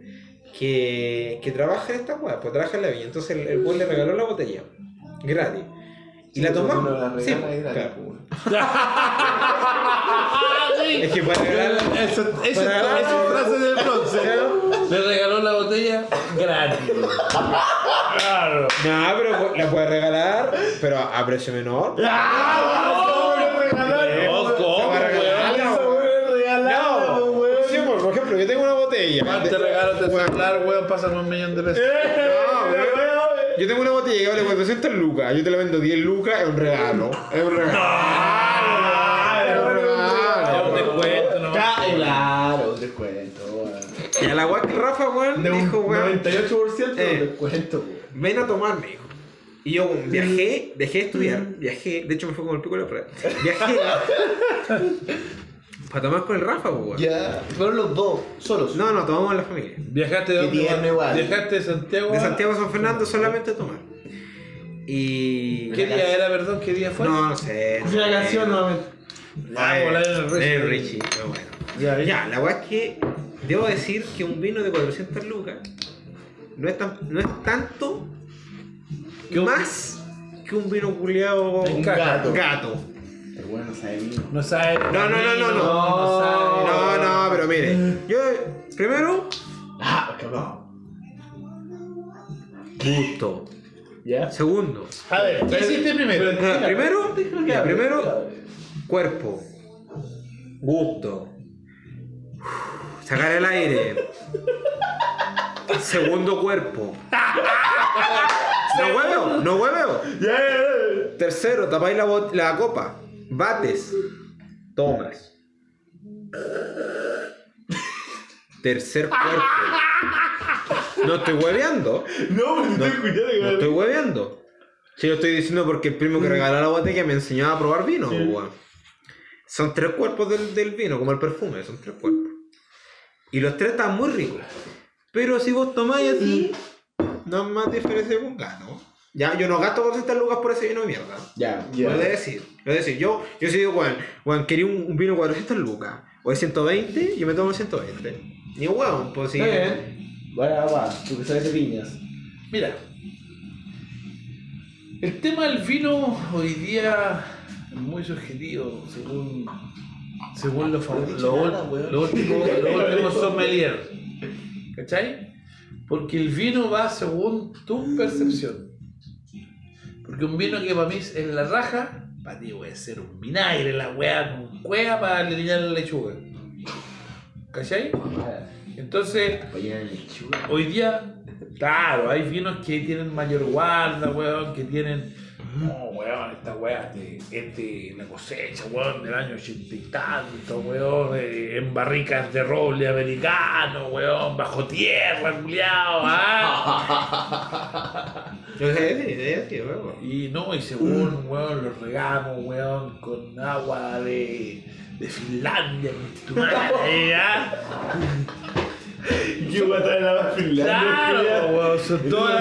que, que trabaja en esta weá, pues trabaja en la viña. Entonces el, el le regaló la botella, gratis. Y la porque tomamos. Sí, y claro. Es que para regalarla. Eso, eso, Para esa regalar- frase del bronce. Le regaló la botella gratis. Claro. No, pero la puede regalar, pero a, precio menor. No, ¿cómo, Se va a regalar, weón? no. No, sí, por, por ejemplo, yo tengo una botella. ¿Cuánto te regalo este celular, weón? Pásame un millón de pesos. No, weón. Yo tengo una botella que vale 400 lucas. Yo te la vendo 10 lucas, es un regalo. Es un regalo. Es un Es un regalo. descuento, ¿no? Claro, un descuento, weón. Y a la guay que Rafa, weón, dijo, weón, 98% Eh. de descuento, weón. ven a tomar, me dijo. Y yo weón, viajé, dejé de estudiar, viajé, de hecho me fue como el pico de la prueba. Viajé para tomar con el Rafa, pues, weón. Ya. Fueron los dos, solos. No, no, tomamos en la familia. Viajaste de Qué dónde, tierno weón? igual. Viajaste de Santiago. De a- Santiago a San Fernando solamente a tomar. Y. ¿Qué día era, perdón? ¿Qué día fue? No, no sé. Una canción nuevamente. Ah, Eh, volar en el Richie. el Richie, pero bueno. Ya, ya. Ya, la weá es que debo decir que un vino de 400 lucas no es, tan, no es tanto Que un- más que un vino culiado En caja. gato. gato. Pero bueno, no sabe vino. No sabe. No, no, no, no, no. No sabe. No, no, pero mire. Yo, primero, Ah, cabrón. gusto. ¿Ya? Segundo, A ver, ¿qué hiciste primero? Ah, primero, ya, primero, cuerpo, gusto, sacar el aire. Segundo cuerpo. No hueveo, no hueveo. Tercero, tapáis la, la copa. Bates. Tomas. Tercer cuerpo. No estoy hueveando. No, me No, estoy escuchando. no estoy hueveando. Si lo estoy diciendo porque el primo que regaló la botella me enseñó a probar vino, weón. Son tres cuerpos del, del vino, como el perfume, son tres cuerpos. Y los tres están muy ricos. Pero si vos tomáis así, no es más diferencia un gato. Ya, yo no gasto 400 lucas por ese vino de mierda. Ya, he de decir. De decir. Yo, yo sí digo, weón, weón, quería un, un vino de 400 lucas. O de 120, yo me tomo el 120. Ni un weón, pues sí. Está bien. Vaya, va, tú que sabes de piñas. Mira, el tema del vino hoy día es muy subjetivo, según, según los lo, lo, weón. lo sommelier. ¿Cachai? Porque el vino va según tu percepción. Porque un vino que para mí es la raja, para ti puede ser un vinagre, la weá con cueva para alinear la lechuga. ¿Cachai? Entonces. Hoy día, claro, hay vinos que tienen mayor guarda, weón, que tienen. Weón, esta weá, este, este, la cosecha, weón, del año ochenta y tanto, weón, eh, en barricas de roble americano, weón, bajo tierra, culiao, ah. Weón. Y no, y según, weón, los regamos, weón, con agua de, de Finlandia, tu madre, ¿ah? Yo voy a traer a la Finlandia. Claro, weón, son todas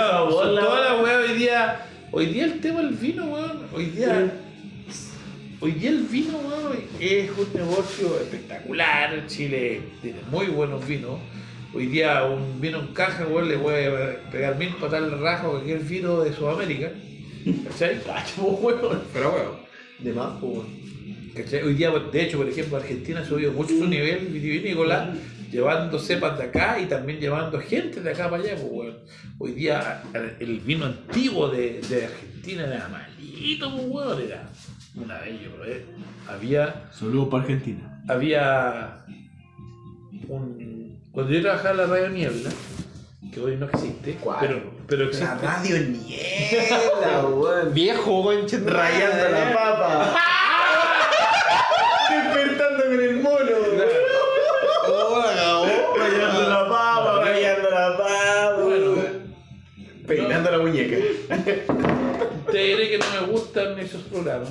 las weas hoy día. Hoy día el tema del vino, weón. Hoy día. Hoy día el vino, weón, es un negocio espectacular. Chile tiene muy buenos vinos. Hoy día un vino en caja, weón, le puede pegar mil patadas al rajo a cualquier vino de Sudamérica. ¿Cachai? Pero bueno. De más, weón. ¿Cachai? Hoy día, de hecho, por ejemplo, Argentina ha subido mucho su nivel vitivinícola, llevando cepas de acá y también llevando gente de acá para allá. Pues, weón. Hoy día el vino antiguo de, de Argentina era malito, pues, weón, era una bello, bro. eh. Había, Saludos para Argentina. había un... Cuando yo trabajaba en la Radio Niebla, que hoy no existe, ¿Cuál? pero, pero existe. La radio niebla, weón. Viejo, conche. Rayando la papa. Despertando con el mono. Muñeca. Te diré que no me gustan esos programas.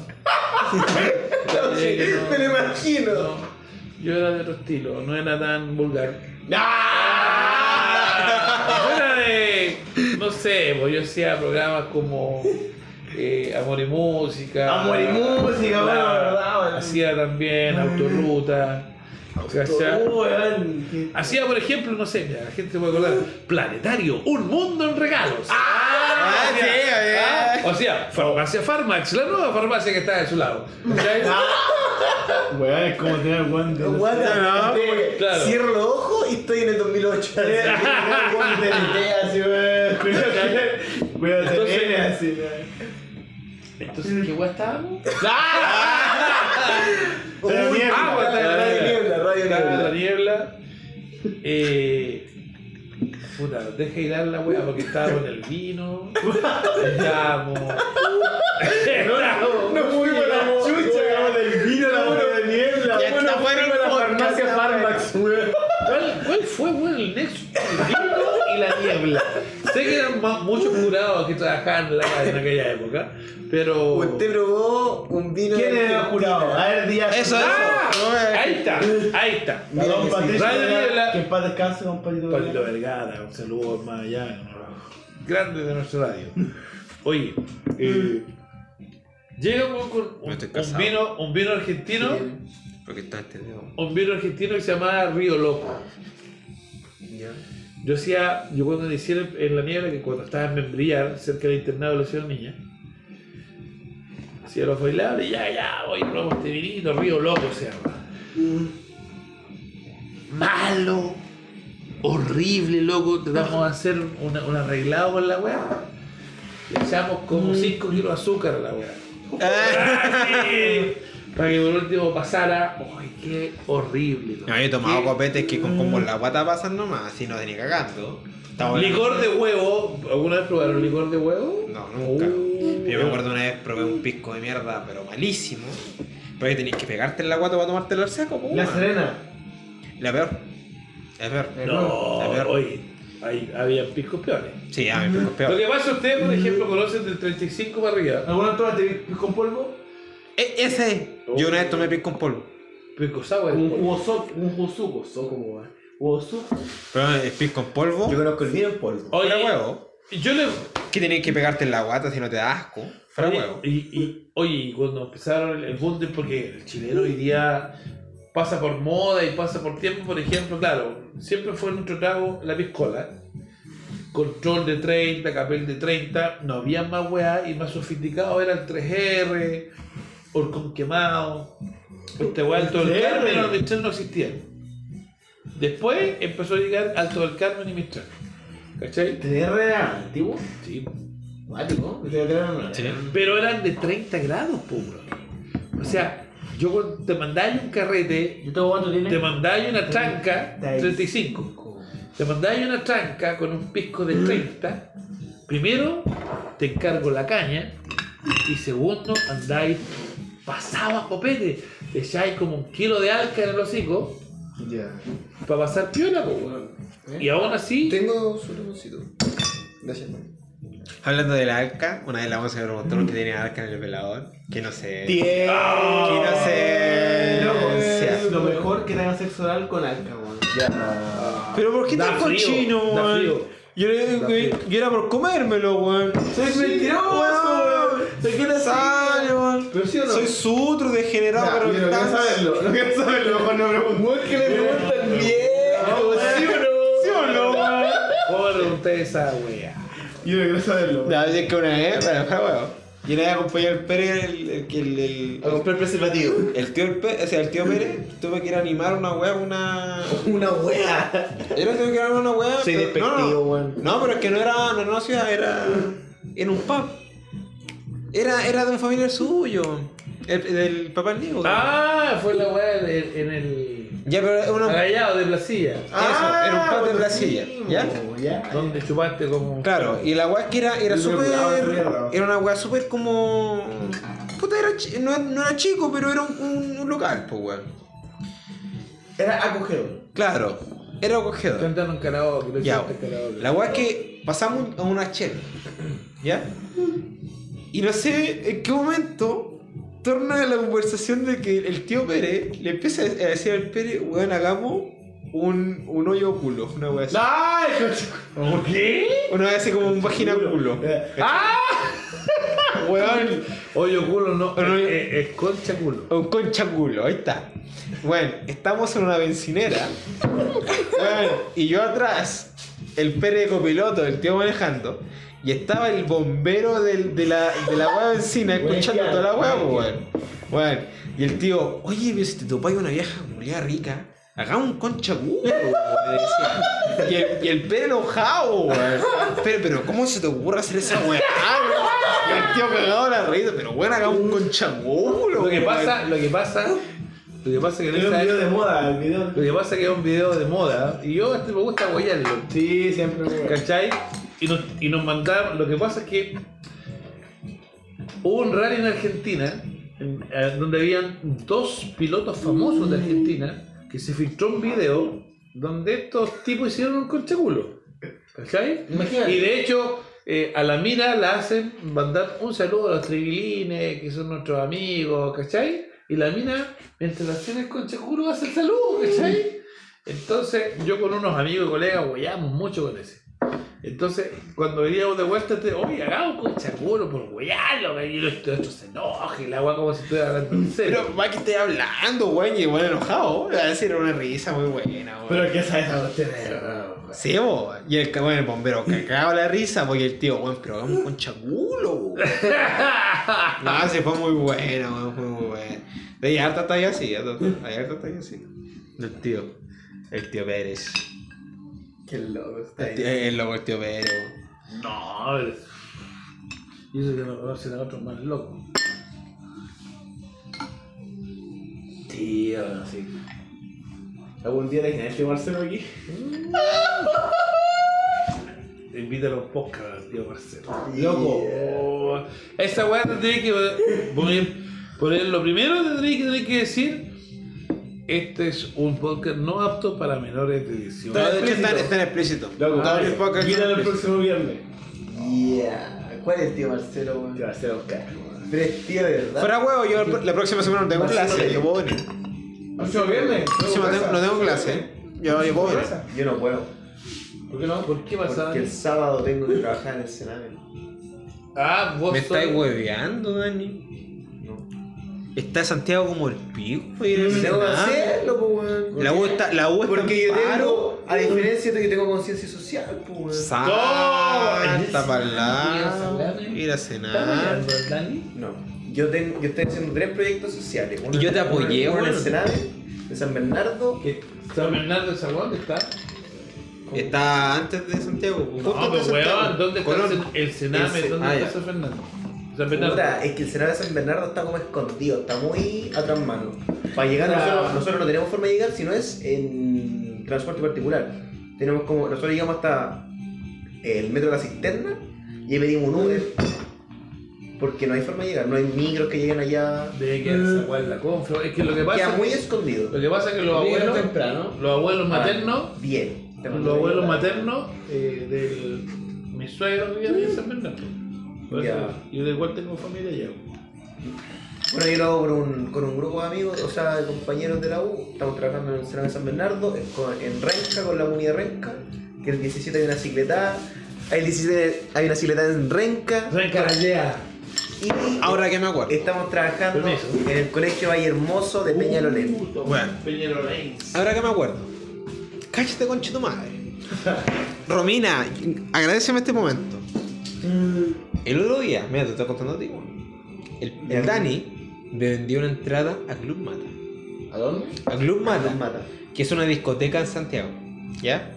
No- Me lo imagino. no, yo era de otro estilo, no era tan vulgar. ¡Ah! Era de, no sé, pues yo hacía programas como eh, Amor y Música. Amor y Música, bueno, La- verdad. Hacía también weón. qué- Hacía, por ejemplo, no sé, mira, la gente se puede acordar, Planetario, un mundo en regalos. Ah, sí, Ah, O sea, Farmacia Farmax, la nueva farmacia que está de su lado. ¿cachai? Weón, es como tener guante. What the- no, de- claro. Cierro los ojos y estoy en el 2008. Guante así, weón. Cuídate, Entonces- nene, así, weón. Entonces, ¿qué guay estábamos? Uy, niebla. ah, bueno, Radio Niebla, Radio en la Niebla. niebla. Eh, puta, deja ir dar la wea porque estábamos en el vino. Estábamos. No fuimos a la chucha. Weón, del vino a la bola de fuera el la farmacia Farmax, weón. ¿Cuál, cuál fue bueno, el nexo? El vino y la niebla. Sé que eran muchos jurados que trabajaban en, la, en aquella época, pero. Usted probó un vino ¿Quién de era el jurado? A ver, Díaz. Eso, ¡Ah! eso. Ahí está, ahí está. Don que. Patricio. Radio Vergara, Niebla. Que en paz descanse, don Patito. Palito Vergara. Vergara, un saludo más allá, uno de de nuestra radio. Oye, eh, llegamos con No un, casado. vino, un vino argentino, Porque está este dedo. un vino argentino que se llamaba Río Loco. Yo hacía, yo cuando decía en- la niebla, que cuando estaba en Membrillar, cerca del internado de la ciudad niña, hacía los bailables y ya, ya, voy, probamos este vinito, Río Loco se llama. Malo, horrible, loco, tratamos de hacer una- un arreglado con la weá. Le echamos como 5 kilos de azúcar a la weá. Para que por último pasara. ¡Ay, qué horrible! No, yo he tomado Qué- copetes que con como la guata pasan nomás, así no tenía cagando. Licor de huevo. ¿Alguna vez probaron licor de huevo? No, nunca. Uh, Yo me acuerdo una vez probé un pisco de mierda, pero malísimo. Pero que tenías que pegarte en la guata para tomártelo al seco, po, La. Serena. La peor. La peor. No, La peor. oye, ahí había piscos peores. Sí, a mi pisco es Lo peor. que pasa, ustedes, por ejemplo, conocen del 35 para arriba. ¿Alguna tomaste con polvo? E- ese. Yo una vez tomé pisco en polvo. Pisco sour. Un jugo soco, un soco como va. Jugo suco. Pero es pisco en polvo. Yo conozco el vino en polvo. Oye, Fuera huevo. yo le. Que tenías que pegarte en la guata si no te da asco. Fuera Oye, huevo. Y, y, oye, y cuando empezaron el, el boom de- porque el chileno hoy día pasa por moda y pasa por tiempo, por ejemplo, claro, siempre fue nuestro trago la piscola. Control de 30, capel de 30, no había más weá y más sofisticado era el 3R, Orcón quemado, este weá Alto del 3R. Carmen, los Mistral no existían. Después empezó a llegar Alto del Carmen y Mistral. ¿Cachai? ¿TR era antiguo? Sí. Pero eran de 30 grados, puro. O sea, yo cuando te mandáis un carrete, te mandáis una tranca, 35. Te mandáis una tranca con un pisco de 30. Primero, te encargo la caña. Y segundo, andáis pasado a copete. Te echáis como un kilo de alca en el hocico Ya. para pasar piola, po, weón. Y aún así, Tengo su limoncito. Gracias, man. Hablando de la alca, una vez la vamos a preguntar qué tenía alca en el velador. Que no sé. Bien. Que no sé. Lo mejor que tenga sexo oral con alca, weón. Pero ¿por qué tan frío, cochino, weón? Yo, yo- yo era por comérmelo, weón. ¡Soy mentiroso, weón! ¿De qué. Pero sí o no. Soy sutro, degenerado, Ya, pero no quiero saberlo. No quiero saberlo. Mejor no pregunto. que le preguntan bien. ¿Sí o no? ¿Sí o conté esa wea. Yo no quiero saberlo. No, es que una vez, bueno, fue huevo. Yo le acompañado al Pérez, el, el, el, el, A comprar preservativo. el tío, el Pérez, o sea, el tío Pérez, tuve que ir a animar una wea, una. Una wea. Era tuve que ir a animar una wea. Soy despectivo, no, no. weón. No, pero es que no era, no era una ciudad, era. En un pub. Era, era de un familiar suyo. El, del papá del Nico. Ah, fue la de- en el. Ya, pero era una. Agallado de Placilla. Eso, era un pub de Brasilia. ¿Ya? Ya. Donde chupaste como. Claro, y la weá que era, era súper. Era una weá súper como. Puta, era no, no era chico, pero era un, un- un local, pues weón. Era acogedor. Claro, era acogedor. Cantaron karaoke, lo Ya, karaoke. la weá es que pasamos a una chela, ¿ya? Y no sé en qué momento torna la conversación de que el tío Pérez le empieza a decir al Pérez, weón, hagamos un, un hoyo culo, una weá así. ¡Ay! ¿Por qué? Una weá así como un vagina culo. Weón, Hoyo culo no, No, no, es, es- es concha culo. Un concha culo, ahí está. Bueno, estamos en una bencinera. Bueno, y yo atrás, el pere de copiloto, el tío manejando. Y estaba el bombero del- de la, de la hueá benzina escuchando toda la hueá, weón. Bueno, y el tío, oye, pero si te topáis una vieja culiada rica, hagamos un concha culo, weón", le decía. Y el, y el pere enojado, weón. Pero, pero, ¿cómo se te ocurre hacer esa weá? Y el tío cagado la risa, pero bueno, hagamos un concha culo, Lo que pasa, lo que pasa, lo que pasa que en Era un video de moda, el video. Lo que pasa es que es un video de moda y yo este me gusta guayarlo, Sí, siempre ¿cachai? Y nos, y nos mandaron, lo que pasa es que hubo un rally en Argentina en- eh, donde habían dos pilotos famosos de Argentina que se filtró un video donde estos tipos hicieron un conchaculo, ¿cachai? Imagínate. Y de hecho, eh, a la mina la hacen mandar un saludo a los trivilines, que son nuestros amigos, ¿cachai? Y la mina, mientras la hacen el conchaculo, hace el saludo, ¿cachai? Entonces, yo con unos amigos y colegas hueamos mucho con ese. Entonces, cuando veníamos de vuelta, te oye, hagamos con chaculo por huearlo, y los otros se enoje, la agua como si estuviera hablando en serio. Pero, más que estoy hablando, weón, y bueno, enojado. Le va a decir una risa muy buena, weón. Pero ¿qué sabes a usted? Sí, bo. Y el, bueno, el bombero cagaba la risa porque el tío, weón, pero hagamos con chaculo. No, sí, fue muy bueno, weón, fue muy bueno. De ahí harta talla así, harta talla así. El tío, el tío Pérez. Qué loco está El, tío, el loco, el tío weón. No, ver. Y eso que no conocen a otros más locos. Tío, sí. ¿Algún día le imaginas este Marcelo aquí? Invítalo a un podcast, tío Marcelo. Loco. Esa weá tendría que poner, poner lo primero tendría que, tendría que decir. Este es un podcast no apto para menores de 18 No, de hecho explícito. está, está en explícito. Loco, el podcast próximo viernes. Yeah. ¿Cuál es el tío Marcelo, weón? ser Oscar. Pero es tío de verdad. Fuera huevo, yo la próxima semana no tengo clase, yo puedo venir. ¿Próximo viernes? No tengo, no tengo clase, yo, yo puedo venir. Yo no puedo. ¿Por qué no? ¿Por qué pasa? Porque el sábado tengo que trabajar en el Sename. Ah, vos ¿Me sos- estáis hueveando, Dani? Está Santiago como el pico, que Sename. hacerlo, pues. La U está, la U está Porque yo tengo, a diferencia de que tengo conciencia social, pues, weón. Santa para Mira, lado, Salame. ir a ¿Estás cenar. No. Yo, tengo, yo estoy haciendo tres proyectos sociales. Uno- Y yo te apoyé, uno, uno en. Sename, de San Bernardo. ¿Qué? ¿San Bernardo de Zaguán está? Está antes de Santiago. No, pero weón, ¿dónde está el, Sen- el Sename? ¿Dónde ah, está. San Fernando? San Bernardo. Puta, es que el Sename de San Bernardo está como escondido, está muy atrás mano. Para llegar, Ah. nosotros, nosotros no tenemos forma de llegar si no es en transporte particular. Tenemos como, nosotros llegamos hasta el metro de la cisterna y ahí pedimos un Uber. Porque no hay forma de llegar, no hay micros que lleguen allá. Debe quedar esa weá en la confro. Es que lo que pasa Queda es muy que, escondido. lo que pasa es que los abuelos, temprano. los abuelos maternos, Bien. los abuelos maternos eh, del mi suegro vivía en San Bernardo. Por eso, Ya. Yo de igual tengo familia allá. Bueno, yo lo hago con un, con un grupo de amigos, o sea, de compañeros de la U. Estamos trabajando en el Sename de San Bernardo, en, con- en Renca, con la unidad Renca. Que el 17 hay una cicleta. Hay, el 17 hay una cicleta en Renca. Rencarallea. Y Ahora que me acuerdo. estamos trabajando Permiso. en el colegio Valle Hermoso de Peñalolén. Bueno. Peñalolén. Ahora que me acuerdo. Cállate conche tu madre. Romina, agradeceme este momento. El otro día, mira, te estoy contando a ti. El, el Dani me vendió una entrada a Club Mata. ¿A dónde? A Club mata. que es una discoteca en Santiago, ¿ya?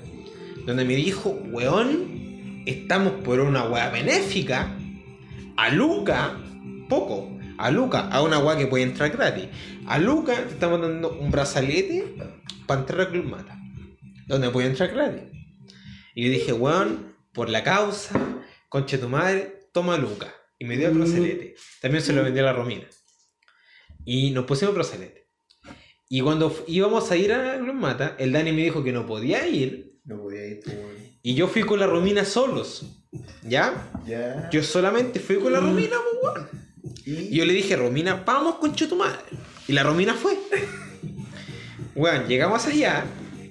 Donde me dijo, weón, estamos por una weá benéfica. A Luca, poco. A Luca, a una weá que puede entrar gratis. A Luca te estamos dando un brazalete para entrar a Club Mata. Donde puede entrar gratis. Y yo dije, weón, por la causa, concha tu madre, toma Luca. Y me dio el brazalete. También se lo vendió a la Romina. Y nos pusimos brazalete. Y cuando íbamos a ir a Club Mata, el Dani me dijo que no podía ir. No podía ir, pues, weón. Y yo fui con la Romina solos. ¿Ya? Ya. Yo solamente fui con la Romina, pues, weón. Y yo le dije, Romina, vamos con tu madre. Y la Romina fue. Weón, llegamos allá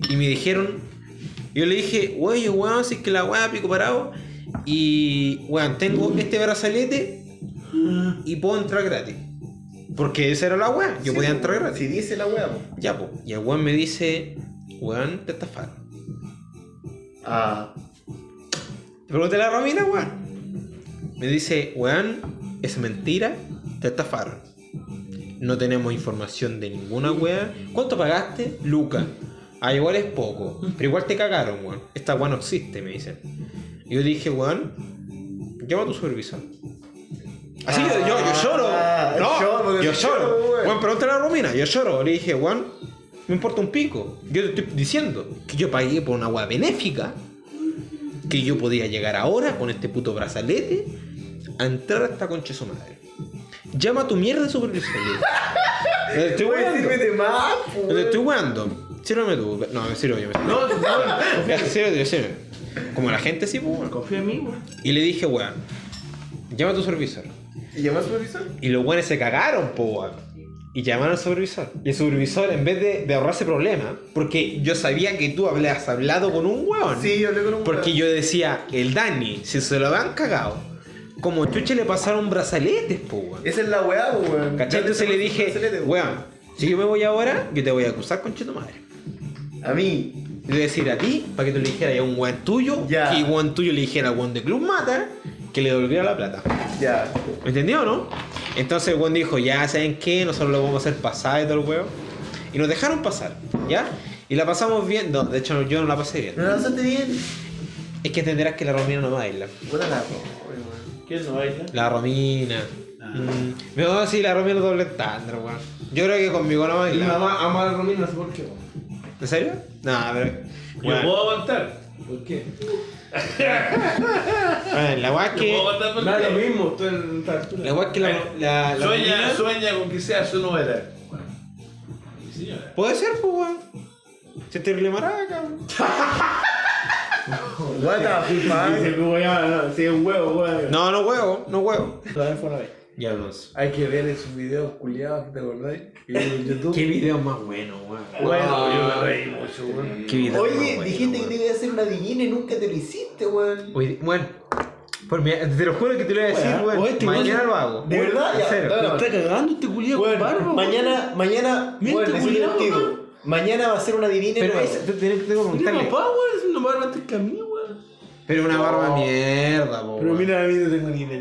y me dijeron. Yo le dije, oye, weón, si es que la weá pico parado. Y, weón, tengo este brazalete y puedo entrar gratis. Porque esa era la weá, yo Sí, podía po, entrar gratis. Si dice la weá, po. Ya, pues. Y el weón me dice, weón, te estafaron. Ah. Te pregunté a la Romina, weón. Me dice, weón, es mentira, te estafaron. No tenemos información de ninguna weá. ¿Cuánto pagaste? Luca. Ah, igual es poco. Pero igual te cagaron, weón. Esta weá no existe, me dicen. Y yo dije, weón, llama a tu supervisor. Así yo, yo, yo lloro. Ah, no, yo sí lloro. weón. Weón, pregúntale a la Romina. Yo lloro. Le dije, weón, me importa un pico. Yo te estoy diciendo que yo pagué por una weá benéfica que yo podía llegar ahora con este puto brazalete a entrar a esta concha de su madre. Llama a tu mierda de supervisor. le. Le estoy weando. Le estoy weando. Sírveme tú. No, me sirvo yo. Me sirvo. No, no, Ya, sírvete, yo, sírveme. Como la gente sí, pues, weón. confía en mí, weón. Y le dije, weón, llama a tu supervisor. ¿Y llamó al supervisor? Y los weones se cagaron, po, weón. Y llamaron al supervisor. Y el supervisor, en vez de, de ahorrarse problemas, porque yo sabía que tú habías hablado con un weón. Sí, yo hablé con un Porque weón. yo decía, el Dani, si se lo habían cagado, como chuche le pasaron brazaletes, po, weón. Esa es la weá, po, weón. ¿Cachai? Entonces le dije, weón, si yo me voy ahora, yo te voy a acusar con tu madre. A mí. Voy a decir a ti, para que tú le dijeras a un weón tuyo, Ya. que un weón tuyo le dijera al weón de Club Mata, que le devolviera la plata. Ya. ¿Me entendió o no? Entonces el weón dijo, ya saben qué, nosotros lo vamos a hacer pasar y todo el weón. Y nos dejaron pasar, ¿ya? Y la pasamos bien. No, de hecho yo no la pasé bien. ¿No la pasaste bien? Es que entenderás que la Romina no baila. Puta la pobre, weón. ¿Quién no baila? La Romina. Mm, me voy a decir la Romina doble estándar, weón. Yo creo que conmigo no Mi baila. mamá ama a Romina, no sé por qué, weón. ¿En serio? No, pero. Yo Weón, puedo aguantar. ¿Por qué? weón, la weá es Yo que. puedo aguantar por No es lo qué. mismo, tú en esta altura. La es que la. la, la Sueña, Romina- sueña con que sea su novela. Sí, señora. Puede ser, pues, weón. Se te maraca, weón. What the fuck? Que es un huevo, weón. No, no huevo, no huevo. Todavía fue una vez. Sé. Hay que ver esos videos culiados, ¿te acordáis? En YouTube. Qué video más bueno, weón. Bueno, yo me reí mucho, weón. Qué video más Oye, bueno, dijiste que weón. te iba a hacer una divina y nunca te lo hiciste, weón. Oye, bueno, por mi- te lo juro que te lo voy a decir, Weón, weón. este Mañana weón- lo hago. ¿De verdad? Ya, serio. Me está cagando este culiado Weón, con barba. mañana, mañana, Mira bueno, este Mañana va a ser una divina Pero nueva. es, te tengo que Mira, preguntarle. papá, weón, es una barba antes que a mí, weón. Pero una barba mierda, po. Pero weón. mira, a mí no tengo ni de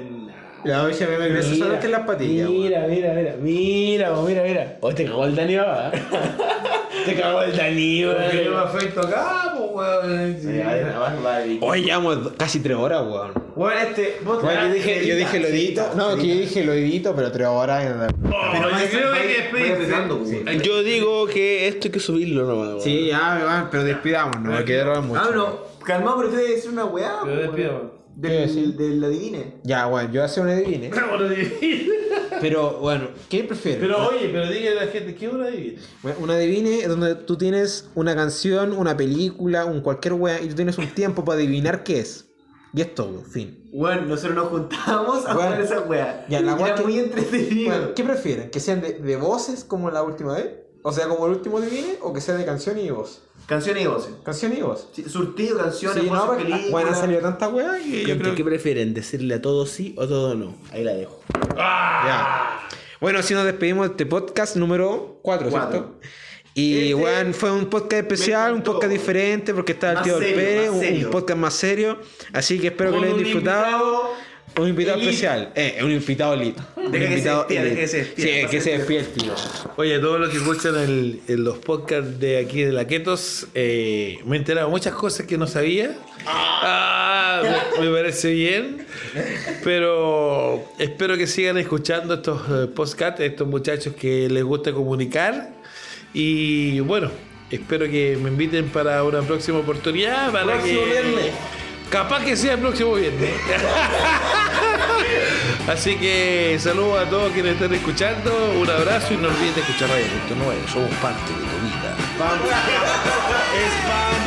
La oye, me crece solamente en las patillas, weón. Mira, mira, mira, mira, mira, mira. Oh, te cagó el Dani, ¿verdad? te cagó el Dani, Porque yo me weón. afecto acá, pues, weón. Hoy llevamos casi tres horas, weón. Weón, este. vos Bueno, yo dije, yo dije lo edito. No, que yo dije lo edito, pero tres horas. Pero yo creo que hay que despedirse. Yo digo que esto hay que subirlo nomás, weón. Sí, ya, weón, pero despidamos, no me quedé mucho. Ah, no, calmado, pero te voy a decir una weá. Weón. ¿Qué decir? Del, del adivine. Ya, bueno, yo hace una adivine. Pero bueno, ¿qué prefieres? Pero oye, pero dígale a la gente, ¿qué hora hay? Bueno, Una adivine es donde tú tienes una canción, una película, un cualquier wea y tú tienes un tiempo para adivinar qué es. Y es todo, fin. Bueno, nosotros nos juntábamos a jugar esa weá. Ya, la Era weá que- muy entretenido. Bueno, ¿qué prefieren? ¿Que sean de, de voces como la última vez? O sea, como el último adivine, o que sea de canción y voz. Canciones y voces. Canción y voz. Sí, surtido, canciones, Sí, voces, no, porque- películas. bueno, han salido tantas weas que yo creo ¿Qué prefieren? ¿Decirle a todo sí o todo no? Ahí la dejo. Ya. Bueno, así nos despedimos de este podcast número 4, Cuatro. ¿cierto? Y Este- weón, fue un podcast especial, un podcast diferente porque estaba el tío serio, Pérez, un, podcast más serio. Así que espero que lo hayan disfrutado. Un invitado elite. especial. Eh, un invitado elite. Un Deja que se invitado deja que se despida, Sí, que se el despida el tío. Oye, todos los que escuchan el- en los podcasts de aquí de la Ketos, eh, me he enterado de muchas cosas que no sabía. Ah, me, me parece bien. Pero espero que sigan escuchando estos eh, podcasts, estos muchachos que les gusta comunicar. Y bueno, espero que me inviten para una próxima oportunidad. Para Próximo que, viernes. Capaz que sea el próximo viernes. Así que saludos a todos quienes estén escuchando, un abrazo y no olviden de escuchar Radio Punto Nueve. Somos parte de tu vida. Es para